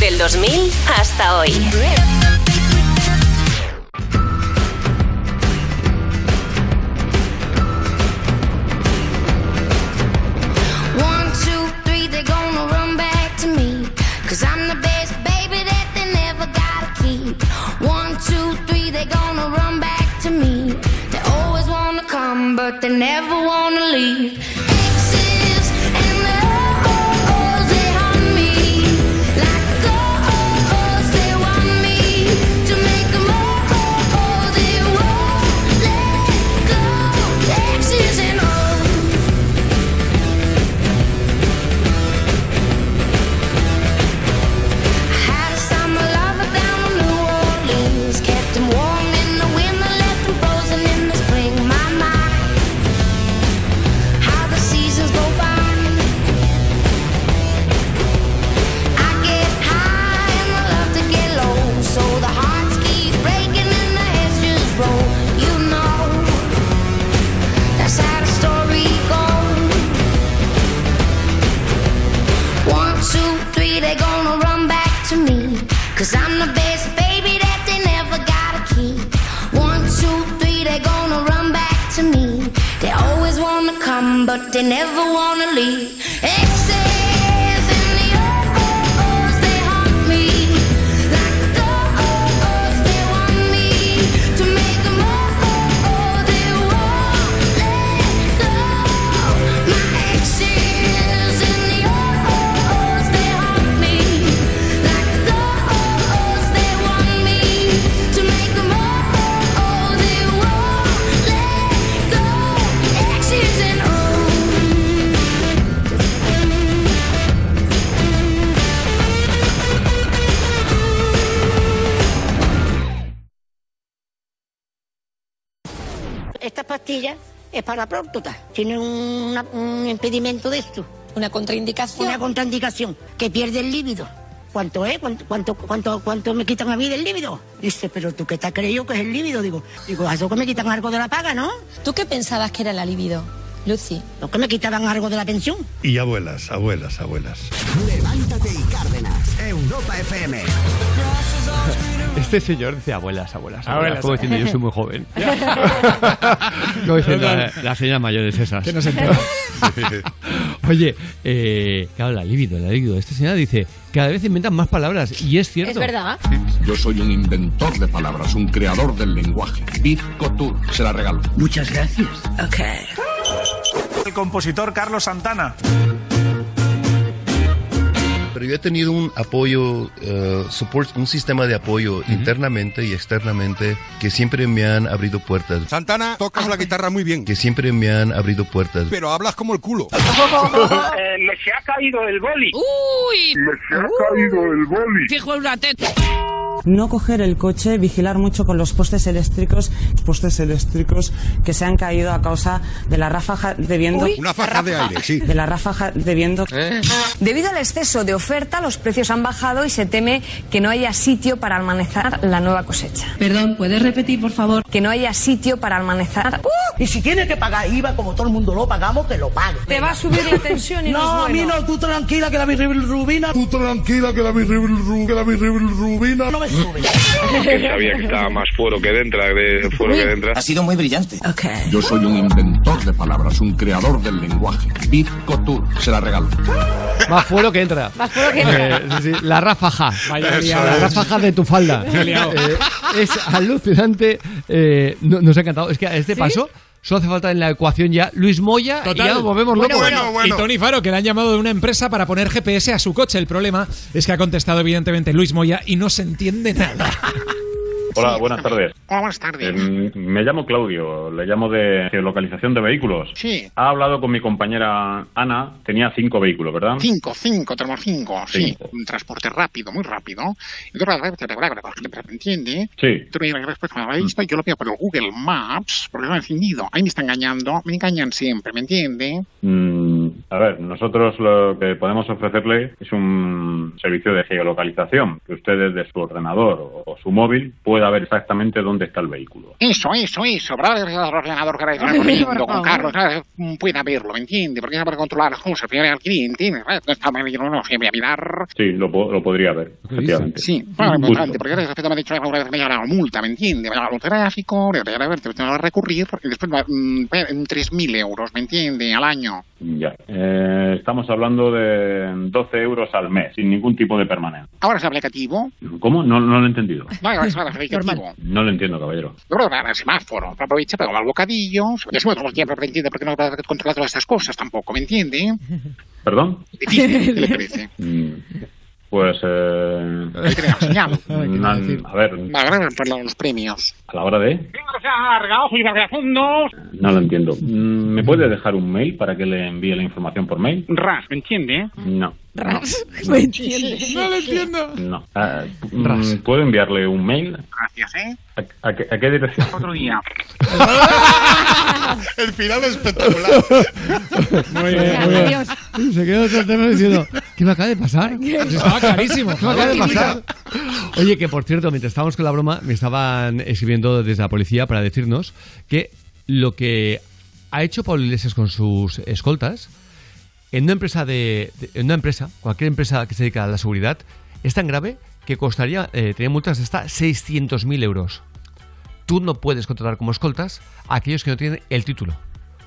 Del 2000 hasta hoy. But they never wanna leave. La próstata. Tiene una- un impedimento de esto. Una contraindicación. Una contraindicación. Que pierde el líbido. ¿Cuánto es? ¿Cuánto, cuánto, cuánto, cuánto me quitan a mí del líbido? Dice, pero tú qué te has creído que es el líbido. Digo, digo, a eso que me quitan algo de la paga, ¿no? ¿Tú qué pensabas que era la libido, Lucy? Lo que me quitaban algo de la pensión. Y abuelas, abuelas, abuelas. Levántate y Cárdenas. Europa FM. Este señor dice abuelas, abuelas, abuelas. Abuelas. Como diciendo, yo soy muy joven. Como diciendo, Total. "La- las señoras mayores esas. Que no se. Oye, eh, claro, la libido, la libido. Esta señora dice, cada vez inventan más palabras. Y es cierto. Yo soy un inventor de palabras, un creador del lenguaje. Big Couture, se la regalo. Muchas gracias. Ok. El compositor Carlos Santana. Pero yo he tenido un apoyo, eh, support, un sistema de apoyo internamente y externamente que siempre me han abrido puertas. Santana, tocas la guitarra muy bien. Que siempre me han abrido puertas. Pero hablas como el culo. Eh, me se ha caído el boli. ¡Uy! Me se ha caído el boli. ¡Fijo una teta! No coger el coche, vigilar mucho con los postes eléctricos, postes eléctricos que se han caído a causa de la ráfaga de viento. Una faja de aire, sí. De la ráfaga de viento. Debido al exceso de oferta, los precios han bajado y se teme que no haya sitio para almacenar la nueva cosecha. Perdón, ¿puedes repetir, por favor? Que no haya sitio para almacenar. Y si tiene que pagar IVA, como todo el mundo lo pagamos, que lo pague. Te va a subir la tensión y no, No, es a mí bueno. no, tú tranquila que la bilirrubina. Tú tranquila que la bilirru- que la no me sube. que sabía que estaba más fuera que dentro, de fuera que dentro. Ha sido muy brillante. Yo soy un inventor de palabras, un creador del lenguaje. Bit Couture, se la regalo. Más fuero que entra. Más fuero que entra. Eh, sí, sí, la ráfaja. Vaya la ráfaja de tu falda. Eh, es alucinante. Eh, no- nos ha encantado. Es que a este paso solo hace falta en la ecuación ya Luis Moya y ya nos volvemos locos. Y Tony Faro, que le han llamado de una empresa para poner GPS a su coche. El problema es que ha contestado evidentemente Luis Moya y no se entiende nada. Hola, buenas tardes. Hola, buenas tardes. Eh, me llamo Claudio, le llamo de geolocalización de vehículos. Sí. Ha hablado con mi compañera Ana, tenía cinco vehículos, ¿verdad? Cinco, cinco, tenemos cinco, sí. Cinco. Un transporte rápido, muy rápido. Y tú, ¿me entiende? Sí. Tú me después cuando lo he visto, yo lo veo por el Google Maps, porque lo he encendido. Ahí me está engañando, me engañan siempre, ¿me entiende? Mm, a ver, nosotros lo que podemos ofrecerle es un servicio de geolocalización, que usted desde su ordenador o, su móvil pueda ver exactamente dónde está el vehículo. Eso, eso, eso, ¿verdad? El ordenador que ahora está corriendo con Carlos, pueda verlo, ¿me entiende? Porque ya para controlar las cosas, primero al cliente. No está no, no sé, voy a mirar. Sí, lo, lo podría ver, efectivamente. Sí, bueno, importante, porque ahora respecto me ha dicho que me llevará la multa, ¿me entiende? Me llevará un tráfico, voy a a ver, te que recurrir, y después va, mm, pe- en 3.000 euros, ¿me entiende? Al año. Ya. Eh, estamos hablando de 12 euros al mes, sin ningún tipo de permanencia. Ahora es aplicativo. ¿Cómo? No, no lo he entendido. No, ahora es aplicativo. No lo entiendo, caballero. Yo creo que ahora el semáforo, aprovecha, pega al bocadillo, me todo el tiempo, ¿me entiende? Porque no puedo controlar todas estas cosas tampoco, ¿me entiende? ¿Perdón? Difícil, ¿qué le parece? Mm, Pues, eh, no, a ver, Va a ganar por los premios. A la hora de... No lo entiendo. Mm, ¿Me puede dejar un mail para que le envíe la información por mail? Ras, ¿me entiende? No. Ras. No. entiende? No lo entiendo. No. Ah, mm, ¿Puedo enviarle un mail? Gracias, ¿eh? ¿A, a qué, a qué dirección? Otro día. El final espectacular. Muy bien, muy bien. Se quedó soltero diciendo, ¿qué me acaba de pasar? Estaba clarísimo. ¿Qué me acaba de pasar? Oye, que por cierto, mientras estábamos con la broma, me estaban escribiendo desde la policía para decirnos que lo que ha hecho Pablo Iglesias con sus escoltas en una empresa de, de- en una empresa, cualquier empresa que se dedica a la seguridad, es tan grave que costaría eh, tener multas de hasta 600.000 euros. Tú no puedes contratar como escoltas a aquellos que no tienen el título,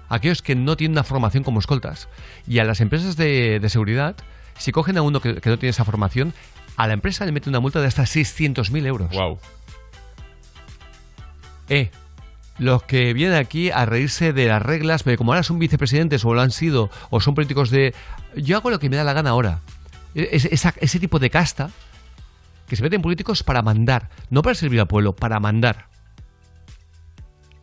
a aquellos que no tienen una formación como escoltas. Y a las empresas de, de seguridad, si cogen a uno que, que no tiene esa formación, a la empresa le mete una multa de hasta 600.000 euros. Wow. Eh, los que vienen aquí a reírse de las reglas, pero como ahora son vicepresidentes o lo han sido, o son políticos de... Yo hago lo que me da la gana ahora. E- ese tipo de casta que se meten políticos para mandar, no para servir al pueblo, para mandar.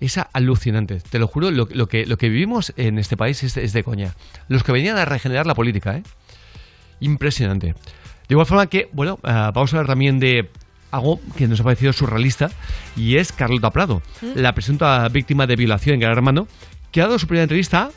Es alucinante, te lo juro, lo, que, vivimos en este país es, es de coña. Los que venían a regenerar la política, ¿eh? Impresionante. De igual forma que, bueno, ah, vamos a hablar también de algo que nos ha parecido surrealista y es Carlota Prado, ¿Mm? la presunta víctima de violación en Gran Hermano, que ha dado su primera entrevista a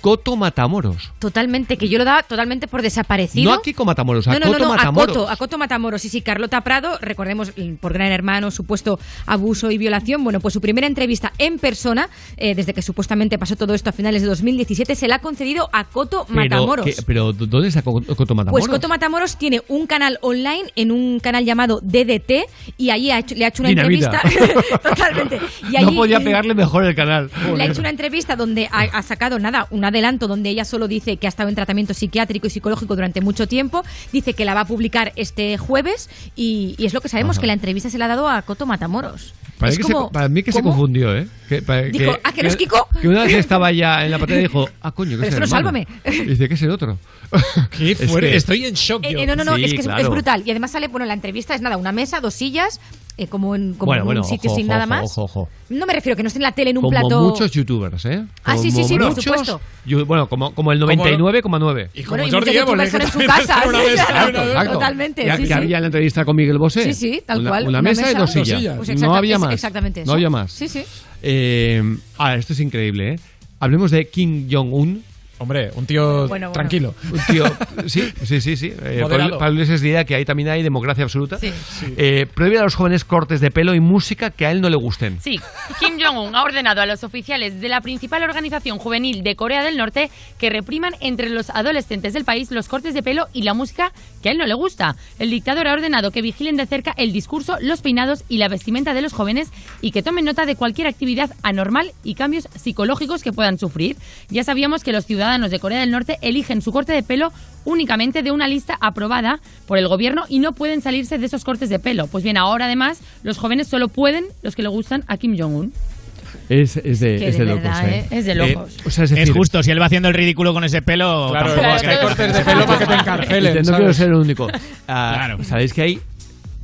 Coto Matamoros. Totalmente, que yo lo daba totalmente por desaparecido. No a Kiko Matamoros, a no, no, Coto no, no, Matamoros. A Coto, a Coto Matamoros. Sí, sí, Carlota Prado, recordemos mm, por Gran Hermano, supuesto abuso y violación. Bueno, pues su primera entrevista en persona, eh, desde que supuestamente pasó todo esto a finales de 2017, se la ha concedido a Coto Pero, Matamoros. ¿qué- pero ¿dónde está Co- Coto Matamoros? Pues Coto Matamoros tiene un canal online en un canal llamado DDT y ahí ha hecho- le ha hecho una Dinamita. entrevista. Totalmente. Y no allí- podía pegarle mejor el canal. le ha hecho una entrevista donde ha, ha sacado nada, un adelanto donde ella solo dice que ha estado en tratamiento psiquiátrico y psicológico durante mucho tiempo. Dice que la va a publicar este jueves y, y es lo que sabemos, Ajá. que la entrevista se la ha dado a Coto Matamoros. Parece Es que como- se, para mí que se confundió, ¿eh? Que, Dijo, ¿ah, que no es Kiko? Que una vez estaba ya en la pantalla y dijo, ah, coño, que es el no, sálvame. Y dice, ¿qué es el otro? Qué Es fuerte. que- Estoy en shock Eh, yo. eh, no, no, no, Sí, es que es- brutal. Y además sale, bueno, la entrevista es nada, una mesa, dos sillas, eh, como en, como bueno, en bueno, un sitio ojo, sin ojo, nada más. Ojo, ojo. No me refiero que no esté en la tele en un Como plato. muchos youtubers, ¿eh? Ah, sí, sí, Como sí, por supuesto. yu- bueno, como, como el 99,9. Y Bueno, y muchos youtubers en su casa. Exacto, exacto. Totalmente. Que, sí, que sí. había en la entrevista con Miguel Bosé. Sí, sí, tal Una- cual. Una, mesa, y dos sillas. Pues no había más. Exactamente eso. No había más. Sí, sí. Eh, ah, esto es increíble, ¿eh? Hablemos de Kim Jong-un. Hombre, un tío Bueno, bueno. tranquilo. Un tío, sí, sí, sí, sí. Eh. Pablo, Pablo Iglesias diría que ahí también hay democracia absoluta. Sí. Eh, prohíbe a los jóvenes cortes de pelo y música que a él no le gusten. Sí, Kim Jong-un ha ordenado a los oficiales de la principal organización juvenil de Corea del Norte que repriman entre los adolescentes del país los cortes de pelo y la música que a él no le gusta. El dictador ha ordenado que vigilen de cerca el discurso, los peinados y la vestimenta de los jóvenes y que tomen nota de cualquier actividad anormal y cambios psicológicos que puedan sufrir. Ya sabíamos que los ciudadanos de Corea del Norte eligen su corte de pelo únicamente de una lista aprobada por el gobierno y no pueden salirse de esos cortes de pelo. Pues bien, ahora además los jóvenes solo pueden los que le gustan a Kim Jong-un. Es, es de, Que es de de locos, verdad. Es de locos. o sea, es, Es decir, justo, si él va haciendo el ridículo con ese pelo. Claro, hay ser- cortes de pelo para que te encarcelen. No ¿sabes? quiero ser el único. Ah, Claro. Sabéis que hay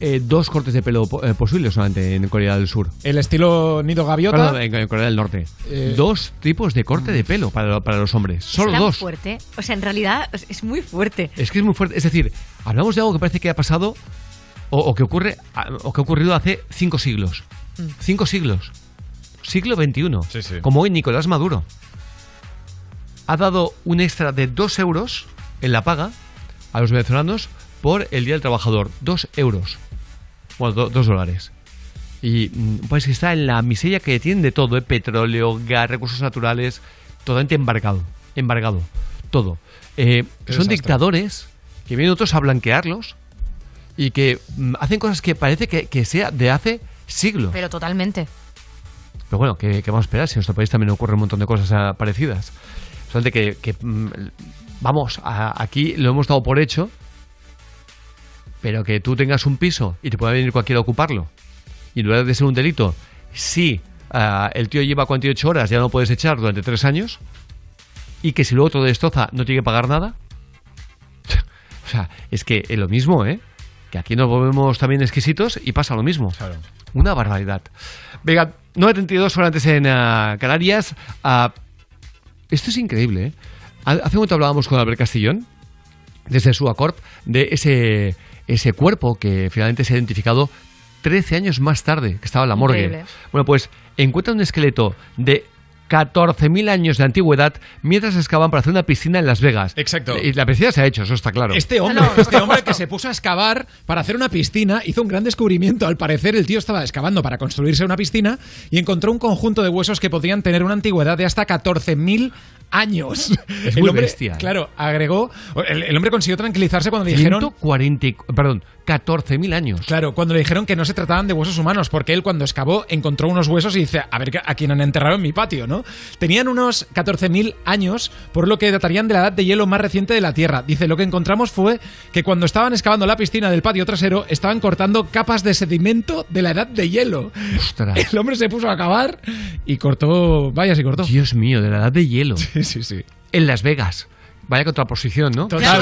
eh, dos cortes de pelo po- eh, posibles solamente en Corea del Sur. El estilo nido gaviota. Perdón, en, en Corea del Norte. Eh, Dos tipos de corte de pelo para, para los hombres. Solo es tan dos. fuerte. O sea, en realidad es- muy fuerte. Es que es muy fuerte. Es decir, hablamos de algo que parece que ha pasado o, o que ocurre o que ha ocurrido hace cinco siglos. Mm. Cinco siglos. Siglo XXI. Sí, sí. Como hoy Nicolás Maduro. Ha dado un extra de dos euros en la paga a los venezolanos por el Día del Trabajador. Dos euros. Bueno, do- dos dólares. Y mm, que está en la miseria que tienen de todo, ¿eh? petróleo, gas, recursos naturales, totalmente embargado. Embargado. Todo. Eh, son desastre. dictadores que vienen otros a blanquearlos y que mm, hacen cosas que parece que, que sea de hace siglos. Pero totalmente. Pero bueno, ¿qué, vamos a esperar? Si en nuestro país también ocurre un montón de cosas ah, parecidas. Solamente que, que, mm, vamos, aquí lo hemos dado por hecho, pero que tú tengas un piso y te pueda venir cualquiera a ocuparlo, y en lugar de ser un delito, si ah, el tío lleva 48 horas, ya no lo puedes echar durante tres años, y que si luego te lo destroza no tiene que pagar nada. o sea, es que es lo mismo, ¿eh? Que aquí nos volvemos también exquisitos y pasa lo mismo. Una barbaridad. Venga, 9.32 horas antes en ah, Canarias. Ah, esto es increíble, ¿eh? Ha- Hace un momento hablábamos con Albert Castillón, desde su Acorp, de ese, ese cuerpo que finalmente se ha identificado 13 años más tarde, que estaba en la morgue. Increíble. Bueno, pues encuentran un esqueleto de 14.000 años de antigüedad mientras excavan para hacer una piscina en Las Vegas. Exacto. Y la piscina se ha hecho, eso está claro. Este hombre, este hombre que se puso a excavar para hacer una piscina hizo un gran descubrimiento. Al parecer, el tío estaba excavando para construirse una piscina y encontró un conjunto de huesos que podrían tener una antigüedad de hasta 14.000 años. Es el muy hombre, bestia. ¿eh? Claro, agregó. El, el hombre consiguió tranquilizarse cuando le dijeron. 140, y- perdón, 14.000 años. Claro, cuando le dijeron que no se trataban de huesos humanos, porque él cuando excavó encontró unos huesos y dice, a ver a quién han enterrado en mi patio, ¿no? Tenían unos 14.000 años, por lo que datarían de la edad de hielo más reciente de la Tierra. Dice, lo que encontramos fue que cuando estaban excavando la piscina del patio trasero, estaban cortando capas de sedimento de la edad de hielo. Ostras. El hombre se puso a cavar y cortó, vaya si cortó. Dios mío, de la edad de hielo. Sí, sí, sí. En Las Vegas. Vaya contraposición, ¿no? Total.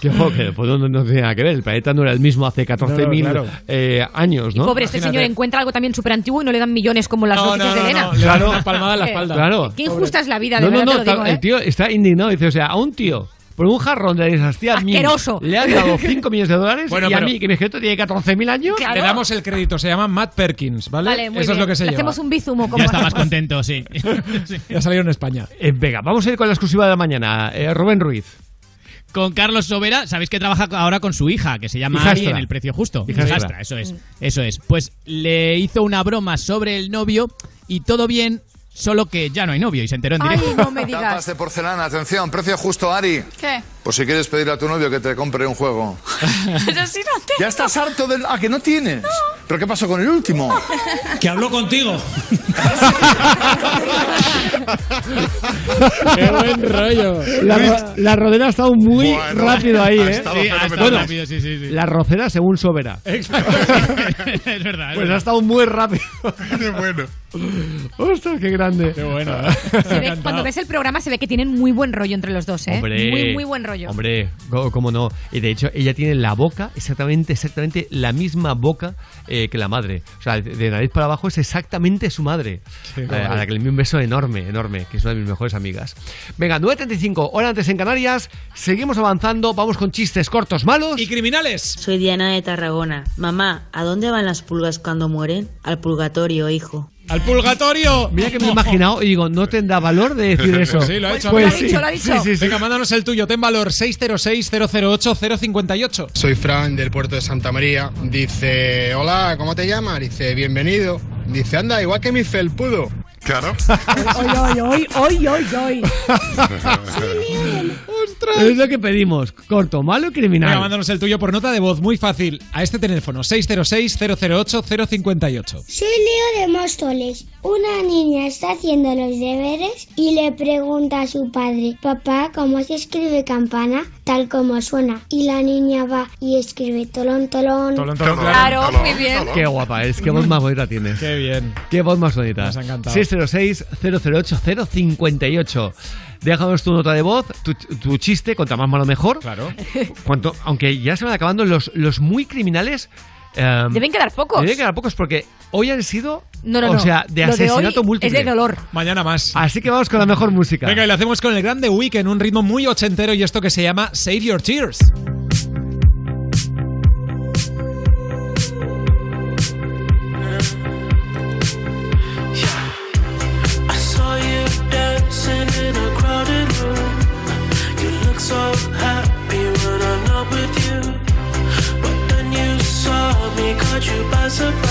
que ojo, que pues, no, no nada que ver. El planeta no era el mismo hace 14.000 No, no, claro. eh, años, ¿no? Pobre, este señor encuentra algo también súper antiguo y no le dan millones como las No, noticias no, de no, Elena. no, le dan una palmada en la espalda. Claro. Qué injusta es la vida, de No, no, verdad no, te lo digo, ¿eh? el tío está indignado. Dice, o sea, a un tío por un jarrón de dinastía Ming Asqueroso. le han dado 5 millones de dólares Bueno, y a mí, que mi esqueleto tiene 14.000 años. Claro. Le damos el crédito, se llama Matt Perkins, ¿vale? Vale, muy Eso es bien. lo que se Le lleva. hacemos un bizumo como Ya está más contento, sí. Ya salieron en España. Eh, venga, vamos a ir con la exclusiva de la mañana. Eh, Rubén Ruiz. Con Carlos Sobera, sabéis que trabaja ahora con su hija, que se llama Hijastra. Ari en el precio justo. Hijastra. Hijastra, eso es. Eso es. Pues le hizo una broma sobre el novio y todo bien, solo que ya no hay novio y se enteró en Ay, directo. no me Tapas digas. de porcelana, atención, precio justo, Ari. ¿Qué? Por si quieres pedirle a tu novio que te compre un juego. Pero si no te... ¿Ya estás harto del... Ah, que no tienes. ¿Pero qué pasó con el último? Que habló contigo. Qué buen rollo. La, ro- la rodera ha estado muy Bueno, rápido ahí, ha ¿eh? estado Sí, ha estado Bueno, rápido, sí, sí, sí. La rocera según Sobera. Exacto, sí. es verdad. es Pues ha estado muy rápido. Qué bueno. Ostras, qué grande. Qué bueno. ¿eh? Ve- cuando ves el programa se ve que tienen muy buen rollo entre los dos, ¿eh? Hombre, muy, muy buen rollo. Hombre, cómo no. Y de hecho, ella tiene la boca, exactamente, exactamente la misma boca eh, que la madre. O sea, de, nariz para abajo es exactamente su madre. Eh, guay. a la que le envío un beso enorme, enorme, que es una de mis mejores amigas. Venga, 9.35, hora antes en Canarias. Seguimos avanzando, vamos con chistes cortos malos. ¿Y criminales? Soy Diana de Tarragona. Mamá, ¿a dónde van las pulgas cuando mueren? Al purgatorio, hijo. ¡Al purgatorio! Mira que me he imaginado y digo, no tendrá valor de decir eso. Pues sí, lo ha hecho. Pues Lo ha dicho, lo ha dicho. sí, sí, sí. Venga, mándanos el tuyo. Ten valor 606-008-058. Soy Fran del puerto de Santa María. Dice, hola, ¿cómo te llamas? Dice, bienvenido. Dice, anda, igual que mi felpudo. Claro. Hoy, hoy, hoy, hoy, hoy, hoy. Es lo que pedimos. Corto, malo y criminal. Venga, mándanos el tuyo por nota de voz. Muy fácil. A este teléfono 606-008-058. Soy Leo de Móstoles. Una niña está haciendo los deberes y le pregunta a su padre, papá, ¿cómo se escribe campana? Tal como suena. Y la niña va y escribe tolón, tolón. Tolón, tolón, Claro, muy bien. Qué guapa es, qué voz más bonita tienes. Qué bien. Qué voz más bonita. Nos ha encantado. 606-008-058. Déjanos tu nota de voz, tu, tu chiste, contra más malo mejor. Claro. Cuanto, aunque ya se van acabando los, los muy criminales. eh, Deben quedar pocos. Deben quedar pocos porque hoy han sido. No, no, o no. sea, de Lo asesinato hoy múltiple. Es de dolor. Mañana más. Así que vamos con la mejor música. Venga, y lo hacemos con el grande Weekend, un ritmo muy ochentero y esto que se llama Save Your Tears. Surprise.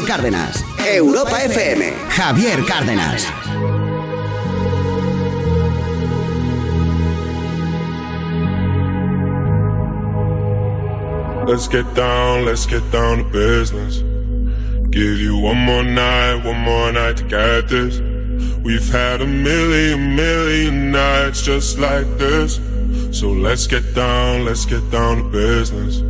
Y Cárdenas. Europa FM. Javier Cárdenas. Let's get down, let's get down to business. Give you one more night, one more night to get this. We've had a million, million nights just like this. So let's get down, let's get down to business.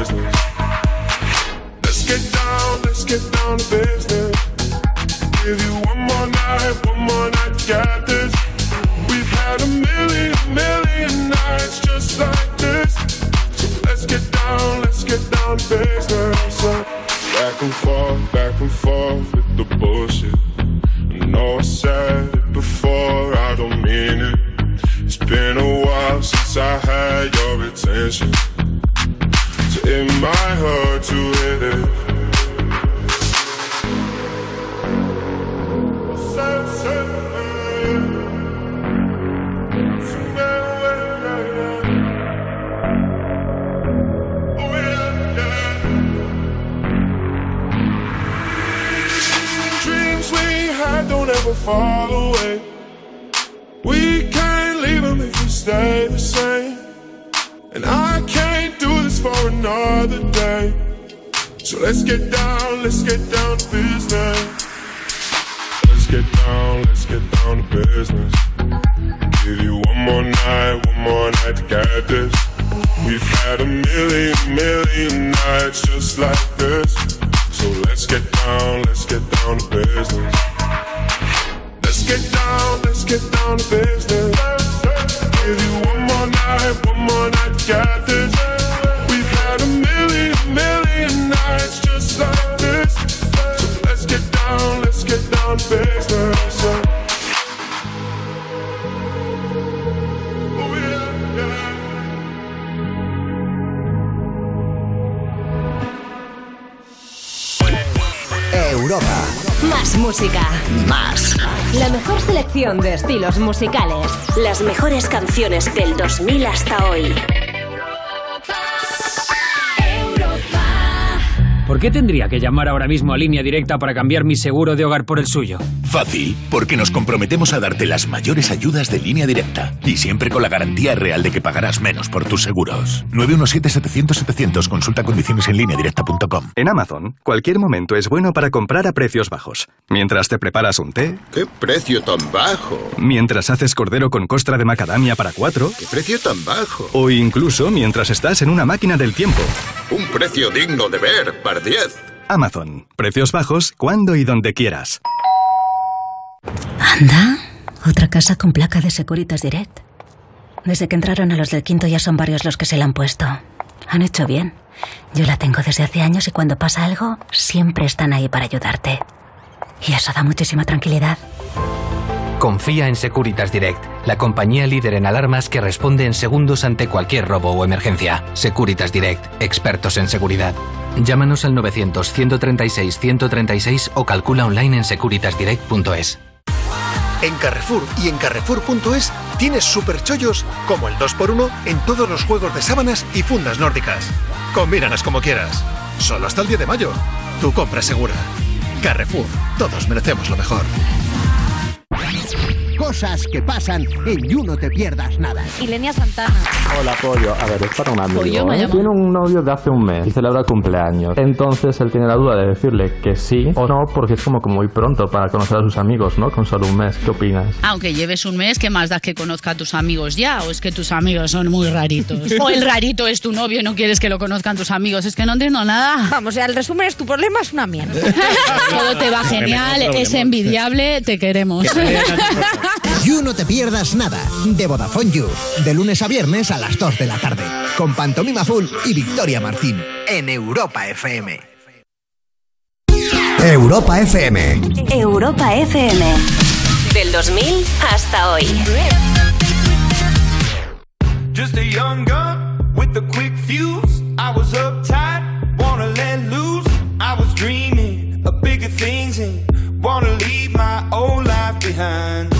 Business. Let's get down, let's get down to business. Give you one more night, one more night to que llamar ahora mismo a línea directa para cambiar mi seguro de hogar por el suyo? Fácil, porque nos comprometemos a darte las mayores ayudas de línea directa y siempre con la garantía real de que pagarás menos por tus seguros. 917-700-700, consulta condiciones en línea directa.com. En Amazon, cualquier momento es bueno para comprar a precios bajos. Mientras te preparas un té. ¿Qué precio tan bajo? Mientras haces cordero con costra de macadamia para cuatro. ¿Qué precio tan bajo? O incluso mientras estás en una máquina del tiempo. Un precio digno de ver, par 10. Amazon. Precios bajos cuando y donde quieras. Anda, otra casa con placa de Securitas Direct. Desde que entraron a los del quinto ya son varios los que se la han puesto. Han hecho bien. Yo la tengo desde hace años y cuando pasa algo, siempre están ahí para ayudarte. Y eso da muchísima tranquilidad. Confía en Securitas Direct, la compañía líder en alarmas que responde en segundos ante cualquier robo o emergencia. Securitas Direct, expertos en seguridad. Llámanos al 900-136-136 o calcula online en securitasdirect.es. En Carrefour y en Carrefour.es tienes super chollos como el 2x1 en todos los juegos de sábanas y fundas nórdicas. Combínalas como quieras. Solo hasta el 10 de mayo. Tu compra segura. Carrefour. Todos merecemos lo mejor. Cosas que pasan en You No Te Pierdas Nada. Ilenia Santana. Hola, pollo. A ver, es para un amigo. Pollo, me ¿eh? Tiene un novio de hace un mes y celebra cumpleaños. Entonces él tiene la duda de decirle que sí o no, porque es como que muy pronto para conocer a sus amigos, ¿no? Con solo un mes. ¿Qué opinas? Aunque lleves un mes, ¿qué más da que conozca a tus amigos ya? ¿O es que tus amigos son muy raritos? ¿O el rarito es tu novio y no quieres que lo conozcan tus amigos? Es que no entiendo nada. Vamos, el resumen es tu problema es una mierda. Todo te va genial, es envidiable, te queremos. You No Te Pierdas Nada, de Vodafone You, de lunes a viernes a las 2 de la tarde, con Pantomima Full y Victoria Martín, en Europa FM. Europa FM. Europa FM. Del 2000 hasta hoy. Just a young gun with a quick fuse. I was uptight, wanna let loose. I was dreaming of bigger things and wanna leave my old life behind.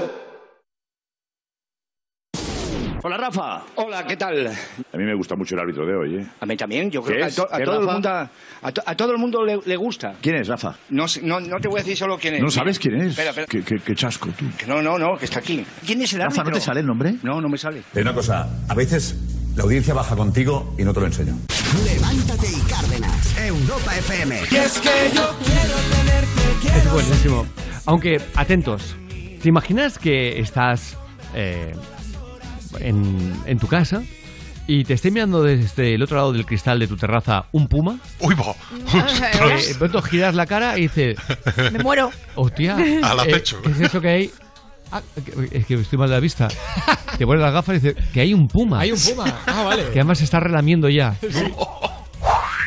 Rafa. Hola, ¿qué tal? A mí me gusta mucho el árbitro de hoy, ¿eh? A mí también, yo ¿Qué creo que a, es? to- a ¿Qué, todo el Rafa? mundo, a, to- a todo el mundo le, le gusta. ¿Quién es, Rafa? No, sé- no, no te voy a decir solo quién es. ¿No sabes quién es? Espera, espera. Qué, qué- qué chasco, tú. Que no, no, no, que está aquí. ¿Quién es el Rafa, árbitro? ¿no te sale el nombre? No, no me sale. Pero una cosa, a veces la audiencia baja contigo y no te lo enseño. Levántate y Cárdenas. Europa FM. es buenísimo. Aunque, atentos, ¿te imaginas que estás eh, en, en tu casa y te esté mirando desde el otro lado del cristal de tu terraza un puma? Uy, va. Eh, de pronto giras la cara y dices, Me muero. hostia, Al eh, acecho. ¿qué es eso que hay? Ah, es que estoy mal de la vista. Te pones las gafas y dices que hay un puma. Hay un puma. Ah, vale. Que además se está relamiendo ya.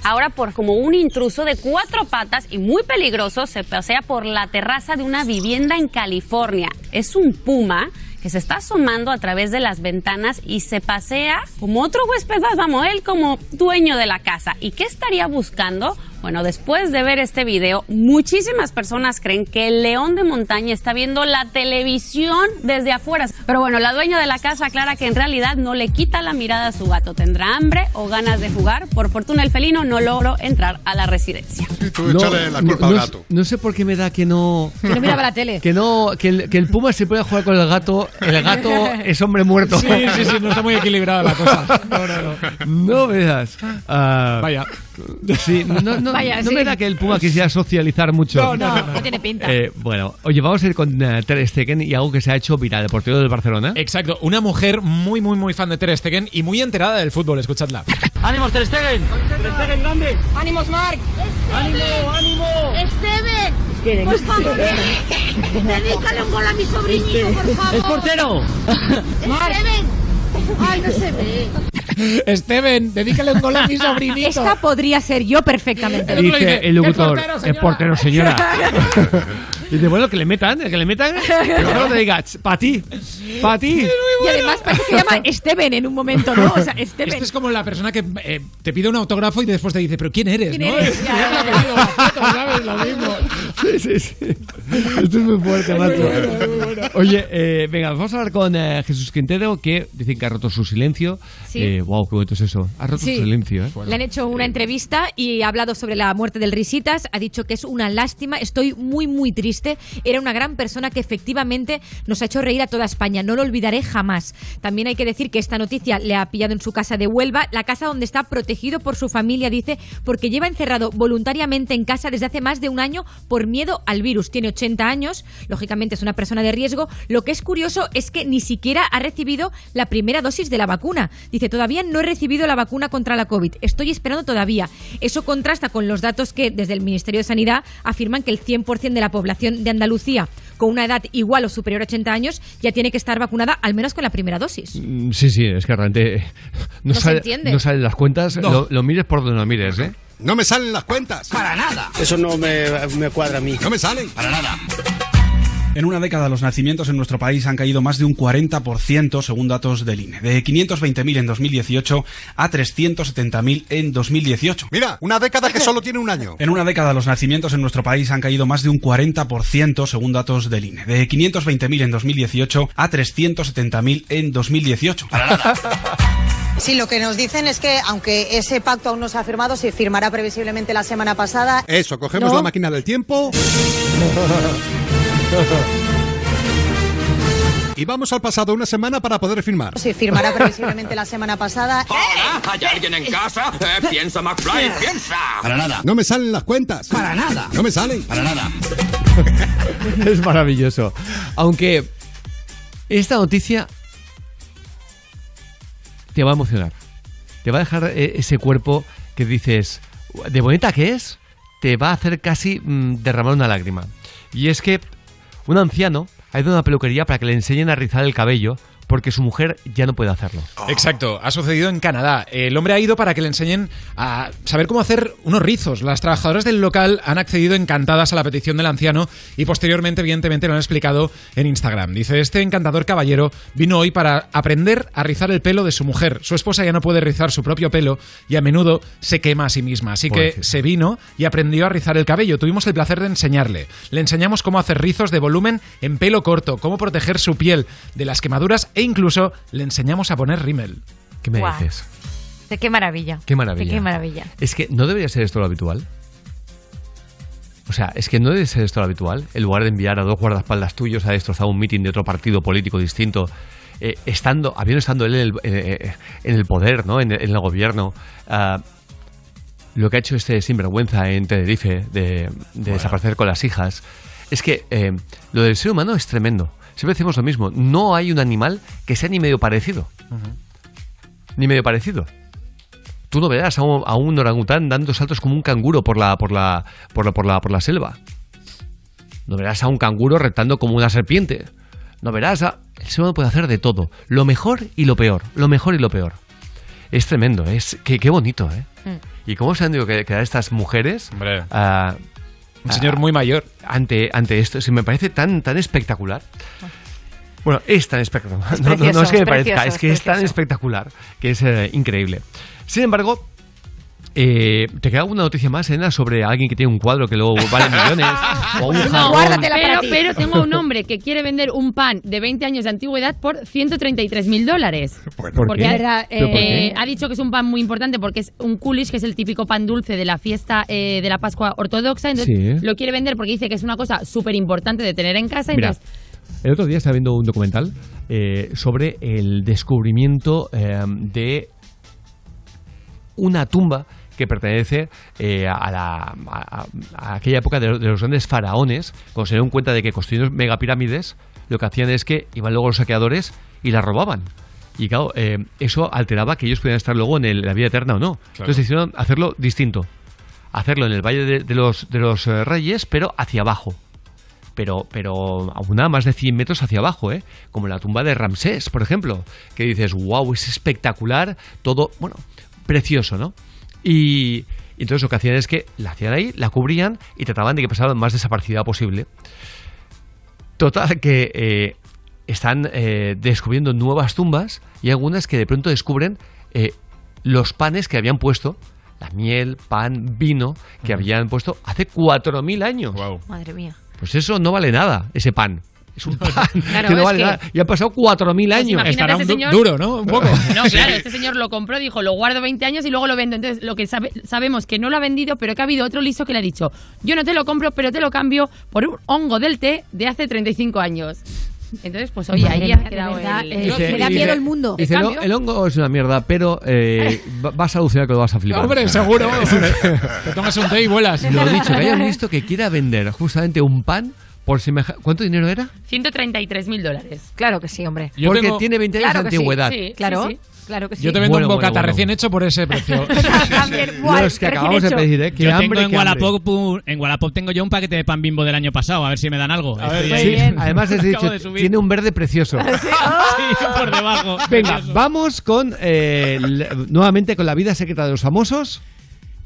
Ahora, por como un intruso de cuatro patas y muy peligroso, se pasea por la terraza de una vivienda en California. Es un puma que se está asomando a través de las ventanas y se pasea como otro huésped vamos, él como dueño de la casa. ¿Y qué estaría buscando? Bueno, después de ver este video, muchísimas personas creen que el león de montaña está viendo la televisión desde afuera. Pero bueno, la dueña de la casa aclara que en realidad no le quita la mirada a su gato. Tendrá hambre o ganas de jugar. Por fortuna el felino no logró entrar a la residencia. Tú échale la culpa no, al gato. No sé por qué me da que no. Que no miraba la tele. Que no, que el, que el puma se puede jugar con el gato. El gato es hombre muerto. Sí, sí, sí, no está muy equilibrada la cosa. No, no, no. No veas. Ah, Vaya. Sí, no, no, Vaya, no sí. me da que el puma quisiera socializar mucho. No, no, No, no tiene pinta. Eh, bueno, oye, vamos a ir con eh, Ter Stegen y algo que se ha hecho viral, el portero del Barcelona. Exacto, una mujer muy, muy, muy fan de Ter Stegen y muy enterada del fútbol, escuchadla. ¡Ánimos, Ter Stegen! ¡Ter Stegen grande! ¡Ánimos, Marc! ¡Ánimo, ánimo! ¡Esteban! Por favor, dedícale un gol a mi sobrinito, por favor. ¡Es portero! ¡Esteban! ¡Ay, no se ve! Steven, dedícale un gol a mi sobrinito. Esta podría ser yo perfectamente. Dice el locutor, "Es portero, señora". señora. Dice, bueno, que le metan, que le metan. Que no te diga, para ti, para ti. Y además parece que llama Steven en un momento, ¿no? O sea. Esto es como la persona que eh, te pide un autógrafo y después te dice, pero ¿quién eres? ¿Quién ¿no? eres? La foto, ¿sabes? Lo mismo. Sí, sí, sí. Esto es muy fuerte, macho. Oye, eh, venga, vamos a hablar con eh, Jesús Quintero, que dicen que ha roto su silencio. Sí. Eh, wow, qué bonito es eso. Ha roto Sí. su silencio, ¿eh? Le han hecho una entrevista y ha hablado sobre la muerte del Risitas. Ha dicho que es una lástima. Estoy muy, muy triste. Era una gran persona que efectivamente nos ha hecho reír a toda España. No lo olvidaré jamás. También hay que decir que esta noticia le ha pillado en su casa de Huelva, la casa donde está protegido por su familia, dice, porque lleva encerrado voluntariamente en casa desde hace más de un año por miedo al virus. Tiene 80 años, lógicamente es una persona de riesgo. Lo que es curioso es que ni siquiera ha recibido la primera dosis de la vacuna. Dice, todavía no he recibido la vacuna contra la COVID. Estoy esperando todavía. Eso contrasta con los datos que desde el Ministerio de Sanidad afirman que el 100% de la población de Andalucía con una edad igual o superior a 80 años ya tiene que estar vacunada al menos con la primera dosis. Mm, Sí, sí, es que realmente no, No sale- entiende. no salen las cuentas. No. Lo, lo mires por donde lo mires, ¿eh? No me salen las cuentas. Para nada. Eso no me, me cuadra a mí. No me salen. Para nada. En una década los nacimientos en nuestro país han caído más de un 40% según datos del INE, de 520.000 en 2018 a 370.000 en 2018. Mira, una década que solo tiene un año. En una década los nacimientos en nuestro país han caído más de un 40% según datos del INE, de 520.000 en 2018 a 370.000 en 2018. Sí, lo que nos dicen es que, aunque ese pacto aún no se ha firmado, se firmará previsiblemente la semana pasada. Eso, cogemos No. la máquina del tiempo. Y vamos al pasado una semana para poder firmar. Se firmará previsiblemente la semana pasada. ¿Hay alguien en casa? Eh, piensa, McFly, piensa. Para nada. No me salen las cuentas. Para nada. No me salen. Para nada. es maravilloso. Aunque esta noticia te va a emocionar. Te va a dejar eh, ese cuerpo que dices, de bonita que es, te va a hacer casi mm, derramar una lágrima. Y es que un anciano ha ido a una peluquería para que le enseñen a rizar el cabello porque su mujer ya no puede hacerlo. Exacto, ha sucedido en Canadá. El hombre ha ido para que le enseñen a saber cómo hacer unos rizos. Las trabajadoras del local han accedido encantadas a la petición del anciano y posteriormente, evidentemente, lo han explicado en Instagram. Dice, este encantador caballero vino hoy para aprender a rizar el pelo de su mujer. Su esposa ya no puede rizar su propio pelo y a menudo se quema a sí misma. Así que se vino y aprendió a rizar el cabello. Tuvimos el placer de enseñarle. Le enseñamos cómo hacer rizos de volumen en pelo corto, cómo proteger su piel de las quemaduras e incluso le enseñamos a poner rímel. ¿Qué me Guau. dices? De qué maravilla. Qué maravilla. De qué maravilla. Es que no debería ser esto lo habitual. O sea, es que no debe ser esto lo habitual. En lugar de enviar a dos guardaespaldas tuyos a destrozar un mitin de otro partido político distinto, eh, estando, habiendo estando él en el, eh, en el poder, ¿no? En el, en el gobierno, ah, lo que ha hecho este sinvergüenza en Tenerife de, de desaparecer con las hijas, es que eh, lo del ser humano es tremendo. Siempre decimos lo mismo. No hay un animal que sea ni medio parecido. Ni medio parecido tú no verás a un, a un orangután dando saltos como un canguro por la, por la, por la, por la, por la selva. No verás a un canguro reptando como una serpiente. No verás a... El ser humano puede hacer de todo. Lo mejor y lo peor. Lo mejor y lo peor. Es tremendo. Es, qué, qué bonito, ¿eh? Mm. ¿Y cómo se han tenido que quedar estas mujeres? ah, Un señor muy mayor. Ante, ante esto. Se me parece tan, tan espectacular. Bueno, es tan espectacular. Es No, no, es que me es parezca, es que es es tan espectacular que es eh, increíble. Sin embargo, eh, ¿te queda alguna noticia más, Elena, sobre alguien que tiene un cuadro que luego vale millones? o un jabón? pero, pero tengo un hombre que quiere vender un pan de 20 años de antigüedad por 133 mil dólares. ¿Por Porque qué? ha, ¿Pero por qué? eh, ha dicho que es un pan muy importante porque es un kulish, que es el típico pan dulce de la fiesta eh, de la Pascua ortodoxa. Entonces Sí. lo quiere vender porque dice que es una cosa súper importante de tener en casa. Mira, Entonces, el otro día estaba viendo un documental eh, sobre el descubrimiento eh, de una tumba que pertenece eh, a, la, a, a aquella época de, de los grandes faraones, cuando se dieron cuenta de que construyeron megapirámides, lo que hacían es que iban luego los saqueadores y las robaban. Y claro, eh, eso alteraba que ellos pudieran estar luego en el- la vida eterna o no. Entonces decidieron hacerlo distinto. Hacerlo en el Valle de, de los, de los eh, Reyes, pero hacia abajo pero, pero a una más de 100 metros hacia abajo, ¿eh? como la tumba de Ramsés, por ejemplo, que dices, wow, es espectacular, todo, bueno, precioso, ¿no? Y, y entonces lo que hacían es que la hacían ahí, la cubrían y trataban de que pasara lo más desaparecida posible. Total, que eh, están eh, descubriendo nuevas tumbas y algunas que de pronto descubren eh, los panes que habían puesto la miel, pan, vino que habían puesto hace 4.000 años. Madre mía. Pues eso no vale nada, ese pan. Es un pan Claro, que no es vale que- nada. Y han pasado 4.000 años. imagínate Estará señor- duro, ¿no? Un poco. No, claro, este señor lo compró, dijo, lo guardo 20 años y luego lo vendo. Entonces, lo que sabe- sabemos que no lo ha vendido, pero que ha habido otro listo que le ha dicho, yo no te lo compro, pero te lo cambio por un hongo del té de hace 35 años. Entonces, pues oye, Madre ahí ha quedado verdad, el... eh, me da miedo el mundo. Dice, "No, el hongo es una mierda, pero eh, va- vas a alucinar que lo vas a flipar. Hombre, seguro. Te tomas un té y vuelas. Lo dicho, que haya un listo que quiera vender justamente un pan por. ¿Cuánto dinero era? 133 mil dólares. Claro que sí, hombre. Yo Porque tengo- tiene 20 años de que sí. antigüedad. Sí, Claro, sí, claro que sí. Yo te vendo Bueno, un bueno, bocata bueno. recién hecho por ese precio. También, guay, Los que recién acabamos de hecho. pedir, ¿eh? Qué Yo hambre, tengo en qué hambre. Wallapop, un- en Wallapop tengo yo un paquete de pan bimbo del año pasado, a ver si me dan algo. Estoy Sí, además has Acabo dicho, de subir. tiene un verde precioso. Sí, por debajo. Venga, Precioso. vamos con eh, l- nuevamente con la vida secreta de los famosos.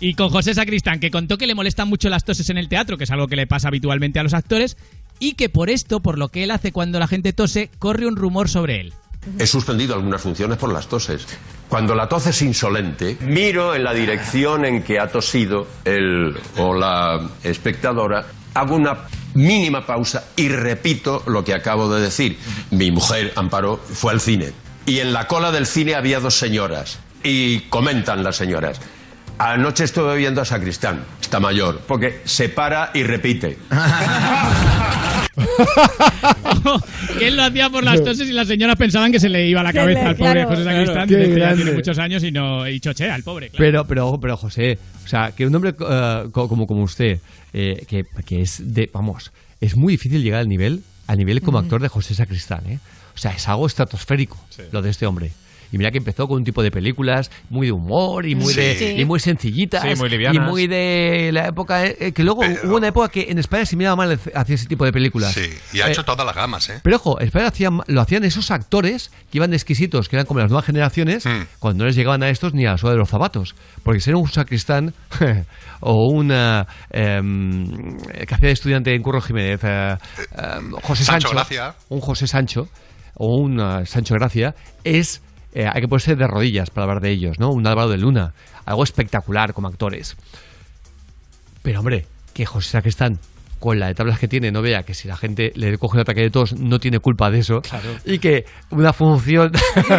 Y con José Sacristán, que contó que le molestan mucho las toses en el teatro, que es algo que le pasa habitualmente a los actores, y que por esto, por lo que él hace cuando la gente tose, corre un rumor sobre él. He suspendido algunas funciones por las toses. Cuando la tos es insolente, miro en la dirección en que ha tosido el o la espectadora, hago una mínima pausa y repito lo que acabo de decir. Mi mujer, Amparo, fue al cine. Y en la cola del cine había dos señoras. Y comentan las señoras. Anoche estuve viendo a Sacristán, está mayor, porque se para y repite. que él lo hacía por las toses y las señoras pensaban que se le iba la cabeza le- al pobre claro. José Claro. Sacristán. Dice que ya tiene muchos años y no y chochea al pobre. claro. Pero, pero, pero, José, o sea, que un hombre co- como, como usted, eh, que, que es de, vamos, es muy difícil llegar al nivel, al nivel como actor de José Sacristán, ¿eh? O sea, es algo estratosférico lo de este hombre. Y mira que empezó con un tipo de películas muy de humor y muy Sí. de Sí. y muy sencillitas Sí, muy y muy de la época eh, eh, que luego hubo una época que en España se miraba mal hacia ese tipo de películas. Sí, y ha Eh, hecho todas las gamas, ¿eh? pero ojo, en España hacían- lo hacían esos actores que iban de exquisitos, que eran como las nuevas generaciones, Hmm. cuando no les llegaban a estos ni a la suela de los zapatos. Porque ser un sacristán o una em, que hacía de estudiante en Curro Jiménez, eh, em, José Sancho Sancho, Gracia. un José Sancho o un eh, Sancho Gracia, es eh, hay que ponerse de rodillas para hablar de ellos, ¿no? Un Álvaro de Luna, algo espectacular como actores. Pero hombre, que José Sacristán con la de tablas que tiene no vea que si la gente le coge un ataque de tos no tiene culpa de eso y que una función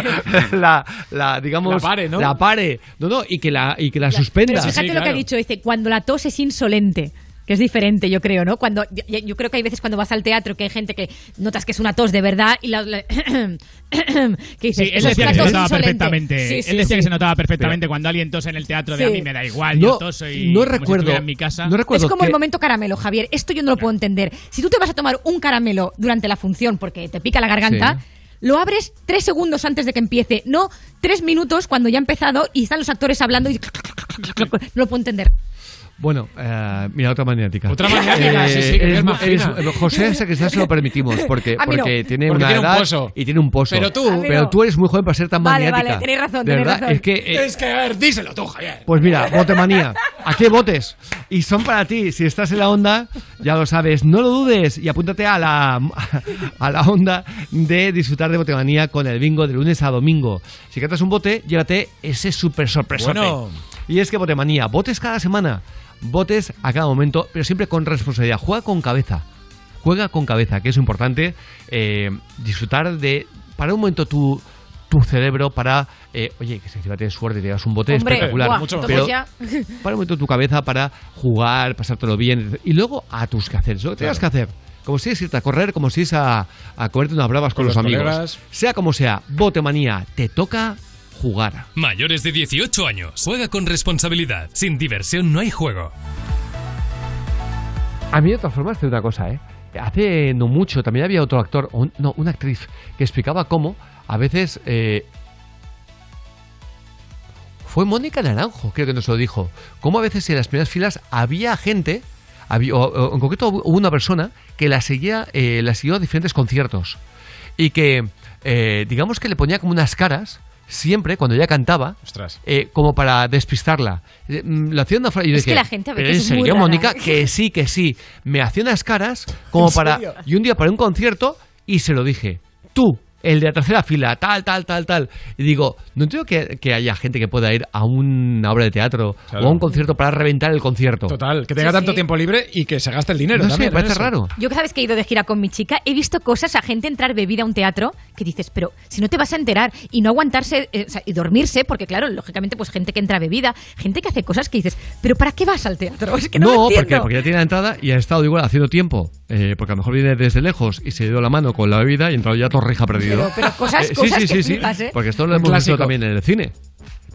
la, la, digamos La pare, ¿no? la pare. no no y que la y que la suspenda Pero fíjate lo que ha dicho, dice, cuando la tos es insolente. Que es diferente, yo creo, ¿no? Cuando yo, yo creo que hay veces cuando vas al teatro que hay gente que notas que es una tos de verdad y la, la- que dices, Sí, él "Eso es decía que se notaba insolente". perfectamente. Sí, sí, él decía sí. que se notaba perfectamente cuando alguien tose en el teatro de Sí. a mí me da igual, No, yo toso y no como si recuerdo- en mi casa. no recuerdo Es como el momento caramelo, Javier. Esto yo no lo puedo entender. Si tú te vas a tomar un caramelo durante la función porque te pica la garganta, lo abres tres segundos antes de que empiece, no tres minutos cuando ya ha empezado y están los actores hablando y no lo puedo entender. Bueno, eh, mira, otra maniática. Otra maniática, sí, sí, que es más fina. José se lo permitimos porque, no. tiene Porque una tiene un pozo. y tiene un pozo. Pero tú- Pero no. tú eres muy joven para ser tan Vale, maniática. vale, tenéis razón, De tenéis verdad, razón. es que... eh, Es que, a ver, díselo tú, Javier. Pues mira, botemanía. ¿A qué botes? Y son para ti. Si estás en la onda, ya lo sabes. No lo dudes y apúntate a la, a la onda de disfrutar de botemanía con el bingo de lunes a domingo. Si cantas un bote, llévate ese súper sorpresote. Bueno. Y es que botemanía, botes cada semana, botes a cada momento, pero siempre con responsabilidad. Juega con cabeza. Juega con cabeza, que es importante eh, disfrutar de. Para un momento tu, tu cerebro, para. eh, oye, que si encima tienes suerte y te das un bote Hombre, espectacular. mucho, pero ya- para un momento tu cabeza para jugar, pasártelo bien. Y luego a tus quehaceres. Lo que tengas que hacer. Como si es irte a correr, como si es a, a comerte unas bravas con, Con los, los amigos. Sea como sea, botemanía, te toca jugar. Mayores de 18 años. Juega con responsabilidad. Sin diversión no hay juego. A mí de todas formas te una cosa, ¿eh? Hace no mucho también había otro actor, un- no, una actriz, que explicaba cómo a veces... eh, fue Mónica Naranjo, creo que nos lo dijo. Cómo a veces en las primeras filas había gente, había, o- o en concreto hubo una persona que la seguía, eh, la siguió a diferentes conciertos. Y que, eh, digamos que le ponía como unas caras siempre cuando ella cantaba, eh, como para despistarla. Eh, mm, Lo hacía una fra- y yo Es que la gente a "¿Pero veces en muy serio, Mónica, ¿eh?". que sí, que sí. Me hacía unas caras como ¿En para... serio? Y un día para un concierto y se lo dije. Tú el de la tercera fila, tal, tal, tal, tal. Y digo, no entiendo que, que haya gente que pueda ir a una obra de teatro Claro. o a un concierto para reventar el concierto. Total, que tenga Sí, tanto sí. tiempo libre y que se gaste el dinero. No sé, también me parece eso. raro. Yo cada vez que he ido de gira con mi chica he visto cosas a gente entrar bebida a un teatro que dices, pero si no te vas a enterar y no aguantarse eh, o sea, y dormirse, porque claro, lógicamente pues gente que entra bebida, gente que hace cosas que dices, pero ¿para qué vas al teatro? Es que no, lo No, entiendo. porque, porque ya tiene la entrada y ha estado igual haciendo tiempo. eh, porque a lo mejor viene desde lejos y se dio la mano con la bebida y ha entrado ya torrija perdido. Pero- pero cosas- sí, cosas sí, que sí, sí. flipas, ¿eh? Porque esto lo Un hemos clásico. visto también en el cine.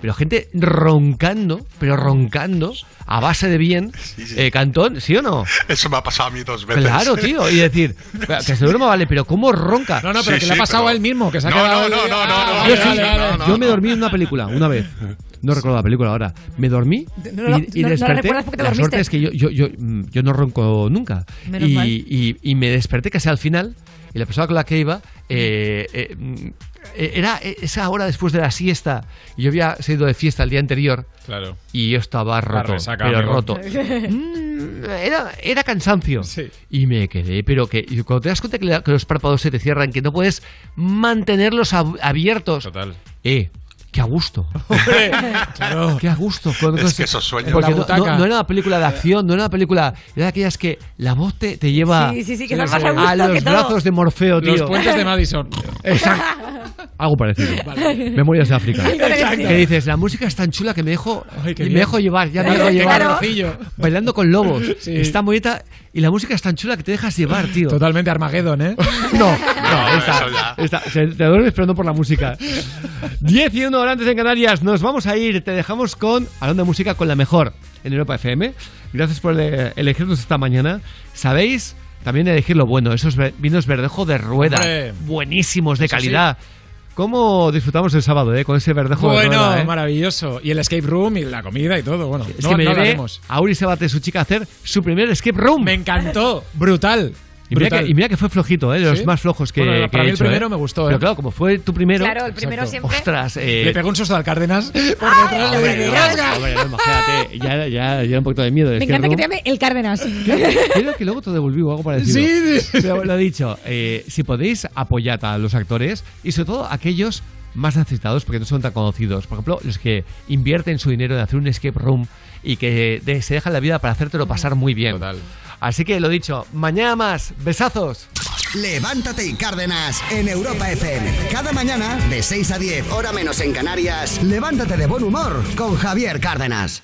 Pero gente roncando, pero roncando, a base de bien. Eh, Cantón, ¿sí o no? Eso me ha pasado a mí dos veces. Claro, tío. Y decir, que se duerma, vale, pero ¿cómo ronca? No, no, pero que le ha pasado a él mismo, que se ha No, quedado. no, no, no, no, no, Yo, no, sí, no, no, no. yo me dormí en una película, una vez. No recuerdo la película ahora. Me dormí No, no, y, y no- no desperté. recuerdas porque te la dormiste. suerte es que yo, yo, yo, mm, yo no ronco nunca. Menos y, mal. y- y me desperté casi al final y la persona con la que iba eh, eh, mm, eh, era esa hora después de la siesta. Y yo había salido de fiesta el día anterior Claro. y yo estaba roto, resaca, pero amigo. roto. Mm, era, era cansancio. Y me quedé, pero que cuando te das cuenta que, la- que los párpados se te cierran, que no puedes mantenerlos ab- abiertos. Total. Eh, qué a gusto. Claro. Qué a gusto. Con- Es con- que esos sueños- Porque no, no- no era una película de acción, no era una película. Era de aquellas que la voz te, te lleva Sí, sí, sí, que son más a gusto a los que todo. brazos de Morfeo, tío. Los puentes de Madison. Exacto. Algo parecido. Memorias de África. Exacto. Que dices, la música es tan chula que me dejo, Ay, me dejo llevar, ya me dejo llevar. Bailando con lobos. Sí. Está muy bonita y la música es tan chula que te dejas llevar, tío. Totalmente Armageddon, ¿eh? No, no, esta, se- te duermes pero no por la música. 10 y 1 horas antes en Canarias, nos vamos a ir, te dejamos con, hablando de música, con la mejor en Europa FM. Gracias por eh, elegirnos esta mañana. ¿Sabéis? También elegir lo bueno, esos vinos verdejo de rueda, Hombre. buenísimos, de Eso sí. ¿Cómo disfrutamos el sábado, eh? Con ese verdejo de Bueno, eh? maravilloso. Y el escape room y la comida y todo. Bueno, Es no, que me no llevé a Uri su chica, a hacer su primer escape room. Me encantó. Brutal. Y mira, que, y mira que fue flojito, ¿eh? de los ¿Sí? más flojos que, Bueno, que para he mí el hecho, primero ¿eh? me gustó, Pero ¿eh? claro, como fue tu primero. Claro, el primero Exacto. siempre. Ostras, eh, Le pegó un susto al Cárdenas por detrás. le Hombre, no, "Rasga". hombre, no, imagínate, ya, ya, ya un poquito de miedo. el Me escape encanta que te room. llame el Cárdenas. Creo que luego te devolví algo parecido. Sí, sí. Pero lo dicho, eh, si podéis, apoyad a los actores y sobre todo a aquellos más necesitados porque no son tan conocidos. Por ejemplo, los que invierten su dinero en hacer un escape room y que de- se dejan la vida para hacértelo pasar muy bien. Total. Así que lo dicho, mañana más. Besazos. Levántate y Cárdenas en Europa FM. Cada mañana, de 6 a 10, hora menos en Canarias, levántate de buen humor con Javier Cárdenas.